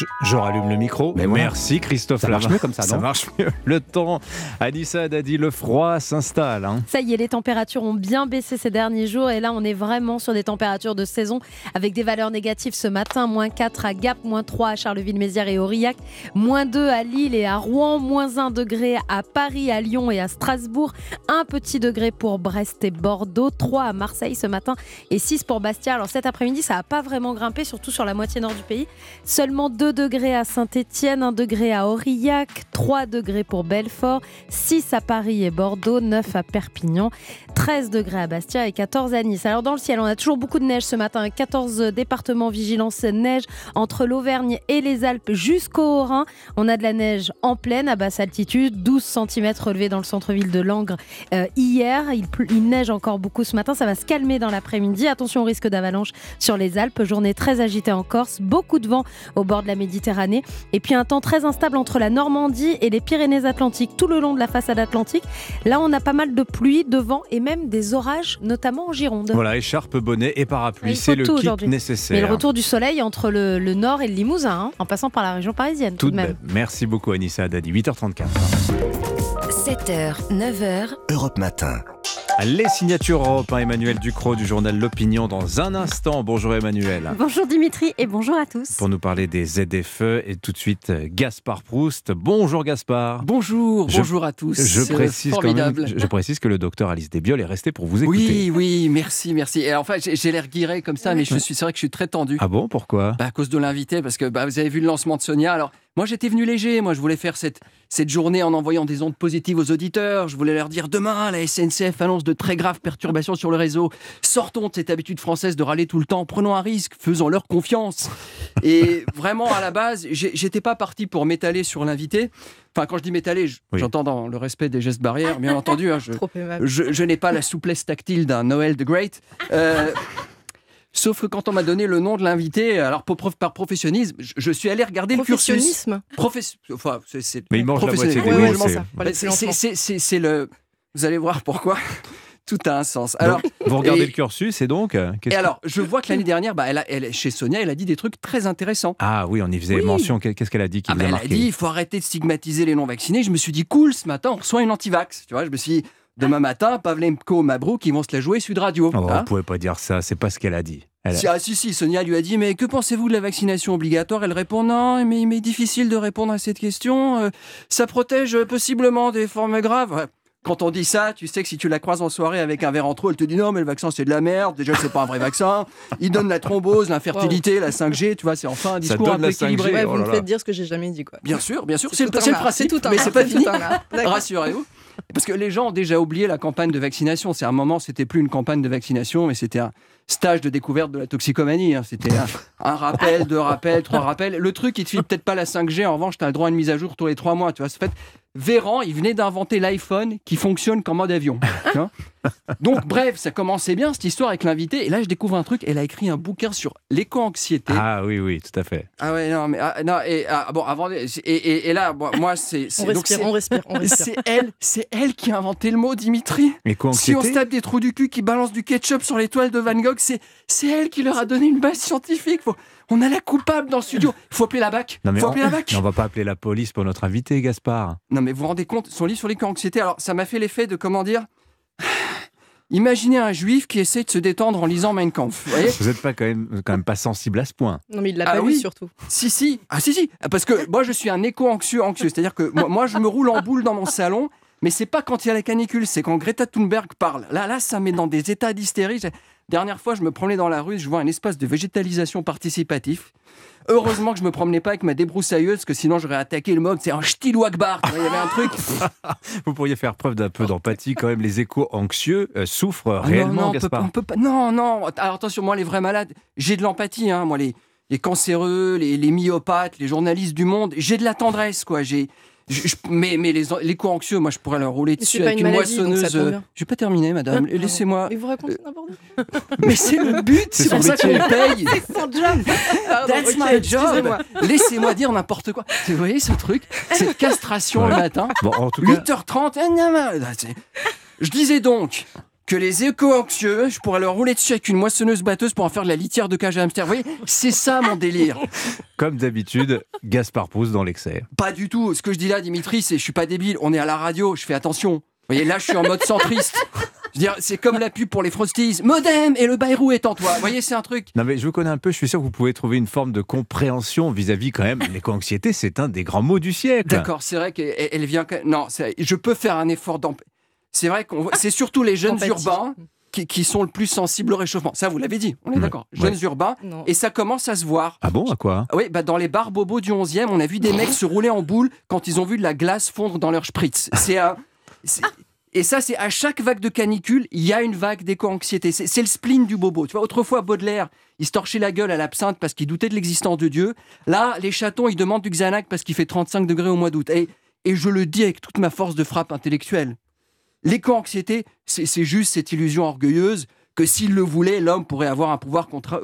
Je, je rallume le micro. Mais. Merci Christophe Ça marche mieux comme ça, non marche mieux. Le temps, Anissa a dit, le froid s'installe. hein. Ça y est, les températures ont bien baissé ces derniers jours et là on est vraiment sur des températures de saison avec des valeurs négatives ce matin, moins 4 à Gap, moins 3 à Charleville-Mézières et Aurillac, moins 2 à Lille et à Rouen, moins 1 degré à Paris, à Lyon et à Strasbourg, un petit degré pour Brest et Bordeaux, 3 à Marseille ce matin et 6 pour Bastia. Alors cet après-midi ça n'a pas vraiment grimpé, surtout sur la moitié nord du pays. Seulement 2 degrés à Saint-Étienne, 1 degré à Aurillac, 3 degrés pour Belfort, 6 à Paris et Bordeaux, 9 à Perpignan, 13 degrés à Bastia et 14 à Nice. Alors dans le ciel, on a toujours beaucoup de neige ce matin, 14 départements vigilance neige entre l'Auvergne et les Alpes jusqu'au Haut-Rhin. On a de la neige en pleine à basse altitude, 12 cm relevés dans le centre-ville de Langres euh, hier. Il, il neige encore beaucoup ce matin, ça va se calmer dans l'après-midi. Attention au risque d'avalanche sur les Alpes, journée très agitée en Corse, beaucoup de vent au bord de la Méditerranée et puis un temps très instable entre la Normandie et les Pyrénées-Atlantiques tout le long de la façade atlantique. Là, on a pas mal de pluie, de vent et même des orages, notamment en Gironde. Voilà, écharpe, bonnet et parapluie, faut c'est le tout kit aujourd'hui. nécessaire. Mais le retour du soleil entre le, le nord et le Limousin, hein, en passant par la région parisienne tout, Tout de même. même. Merci beaucoup Anissa Dadi, 8h34. 7h, 9h, Europe Matin. Les signatures Europe 1, Emmanuel Ducrot du journal L'Opinion dans un instant. Bonjour Emmanuel. Bonjour Dimitri et bonjour à tous. Pour nous parler des ZFE et tout de suite euh, Gaspard Proust. Bonjour Gaspard. Bonjour, Je- bonjour à tous. Je C'est précise, quand même- formidable. je- précise que le docteur Alice Desbiol est resté pour vous écouter. Oui, oui, merci, merci. Et enfin, j'ai j'ai l'air guiré comme ça, mais je suis, c'est vrai que je suis très tendu. Ah bon, pourquoi? Bah, à cause de l'invité, parce que bah, vous avez vu le lancement de Sonia. Alors, moi, j'étais venu léger. Moi, je voulais faire cette, cette journée en envoyant des ondes positives aux auditeurs. Je voulais leur dire demain, la SNCF annonce de très graves perturbations sur le réseau. Sortons de cette habitude française de râler tout le temps. Prenons un risque, faisons leur confiance. Et vraiment, à la base, j'étais pas parti pour m'étaler sur l'invité. Enfin, quand je dis m'étaler, Oui. j'entends dans le respect des gestes barrières, bien entendu. hein, je, n'ai pas la souplesse tactile d'un Noël the Great. Euh, Sauf que quand on m'a donné le nom de l'invité, alors prof- par professionnalisme, je, je suis allé regarder le cursus. Professionnisme enfin, Mais il mange la moitié des c'est le. Vous allez voir pourquoi. Tout a un sens. Alors, Vous regardez et- le cursus et donc euh, et alors, je vois que l'année dernière, bah, elle a- elle- chez Sonia, elle a dit des trucs très intéressants. Ah oui, on y faisait Oui. mention. Qu'est-ce qu'elle a dit qui Ah vous bah, a elle a dit il faut arrêter de stigmatiser les non-vaccinés. Je me suis dit cool, ce matin, on reçoit une anti-vax. Tu vois, je me suis dit demain matin, Pavlenko, Mabrouk, ils vont se la jouer Sud Radio. Oh, hein. Vous pouvez pas dire ça, c'est pas ce qu'elle a dit. Elle a- Si, ah, si, si, Sonia lui a dit Mais que pensez-vous de la vaccination obligatoire? Elle répond Non, mais il m'est difficile de répondre à cette question. Euh, ça protège euh, possiblement des formes graves. Ouais. Quand on dit ça, tu sais que si tu la croises en soirée avec un verre en trop, elle te dit non, mais le vaccin c'est de la merde. Déjà, c'est pas un vrai vaccin. Il donne la thrombose, l'infertilité, la 5G. Tu vois, c'est enfin un discours un peu la 5G, équilibré. Ouais, oh vous là me là. faites dire ce que j'ai jamais dit, quoi. Bien sûr, bien sûr, C'est le, le principe, c'est tout un mais c'est pas fini. Rassurez-vous. Parce que les gens ont déjà oublié la campagne de vaccination. C'est un moment, c'était plus une campagne de vaccination, mais c'était un stage de découverte de la toxicomanie. hein. C'était un, un rappel, deux rappels, trois rappels. Le truc, il te file peut-être pas la 5G. En revanche, tu as le droit à une mise à jour tous les trois mois. Tu vois, c'est fait. Véran, il venait d'inventer l'iPhone qui fonctionne comme mode avion. Donc, bref, ça commençait bien cette histoire avec l'invité. Et là, je découvre un truc. Elle a écrit un bouquin sur l'éco-anxiété. Ah oui, oui, tout à fait. Ah ouais, non, mais ah, non, et ah, bon, avant, et, et- et là, bon, moi, c'est. c'est- On donc respire, on respire, on respire. C'est elle, c'est elle qui a inventé le mot, Dimitri. Si on se tape des trous du cul qui balancent du ketchup sur les toiles de Van Gogh, c'est, c'est elle qui leur a donné une base scientifique. Faut- on a la coupable dans le studio. Il faut appeler la BAC. Non, mais faut on, appeler la BAC. mais on va pas appeler la police pour notre invité, Gaspard. Non, mais vous vous rendez compte, son livre sur l'éco-anxiété, alors ça m'a fait l'effet de comment dire. Imaginez un juif qui essaie de se détendre en lisant Mein Kampf. Vous voyez Vous n'êtes pas quand même, quand même pas sensible à ce point. Non, mais il l'a Ah pas oui. vu surtout. Si, si. Ah, si, si. Parce que moi, je suis un éco-anxieux, anxieux. C'est-à-dire que moi, moi, je me roule en boule dans mon salon. Mais c'est pas quand il y a la canicule, c'est quand Greta Thunberg parle. Là, là, ça met dans des états d'hystérie. Dernière fois, je me promenais dans la rue, je vois un espace de végétalisation participatif. Heureusement que je me promenais pas avec ma débroussailleuse, parce que sinon j'aurais attaqué le mode. C'est un ch'tilou akbar. Il y avait un truc. Vous pourriez faire preuve d'un peu d'empathie quand même. Les échos anxieux euh, souffrent Ah non, réellement, non, on peut, on peut pas. Non, non. Alors attention, moi, les vrais malades, j'ai de l'empathie. Hein, moi, les, les cancéreux, les, les myopathes, les journalistes du monde, j'ai de la tendresse, quoi. J'ai. Je- je- mais, mais les, les co-anxieux, moi, je pourrais leur rouler dessus pas avec une maladie, moissonneuse. euh. Je vais pas terminer, madame. Hein Laissez-moi. Mais vous racontez n'importe quoi. Mais c'est le but, C'est pour ça qu'on paye. C'est son job. Pardon, That's my job. excusez-moi. Laissez-moi dire n'importe quoi. Vous voyez ce truc Cette castration le matin? Bon, en tout cas- 8h30. eh, c'est- Je disais donc que les éco-anxieux, je pourrais leur rouler dessus avec une moissonneuse batteuse pour en faire de la litière de cage à hamster. Vous voyez C'est ça mon délire. Comme d'habitude, Gaspard pousse dans l'excès. Pas du tout. Ce que je dis là, Dimitri, c'est je suis pas débile. On est à la radio. Je fais attention. Vous voyez, là, je suis en mode centriste. Je veux dire, c'est comme la pub pour les Frosties. Modem et le Bayrou est en toi. Vous voyez, c'est un truc. Non mais je vous connais un peu, je suis sûr que vous pouvez trouver une forme de compréhension vis-à-vis quand même. L'éco-anxiété, c'est un des grands mots du siècle. D'accord, c'est vrai qu'elle elle vient. Non, je peux faire un effort d'emp. C'est vrai qu'on voit- c'est surtout les jeunes urbains qui, qui sont le plus sensibles au réchauffement. Ça, vous l'avez dit, on est Ouais. d'accord. Ouais. Jeunes urbains, Non. et ça commence à se voir. Ah bon, à quoi? Oui, bah dans les bars bobos du 11e, on a vu des mecs se rouler en boule quand ils ont vu de la glace fondre dans leur spritz. C'est un. Et ça, c'est à chaque vague de canicule, il y a une vague d'éco-anxiété. C'est c'est le spleen du bobo. Tu vois, autrefois, Baudelaire, il se torchait la gueule à l'absinthe parce qu'il doutait de l'existence de Dieu. Là, les chatons, ils demandent du Xanax parce qu'il fait 35 degrés au mois d'août. Et, et je le dis avec toute ma force de frappe intellectuelle. L'éco-anxiété, c'est juste cette illusion orgueilleuse que s'il le voulait, l'homme pourrait avoir un pouvoir contra-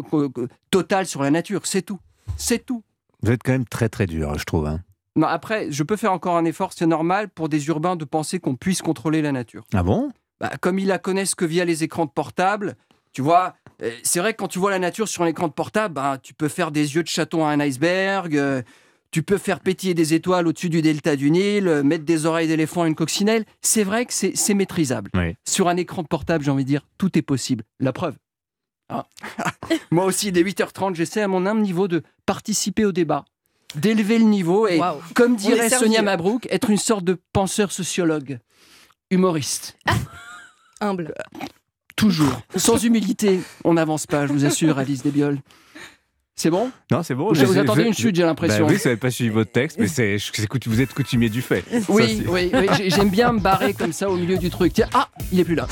total sur la nature. C'est tout. C'est tout. Vous êtes quand même très très dur, je trouve. hein. Non, après, je peux faire encore un effort, c'est normal pour des urbains de penser qu'on puisse contrôler la nature. Ah bon? Bah, comme ils la connaissent que via les écrans de portable, tu vois, euh, c'est vrai que quand tu vois la nature sur un écran de portable, bah, tu peux faire des yeux de chaton à un iceberg, euh, tu peux faire pétiller des étoiles au-dessus du delta du Nil, euh, mettre des oreilles d'éléphant à une coccinelle. C'est vrai que c'est maîtrisable. Oui. Sur un écran portable, j'ai envie de dire, tout est possible. La preuve. Ah. Moi aussi, dès 8h30, j'essaie à mon humble niveau de participer au débat, d'élever le niveau et, comme dirait. Sonia Mabrouk, être une sorte de penseur sociologue, humoriste. Humble. Toujours. Sans humilité, on n'avance pas, je vous assure, Alice Desbioles. C'est bon? Non, c'est bon. Vous attendez une chute, j'ai l'impression. Bah oui, ça n'avait pas suivi votre texte, mais c'est, vous êtes coutumier du fait. Oui, oui, oui, j'ai- j'aime bien me barrer comme ça au milieu du truc. Tiens, ah, il est plus là.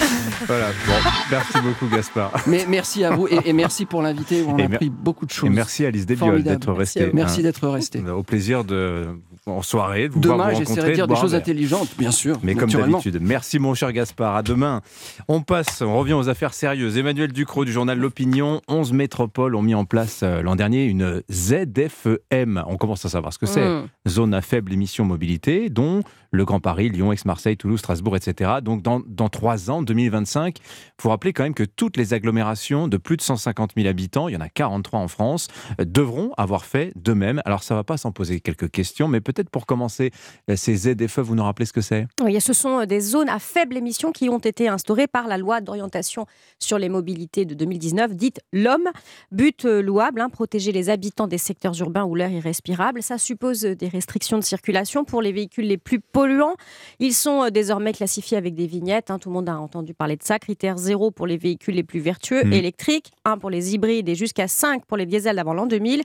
Voilà. Bon, merci beaucoup, Gaspard. Mais merci à vous et, et merci pour l'invité. On Et a appris beaucoup de Et choses. merci Alice Formidable. d'être restée. Merci hein. d'être resté. Au plaisir de en soirée, de vous Demain, voir vous j'essaierai de dire des choses intelligentes, bien sûr. Mais comme d'habitude. Merci mon cher Gaspard. À demain. On passe, on revient aux affaires sérieuses. Emmanuel Ducrot du journal L'Opinion. 11 métropoles ont mis en place euh, l'an dernier une ZFEM. On commence à savoir ce que c'est. Mmh. Zone à faible émission mobilité, dont le Grand Paris, Lyon, Aix-Marseille, Toulouse, Strasbourg, etc. Donc dans, dans trois ans, 2025, il faut rappeler quand même que toutes les agglomérations de plus de 150 000 habitants, il y en a 43 en France, euh, devront avoir fait de même. Alors ça ne va pas s'en poser quelques questions, mais peut-être pour commencer, euh, ces ZFE, vous nous rappelez ce que c'est? Oui, ce sont euh, des zones à faible émission qui ont été instaurées par la loi d'orientation sur les mobilités de 2019, dite l'homme. But louable, hein, protéger les habitants des secteurs urbains où l'air est respirable. Ça suppose des restrictions de circulation pour les véhicules les plus polluants. Ils sont euh, désormais classifiés avec des vignettes. hein, tout le monde a entendu parler de ça. Critère 0 pour les véhicules les plus vertueux Mhm. électriques, 1 pour les hybrides et jusqu'à 5 pour les diesels d'avant l'an 2000.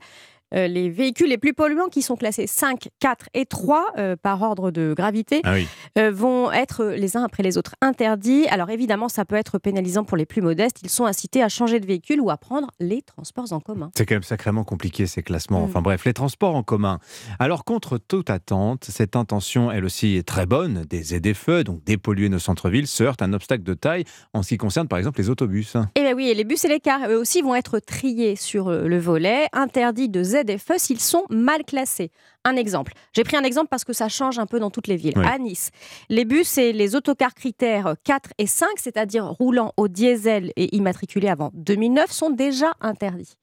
Euh, les véhicules les plus polluants qui sont classés 5, 4 et 3 euh, par ordre de gravité Ah oui. euh, vont être les uns après les autres interdits. Alors évidemment, ça peut être pénalisant pour les plus modestes. Ils sont incités à changer de véhicule ou à prendre les transports en commun. C'est quand même sacrément compliqué ces classements. Mm. Enfin bref, les transports en commun. Alors contre toute attente, cette intention, elle aussi, est très bonne. Des ZFE, donc dépolluer nos centres-villes, se heurtent à un obstacle de taille en ce qui concerne par exemple les autobus. Et bien oui, et les bus et les cars, eux aussi, vont être triés sur le volet, interdits de ZFE s'ils sont mal classés. Un exemple. J'ai pris un exemple parce que ça change un peu dans toutes les villes. Oui. À Nice, les bus et les autocars critères 4 et 5, c'est-à-dire roulant au diesel et immatriculés avant 2009, sont déjà interdits.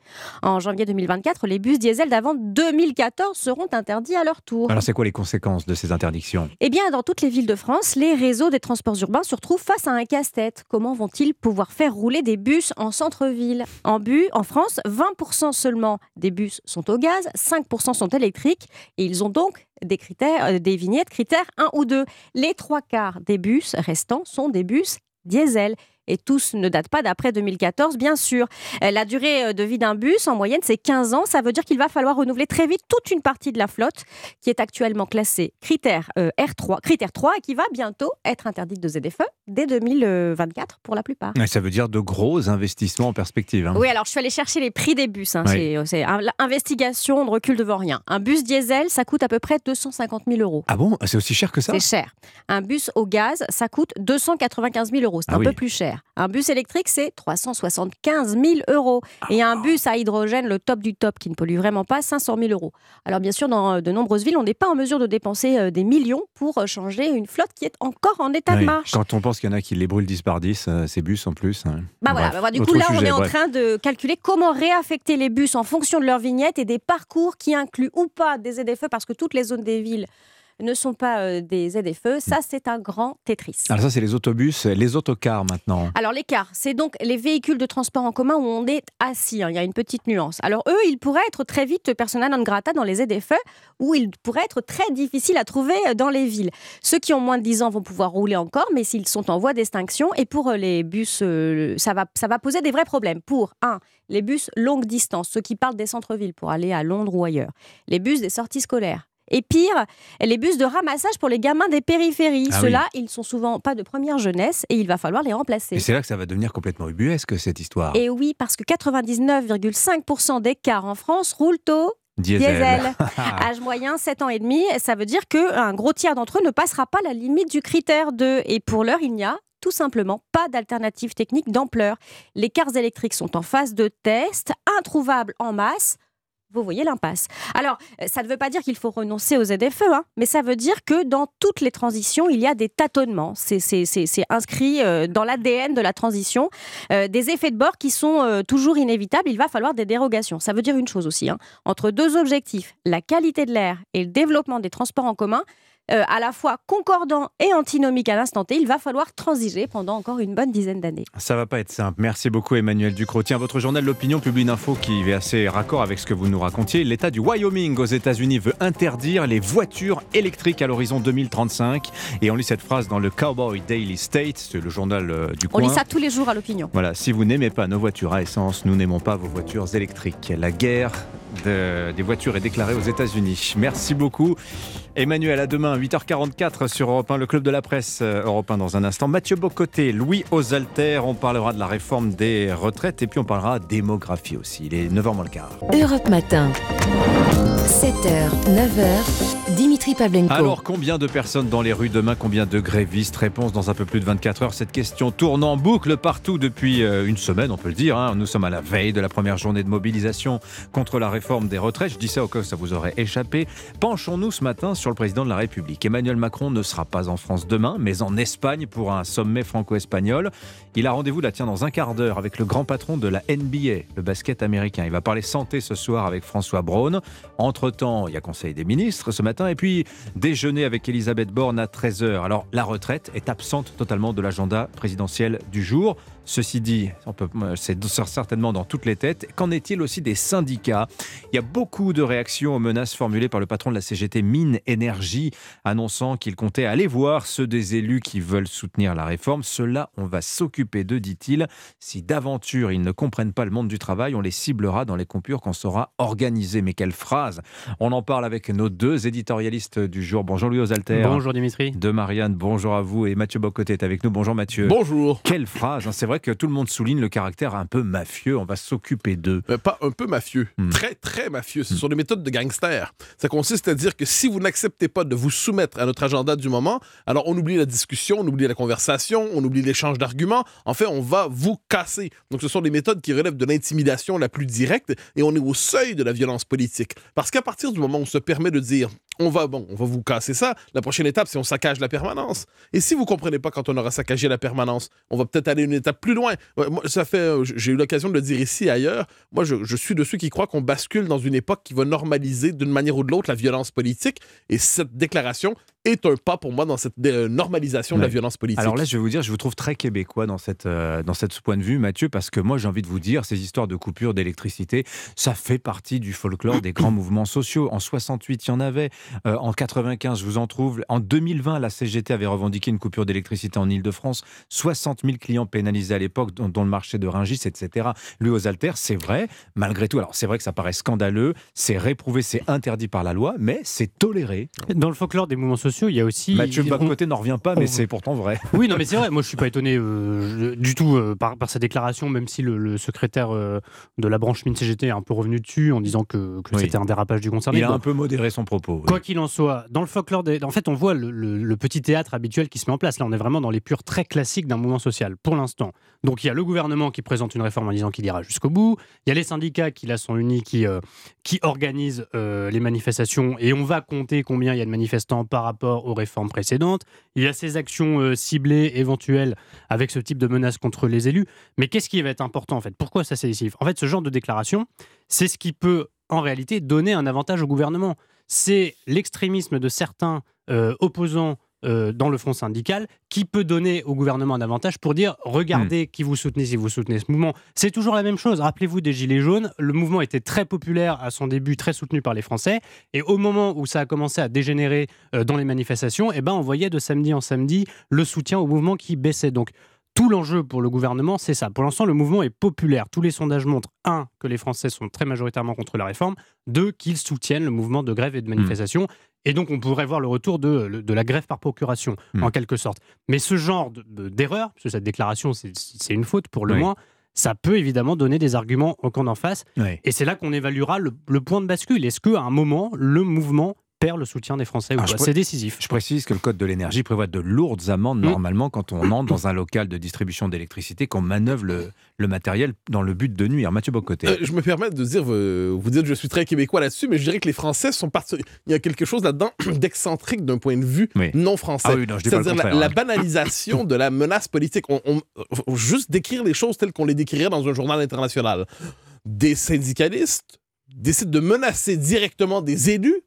En janvier 2024, les bus diesel d'avant 2014 seront interdits à leur tour. Alors c'est quoi les conséquences de ces interdictions? Eh bien, dans toutes les villes de France, les réseaux des transports urbains se retrouvent face à un casse-tête. Comment vont-ils pouvoir faire rouler des bus en centre-ville? En but, en France, 20% seulement des bus sont au gaz, 5% sont électriques Ils ont donc des euh, des vignettes critères 1 ou 2. Les trois quarts des bus restants sont des bus diesel et tous ne datent pas d'après 2014, bien sûr. Euh, La durée euh, de vie d'un bus, en moyenne, c'est 15 ans. Ça veut dire qu'il va falloir renouveler très vite toute une partie de la flotte qui est actuellement classée critère euh, R3, critère 3 et qui va bientôt être interdite de ZFE dès 2024 pour la plupart. Ça veut dire de gros investissements en perspective. hein. Oui, alors je suis allée chercher les prix des bus. hein. Oui. C'est- investigation, on ne recule devant rien. Un bus diesel, ça coûte à peu près 250 000 euros. Ah bon? C'est aussi cher que ça? C'est cher. Un bus au gaz, ça coûte 295 000 euros. C'est Ah un oui. peu plus cher. Un bus électrique, c'est 375 000 euros. Et un bus à hydrogène, le top du top, qui ne pollue vraiment pas, 500 000 euros. Alors bien sûr, dans euh, de nombreuses villes, on n'est pas en mesure de dépenser euh, des millions pour euh, changer une flotte qui est encore en état Oui. de marche. Quand on pense qu'il y en a qui les brûlent 10 par 10, euh, ces bus en plus. hein. Bah voilà, bah voilà, du coup là on est en train de calculer comment réaffecter les bus en fonction de leur vignette et des parcours qui incluent ou pas des ZFE parce que toutes les zones des villes ne sont pas euh, des ZFE. Ça c'est un grand Tetris. Alors ça, c'est les autobus, les autocars maintenant. Alors l'écart, c'est donc les véhicules de transport en commun où on est assis. hein, Il y a une petite nuance. Alors eux, ils pourraient être très vite persona non grata dans les ZFE, où ils pourraient être très difficiles à trouver euh, dans les villes. Ceux qui ont moins de 10 ans vont pouvoir rouler encore, mais s'ils sont en voie d'extinction, et pour euh, les bus, ça, va, ça va poser des vrais problèmes. Pour, un, les bus longue distance, ceux qui parlent des centres-villes pour aller à Londres ou ailleurs. Les bus des sorties scolaires. Et pire, les bus de ramassage pour les gamins des périphéries. Ah oui. Ceux-là, ils sont souvent pas de première jeunesse et il va falloir les remplacer. Et c'est là que ça va devenir complètement ubuesque, cette histoire. Et oui, parce que 99,5% des cars en France roulent au Diesel. Âge moyen, 7 ans et demi. Ça veut dire qu'un gros tiers d'entre eux ne passera pas la limite du critère 2. Et pour l'heure, il n'y a tout simplement pas d'alternative technique d'ampleur. Les cars électriques sont en phase de test, introuvables en masse. Vous voyez l'impasse. Alors, euh, ça ne veut pas dire qu'il faut renoncer aux ZFE, hein, mais ça veut dire que dans toutes les transitions, il y a des tâtonnements. C'est- inscrit euh, dans l'ADN de la transition. Euh, des effets de bord qui sont toujours inévitables. Il va falloir des dérogations. Ça veut dire une chose aussi. hein. Entre deux objectifs, la qualité de l'air et le développement des transports en commun, euh, à la fois concordants et antinomiques à l'instant T, il va falloir transiger pendant encore une bonne dizaine d'années. Ça va pas être simple. Merci beaucoup Emmanuel Ducrot. Tiens, votre journal L'Opinion publie une info qui est assez raccord avec ce que vous nous racontiez. L'État du Wyoming aux États-Unis veut interdire les voitures électriques à l'horizon 2035. Et on lit cette phrase dans le Cowboy Daily State, c'est le journal euh, du On coin. lit ça tous les jours à l'opinion. Voilà, si vous n'aimez pas nos voitures à essence, nous n'aimons pas vos voitures électriques. La guerre de- des voitures est déclarée aux États-Unis. Merci beaucoup. Emmanuel, à demain, 8h44 sur Europe 1, le club de la presse euh, Europe 1 dans un instant. Mathieu Bocoté, Louis Osalter, on parlera de la réforme des retraites et puis on parlera démographie aussi. Il est 9h moins le quart. Europe Matin. 7h, 9h, Dimitri Pavlenko. Alors, combien de personnes dans les rues demain Combien de grévistes Réponse dans un peu plus de 24 heures. Cette question tourne en boucle partout depuis euh, une semaine, on peut le dire. hein. Nous sommes à la veille de la première journée de mobilisation contre la réforme des retraites. Je dis ça au cas où ça vous aurait échappé. Penchons-nous ce matin sur le président de la République. Emmanuel Macron ne sera pas en France demain, mais en Espagne pour un sommet franco-espagnol. Il a rendez-vous là, tiens, dans un quart d'heure avec le grand patron de la NBA, le basket américain. Il va parler santé ce soir avec François Braun. Entre-temps, il y a Conseil des ministres ce matin et puis déjeuner avec Elisabeth Borne à 13h. Alors, la retraite est absente totalement de l'agenda présidentiel du jour. Ceci dit, peut- c'est certainement dans toutes les têtes. Qu'en est-il aussi des syndicats? Il y a beaucoup de réactions aux menaces formulées par le patron de la CGT Mine Énergie, annonçant qu'il comptait aller voir ceux des élus qui veulent soutenir la réforme. Cela, on va s'occuper d'eux, dit-il. Si d'aventure ils ne comprennent pas le monde du travail, on les ciblera dans les compures qu'on saura organiser. Mais quelle phrase On en parle avec nos deux éditorialistes du jour. Bonjour Louis Osalter. Bonjour Dimitri. De Marianne, bonjour à vous. Et Mathieu Bocoté est avec nous. Bonjour Mathieu. Bonjour. Quelle phrase hein. C'est vrai que tout le monde souligne le caractère un peu mafieux. On va s'occuper d'eux. Mais pas un peu mafieux, Hmm. très très mafieux. Ce sont des méthodes de gangsters. Ça consiste à dire que si vous n'acceptez pas de vous soumettre à notre agenda du moment, alors on oublie la discussion, on oublie la conversation, on oublie l'échange d'arguments. En fait, on va vous casser. Donc ce sont des méthodes qui relèvent de l'intimidation la plus directe et on est au seuil de la violence politique. Parce qu'à partir du moment où on se permet de dire on va bon, on va vous casser ça, la prochaine étape c'est on saccage la permanence. Et si vous comprenez pas quand on aura saccagé la permanence, on va peut-être aller une étape plus loin. Ça fait euh, j'ai eu l'occasion de le dire ici ailleurs. Moi je, je suis de ceux qui croient qu'on bascule dans une époque qui va normaliser d'une manière ou de l'autre la violence politique et cette déclaration est un pas pour moi dans cette euh, normalisation de la violence politique. Alors là, je vais vous dire, je vous trouve très québécois dans, cette, euh, dans cette, ce point de vue, Mathieu, parce que moi, j'ai envie de vous dire, ces histoires de coupure d'électricité, ça fait partie du folklore des grands mouvements sociaux. En 68, il y en avait. Euh, en 95, je vous en trouve. En 2020, la CGT avait revendiqué une coupure d'électricité en Ile-de-France. 60 000 clients pénalisés à l'époque, dont, dont le marché de Ringis, etc. Lui aux altères, c'est vrai. Malgré tout, alors c'est vrai que ça paraît scandaleux, c'est réprouvé, c'est interdit par la loi, mais c'est toléré. Dans le folklore des mouvements sociaux, il y a aussi. Mathieu votre on- côté n'en revient pas, mais on- c'est pourtant vrai. Oui, non, mais c'est vrai. Moi, je suis pas étonné euh, du tout euh, par, par sa déclaration, même si le, le secrétaire euh, de la branche Mine-CGT est un peu revenu dessus en disant que, que Oui. c'était un dérapage du concerné. Il a Bon. un peu modéré son propos. oui. Quoi qu'il en soit, dans le folklore, des- en fait, on voit le, le- le petit théâtre habituel qui se met en place. Là, on est vraiment dans les purs très classiques d'un mouvement social, pour l'instant. Donc, il y a le gouvernement qui présente une réforme en disant qu'il ira jusqu'au bout. Il y a les syndicats qui, là, sont unis, qui, qui organisent les manifestations. Et on va compter combien il y a de manifestants par rapport aux réformes précédentes. Il y a ces actions euh, ciblées, éventuelles, avec ce type de menaces contre les élus. Mais qu'est-ce qui va être important, en fait? Pourquoi ça, c'est décisif En fait, ce genre de déclaration, c'est ce qui peut, en réalité, donner un avantage au gouvernement c'est l'extrémisme de certains euh, opposants euh, dans le front syndical qui peut donner au gouvernement un avantage pour dire regardez qui vous soutenez si vous soutenez ce mouvement. C'est toujours la même chose. Rappelez-vous des Gilets jaunes. Le mouvement était très populaire à son début, très soutenu par les Français. Et au moment où ça a commencé à dégénérer euh, dans les manifestations, eh ben, on voyait de samedi en samedi le soutien au mouvement qui baissait. Donc tout l'enjeu pour le gouvernement, c'est ça. Pour l'instant, le mouvement est populaire. Tous les sondages montrent, un, que les Français sont très majoritairement contre la réforme, deux, qu'ils soutiennent le mouvement de grève et de manifestation. Et donc, on pourrait voir le retour de, de la grève par procuration, en quelque sorte. Mais ce genre de- de- d'erreur, parce que cette déclaration, c'est c'est une faute pour le Oui. moins, ça peut évidemment donner des arguments au camp d'en face. Oui. Et c'est là qu'on évaluera le, le point de bascule. Est-ce qu'à un moment, le mouvement perd le soutien des Français ou pré- C'est décisif. Je précise que le Code de l'énergie prévoit de lourdes amendes Mm. normalement quand on entre dans un local de distribution d'électricité, qu'on manœuvre le, le matériel dans le but de nuire. Mathieu Bocoté. Euh, je me permets de dire, euh, vous dites que je suis très québécois là-dessus, mais je dirais que les Français sont partis. Il y a quelque chose là-dedans d'excentrique d'un point de vue non français. Ah oui, C'est-à-dire la, hein. banalisation de la menace politique. On, on- faut juste décrire les choses telles qu'on les décrirait dans un journal international. Des syndicalistes décident de menacer directement des élus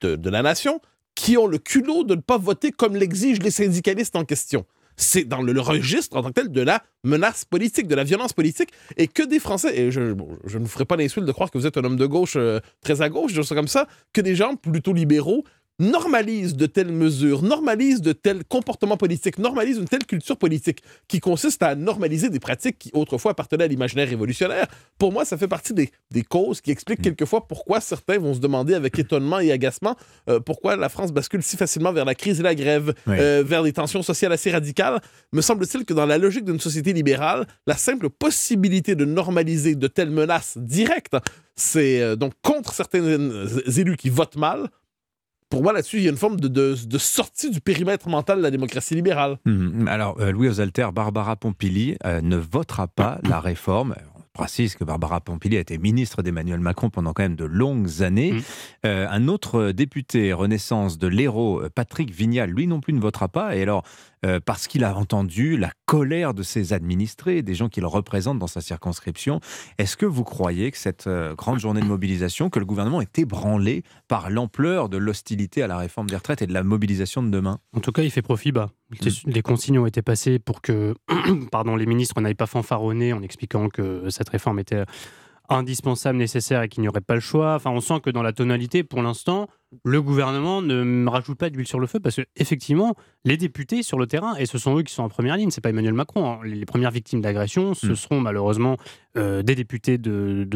de, la nation qui ont le culot de ne pas voter comme l'exigent les syndicalistes en question. C'est dans le, registre en tant que tel de la menace politique, de la violence politique, et que des Français, et je, je ne vous ferai pas l'insulte de croire que vous êtes un homme de gauche euh, très à gauche, je ça comme ça, que des gens plutôt libéraux normalisent de telles mesures, normalisent de tels comportements politiques, normalisent une telle culture politique qui consiste à normaliser des pratiques qui autrefois appartenaient à l'imaginaire révolutionnaire. Pour moi, ça fait partie des, des causes qui expliquent quelquefois pourquoi certains vont se demander avec étonnement et agacement euh, pourquoi la France bascule si facilement vers la crise et la grève, Oui. euh, vers des tensions sociales assez radicales. Me semble-t-il que dans la logique d'une société libérale, la simple possibilité de normaliser de telles menaces directes, c'est euh, donc contre certains élus qui votent mal, pour moi, là-dessus, il y a une forme de, de- de sortie du périmètre mental de la démocratie libérale. Mhm. Alors, euh, Louis Osalter, Barbara Pompili euh, ne votera pas la réforme. On précise que Barbara Pompili a été ministre d'Emmanuel Macron pendant quand même de longues années. Euh, un autre député Renaissance de l'Hérault, Patrick Vignal, lui non plus ne votera pas. Et alors, euh, parce qu'il a entendu la colère de ses administrés, des gens qu'il représente dans sa circonscription, est-ce que vous croyez que cette euh, grande journée de mobilisation, que le gouvernement est ébranlé par l'ampleur de l'hostilité à la réforme des retraites et de la mobilisation de demain? En tout cas, il fait profit bas. Les consignes ont été passées pour que pardon, les ministres n'aillent pas fanfaronner en expliquant que cette réforme était indispensable, nécessaire et qu'il n'y aurait pas le choix. Enfin, on sent que dans la tonalité, pour l'instant, le gouvernement ne rajoute pas d'huile sur le feu parce que effectivement, les députés sur le terrain, et ce sont eux qui sont en première ligne, c'est pas Emmanuel Macron. hein. Les premières victimes d'agression, ce Mm. seront malheureusement euh, des députés de,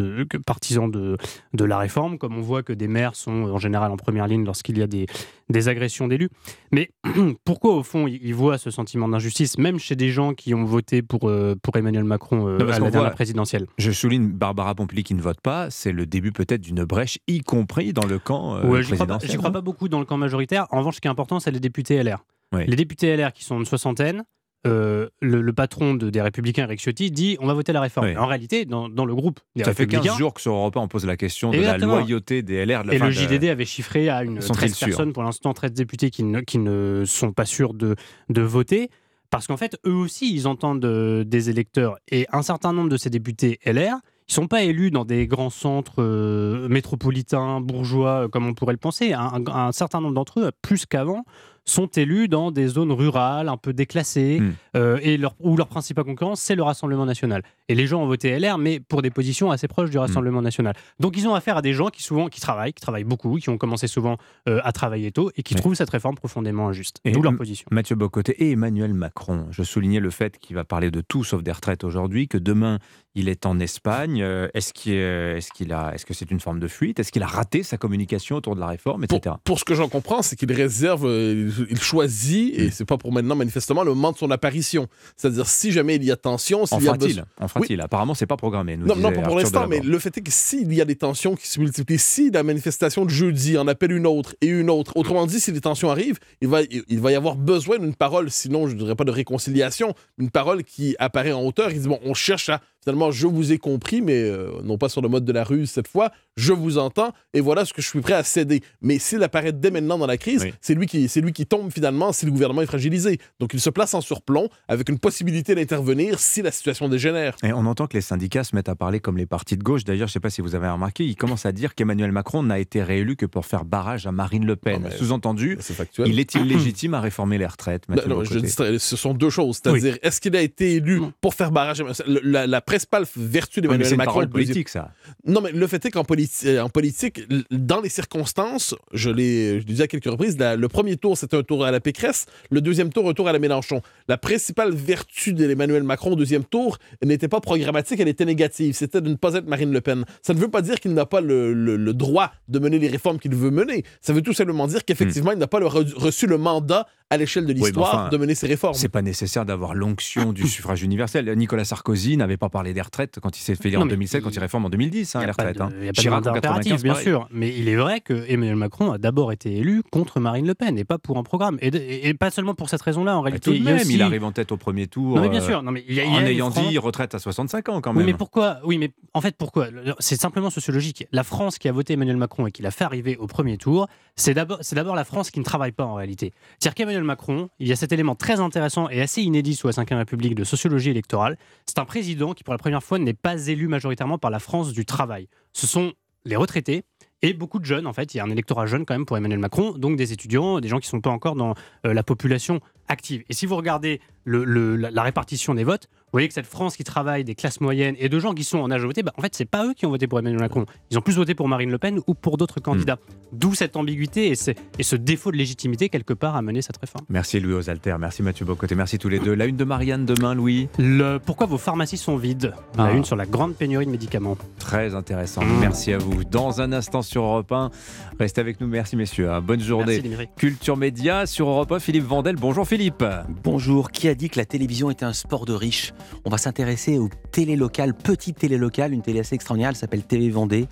partisans de, de la réforme, comme on voit que des maires sont en général en première ligne lorsqu'il y a des, des agressions d'élus. Mais pourquoi, au fond, ils voient ce sentiment d'injustice, même chez des gens qui ont voté pour, euh, pour Emmanuel Macron euh, Non, à la dernière présidentielle? Je souligne Barbara Pompili qui ne vote pas, c'est le début peut-être d'une brèche, y compris dans le camp euh, Ouais, crois, pas- présidentiel. j'y crois pas beaucoup dans le camp majoritaire. En revanche, ce qui est important, c'est les députés LR. Oui. Les députés LR qui sont une soixantaine, euh, le, le patron de- des Républicains, Eric Ciotti, dit on va voter la réforme. Oui. En réalité, dans, dans le groupe des Ça fait 15 Républicains, jours que sur Europe 1, on pose la question de la loyauté des LR. de la et fin le de- JDD avait chiffré à une Sont-ils 13 sûrs personnes, pour l'instant 13 députés qui ne, qui ne sont pas sûrs de, de voter. Parce qu'en fait, eux aussi, ils entendent euh, des électeurs. Et un certain nombre de ces députés LR, ils sont pas élus dans des grands centres euh, métropolitains, bourgeois, euh, comme on pourrait le penser. Un certain nombre d'entre eux, plus qu'avant, sont élus dans des zones rurales, un peu déclassées, Hmm. euh, et leur, où leur principal concurrent, c'est le Rassemblement national. Et les gens ont voté LR, mais pour des positions assez proches du Hmm. Rassemblement national. Donc ils ont affaire à des gens qui souvent qui travaillent, qui travaillent beaucoup, qui ont commencé souvent euh, à travailler tôt, et qui Ouais. trouvent cette réforme profondément injuste. Et D'où leur position. Mathieu Bocoté et Emmanuel Macron. Je soulignais le fait qu'il va parler de tout sauf des retraites aujourd'hui, que demain il est en Espagne. Euh, Est-ce qu'il est, a, est-ce que c'est une forme de fuite? Est-ce qu'il a raté sa communication autour de la réforme, etc. Pour ce que j'en comprends, c'est qu'il réserve, euh, il, choisit, Mm. et c'est pas pour maintenant manifestement, le moment de son apparition. C'est-à-dire, si jamais il y a tension, En s'il y a besoin- En fera-t-il Apparemment, c'est pas programmé. nous Non, non, pour l'instant, mais le fait est que s'il y a des tensions qui se multiplient, si la manifestation de jeudi en appelle une autre et une autre, autrement dit, si les tensions arrivent, il va, il, va y avoir besoin d'une parole, sinon je ne dirais pas de réconciliation, une parole qui apparaît en hauteur. Il dit, bon, on cherche à, finalement, je vous ai compris, mais euh, non pas sur le mode de la ruse cette fois, je vous entends, et voilà ce que je suis prêt à céder. Mais s'il apparaît dès maintenant dans la crise, c'est lui, qui, lui qui tombe finalement si le gouvernement est fragilisé. Donc il se place en surplomb avec une possibilité d'intervenir si la situation dégénère. Et on entend que les syndicats se mettent à parler comme les partis de gauche. D'ailleurs, je ne sais pas si vous avez remarqué, ils commencent à dire qu'Emmanuel Macron n'a été réélu que pour faire barrage à Marine Le Pen. Sous-entendu, il est illégitime à réformer les retraites. Non, je dis, ce sont deux choses. C'est-à-dire, est-ce qu'il a été élu pour faire barrage à- la, la principale vertu Oui, mais d'Emmanuel c'est une Macron. dire- politique, ça. Non, mais le fait est qu'en politi- euh, en politique, dans les circonstances, je l'ai dit à quelques reprises, la- le premier tour, c'était un tour à la Pécresse, le deuxième tour, un tour à la Mélenchon. La principale vertu d'Emmanuel Macron au deuxième tour n'était pas programmatique, elle était négative. C'était de ne pas être Marine Le Pen. Ça ne veut pas dire qu'il n'a pas le, le- le droit de mener les réformes qu'il veut mener. Ça veut tout simplement dire qu'effectivement, il n'a pas le re- reçu le mandat à l'échelle de Hmm. Oui, l'histoire enfin, de mener ses réformes. C'est pas nécessaire d'avoir l'onction du suffrage universel. Nicolas Sarkozy n'avait pas parlé des retraites quand il s'est fait Non, en mais 2007, quand il réforme en 2010, hein, les retraites. de- hein. Il n'y a pas Chirac de en mandat impératif, 95, bien pareil. sûr. Mais il est vrai que Emmanuel Macron a d'abord été élu contre Marine Le Pen et pas pour un programme. Et, et- et pas seulement pour cette raison-là, en Mais réalité. tout de il même, aussi- il arrive en tête au premier tour. Non, mais bien euh, sûr. Non, mais il y a- il y a en ayant Francs- dit retraite à 65 ans, quand Oui, même. mais pourquoi? Oui, mais en fait, pourquoi? C'est simplement sociologique. La France qui a voté Emmanuel Macron et qui l'a fait arriver au premier tour, c'est d'abord, la France qui ne travaille pas en réalité. C'est-à-dire qu'Emmanuel Macron, il y a cet élément très intéressant et assez inédit sous la Ve République de sociologie électorale. C'est un président qui, pour la première fois, n'est pas élu majoritairement par la France du travail. Ce sont les retraités. Et beaucoup de jeunes, en fait, il y a un électorat jeune quand même pour Emmanuel Macron, donc des étudiants, des gens qui ne sont pas encore dans euh, la population active. Et si vous regardez la répartition des votes, vous voyez que cette France qui travaille, des classes moyennes et de gens qui sont en âge de voter, bah, en fait, c'est pas eux qui ont voté pour Emmanuel Macron. Ils ont plus voté pour Marine Le Pen ou pour d'autres candidats. D'où cette ambiguïté et, c'est- et ce défaut de légitimité quelque part à mener cette réforme. Merci Louis Osalter, merci Mathieu Bocoté, merci tous les deux. La une de Marianne demain, Louis. Le, pourquoi vos pharmacies sont vides? La Ah. une sur la grande pénurie de médicaments. Très intéressant. Merci à vous. Dans un instant sur Europe 1, restez avec nous. Merci messieurs. hein. Bonne journée. Merci, Dimitri. Culture Média sur Europe 1, Philippe Vandel. Bonjour Philippe. Bonjour, qui a dit que la télévision était un sport de riches? On va s'intéresser aux télé locales, petites télé locales, une télé assez extraordinaire, elle s'appelle TV Vendée.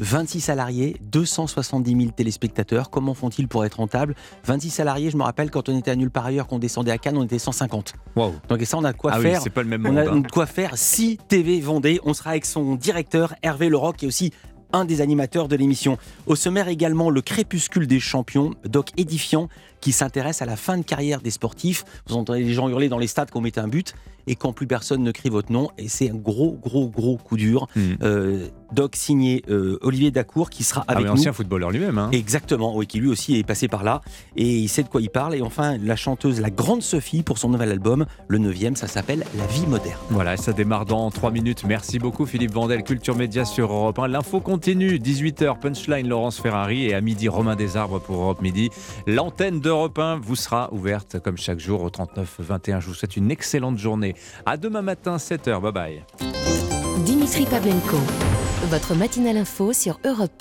26 salariés, 270 000 téléspectateurs, comment font-ils pour être rentables? 26 salariés, je me rappelle quand on était à nulle part ailleurs, qu'on descendait à Cannes, on était 150. Wow. Donc et ça, on a de quoi Ah oui, faire. c'est pas le même on a monde, hein. de quoi faire 6 TV Vendée. On sera avec son directeur Hervé Leroc qui est aussi un des animateurs de l'émission. Au sommaire également le crépuscule des champions, doc édifiant qui s'intéresse à la fin de carrière des sportifs. Vous entendez les gens hurler dans les stades qu'on mettait un but et quand plus personne ne crie votre nom. Et c'est un gros, gros, gros coup dur. Euh, doc signé euh, Olivier Dacour qui sera Hmm. Ah avec oui, nous. ancien footballeur lui-même. hein. Exactement, oui, qui lui aussi est passé par là et il sait de quoi il parle. Et enfin, la chanteuse, la grande Sophie, pour son nouvel album, le 9 ça s'appelle La vie moderne. Voilà, ça démarre dans 3 minutes. Merci beaucoup Philippe Vandel, Culture Média sur Europe 1. L'info continue, 18h, Punchline Laurence Ferrari et à midi Romain Desarbres pour Europe Midi. L'antenne d'Europe 1 vous sera ouverte comme chaque jour au 39 21. Je vous souhaite une excellente journée. À demain matin, 7h. Bye bye. Dimitri Pavlenko, votre matinale info sur Europe 1.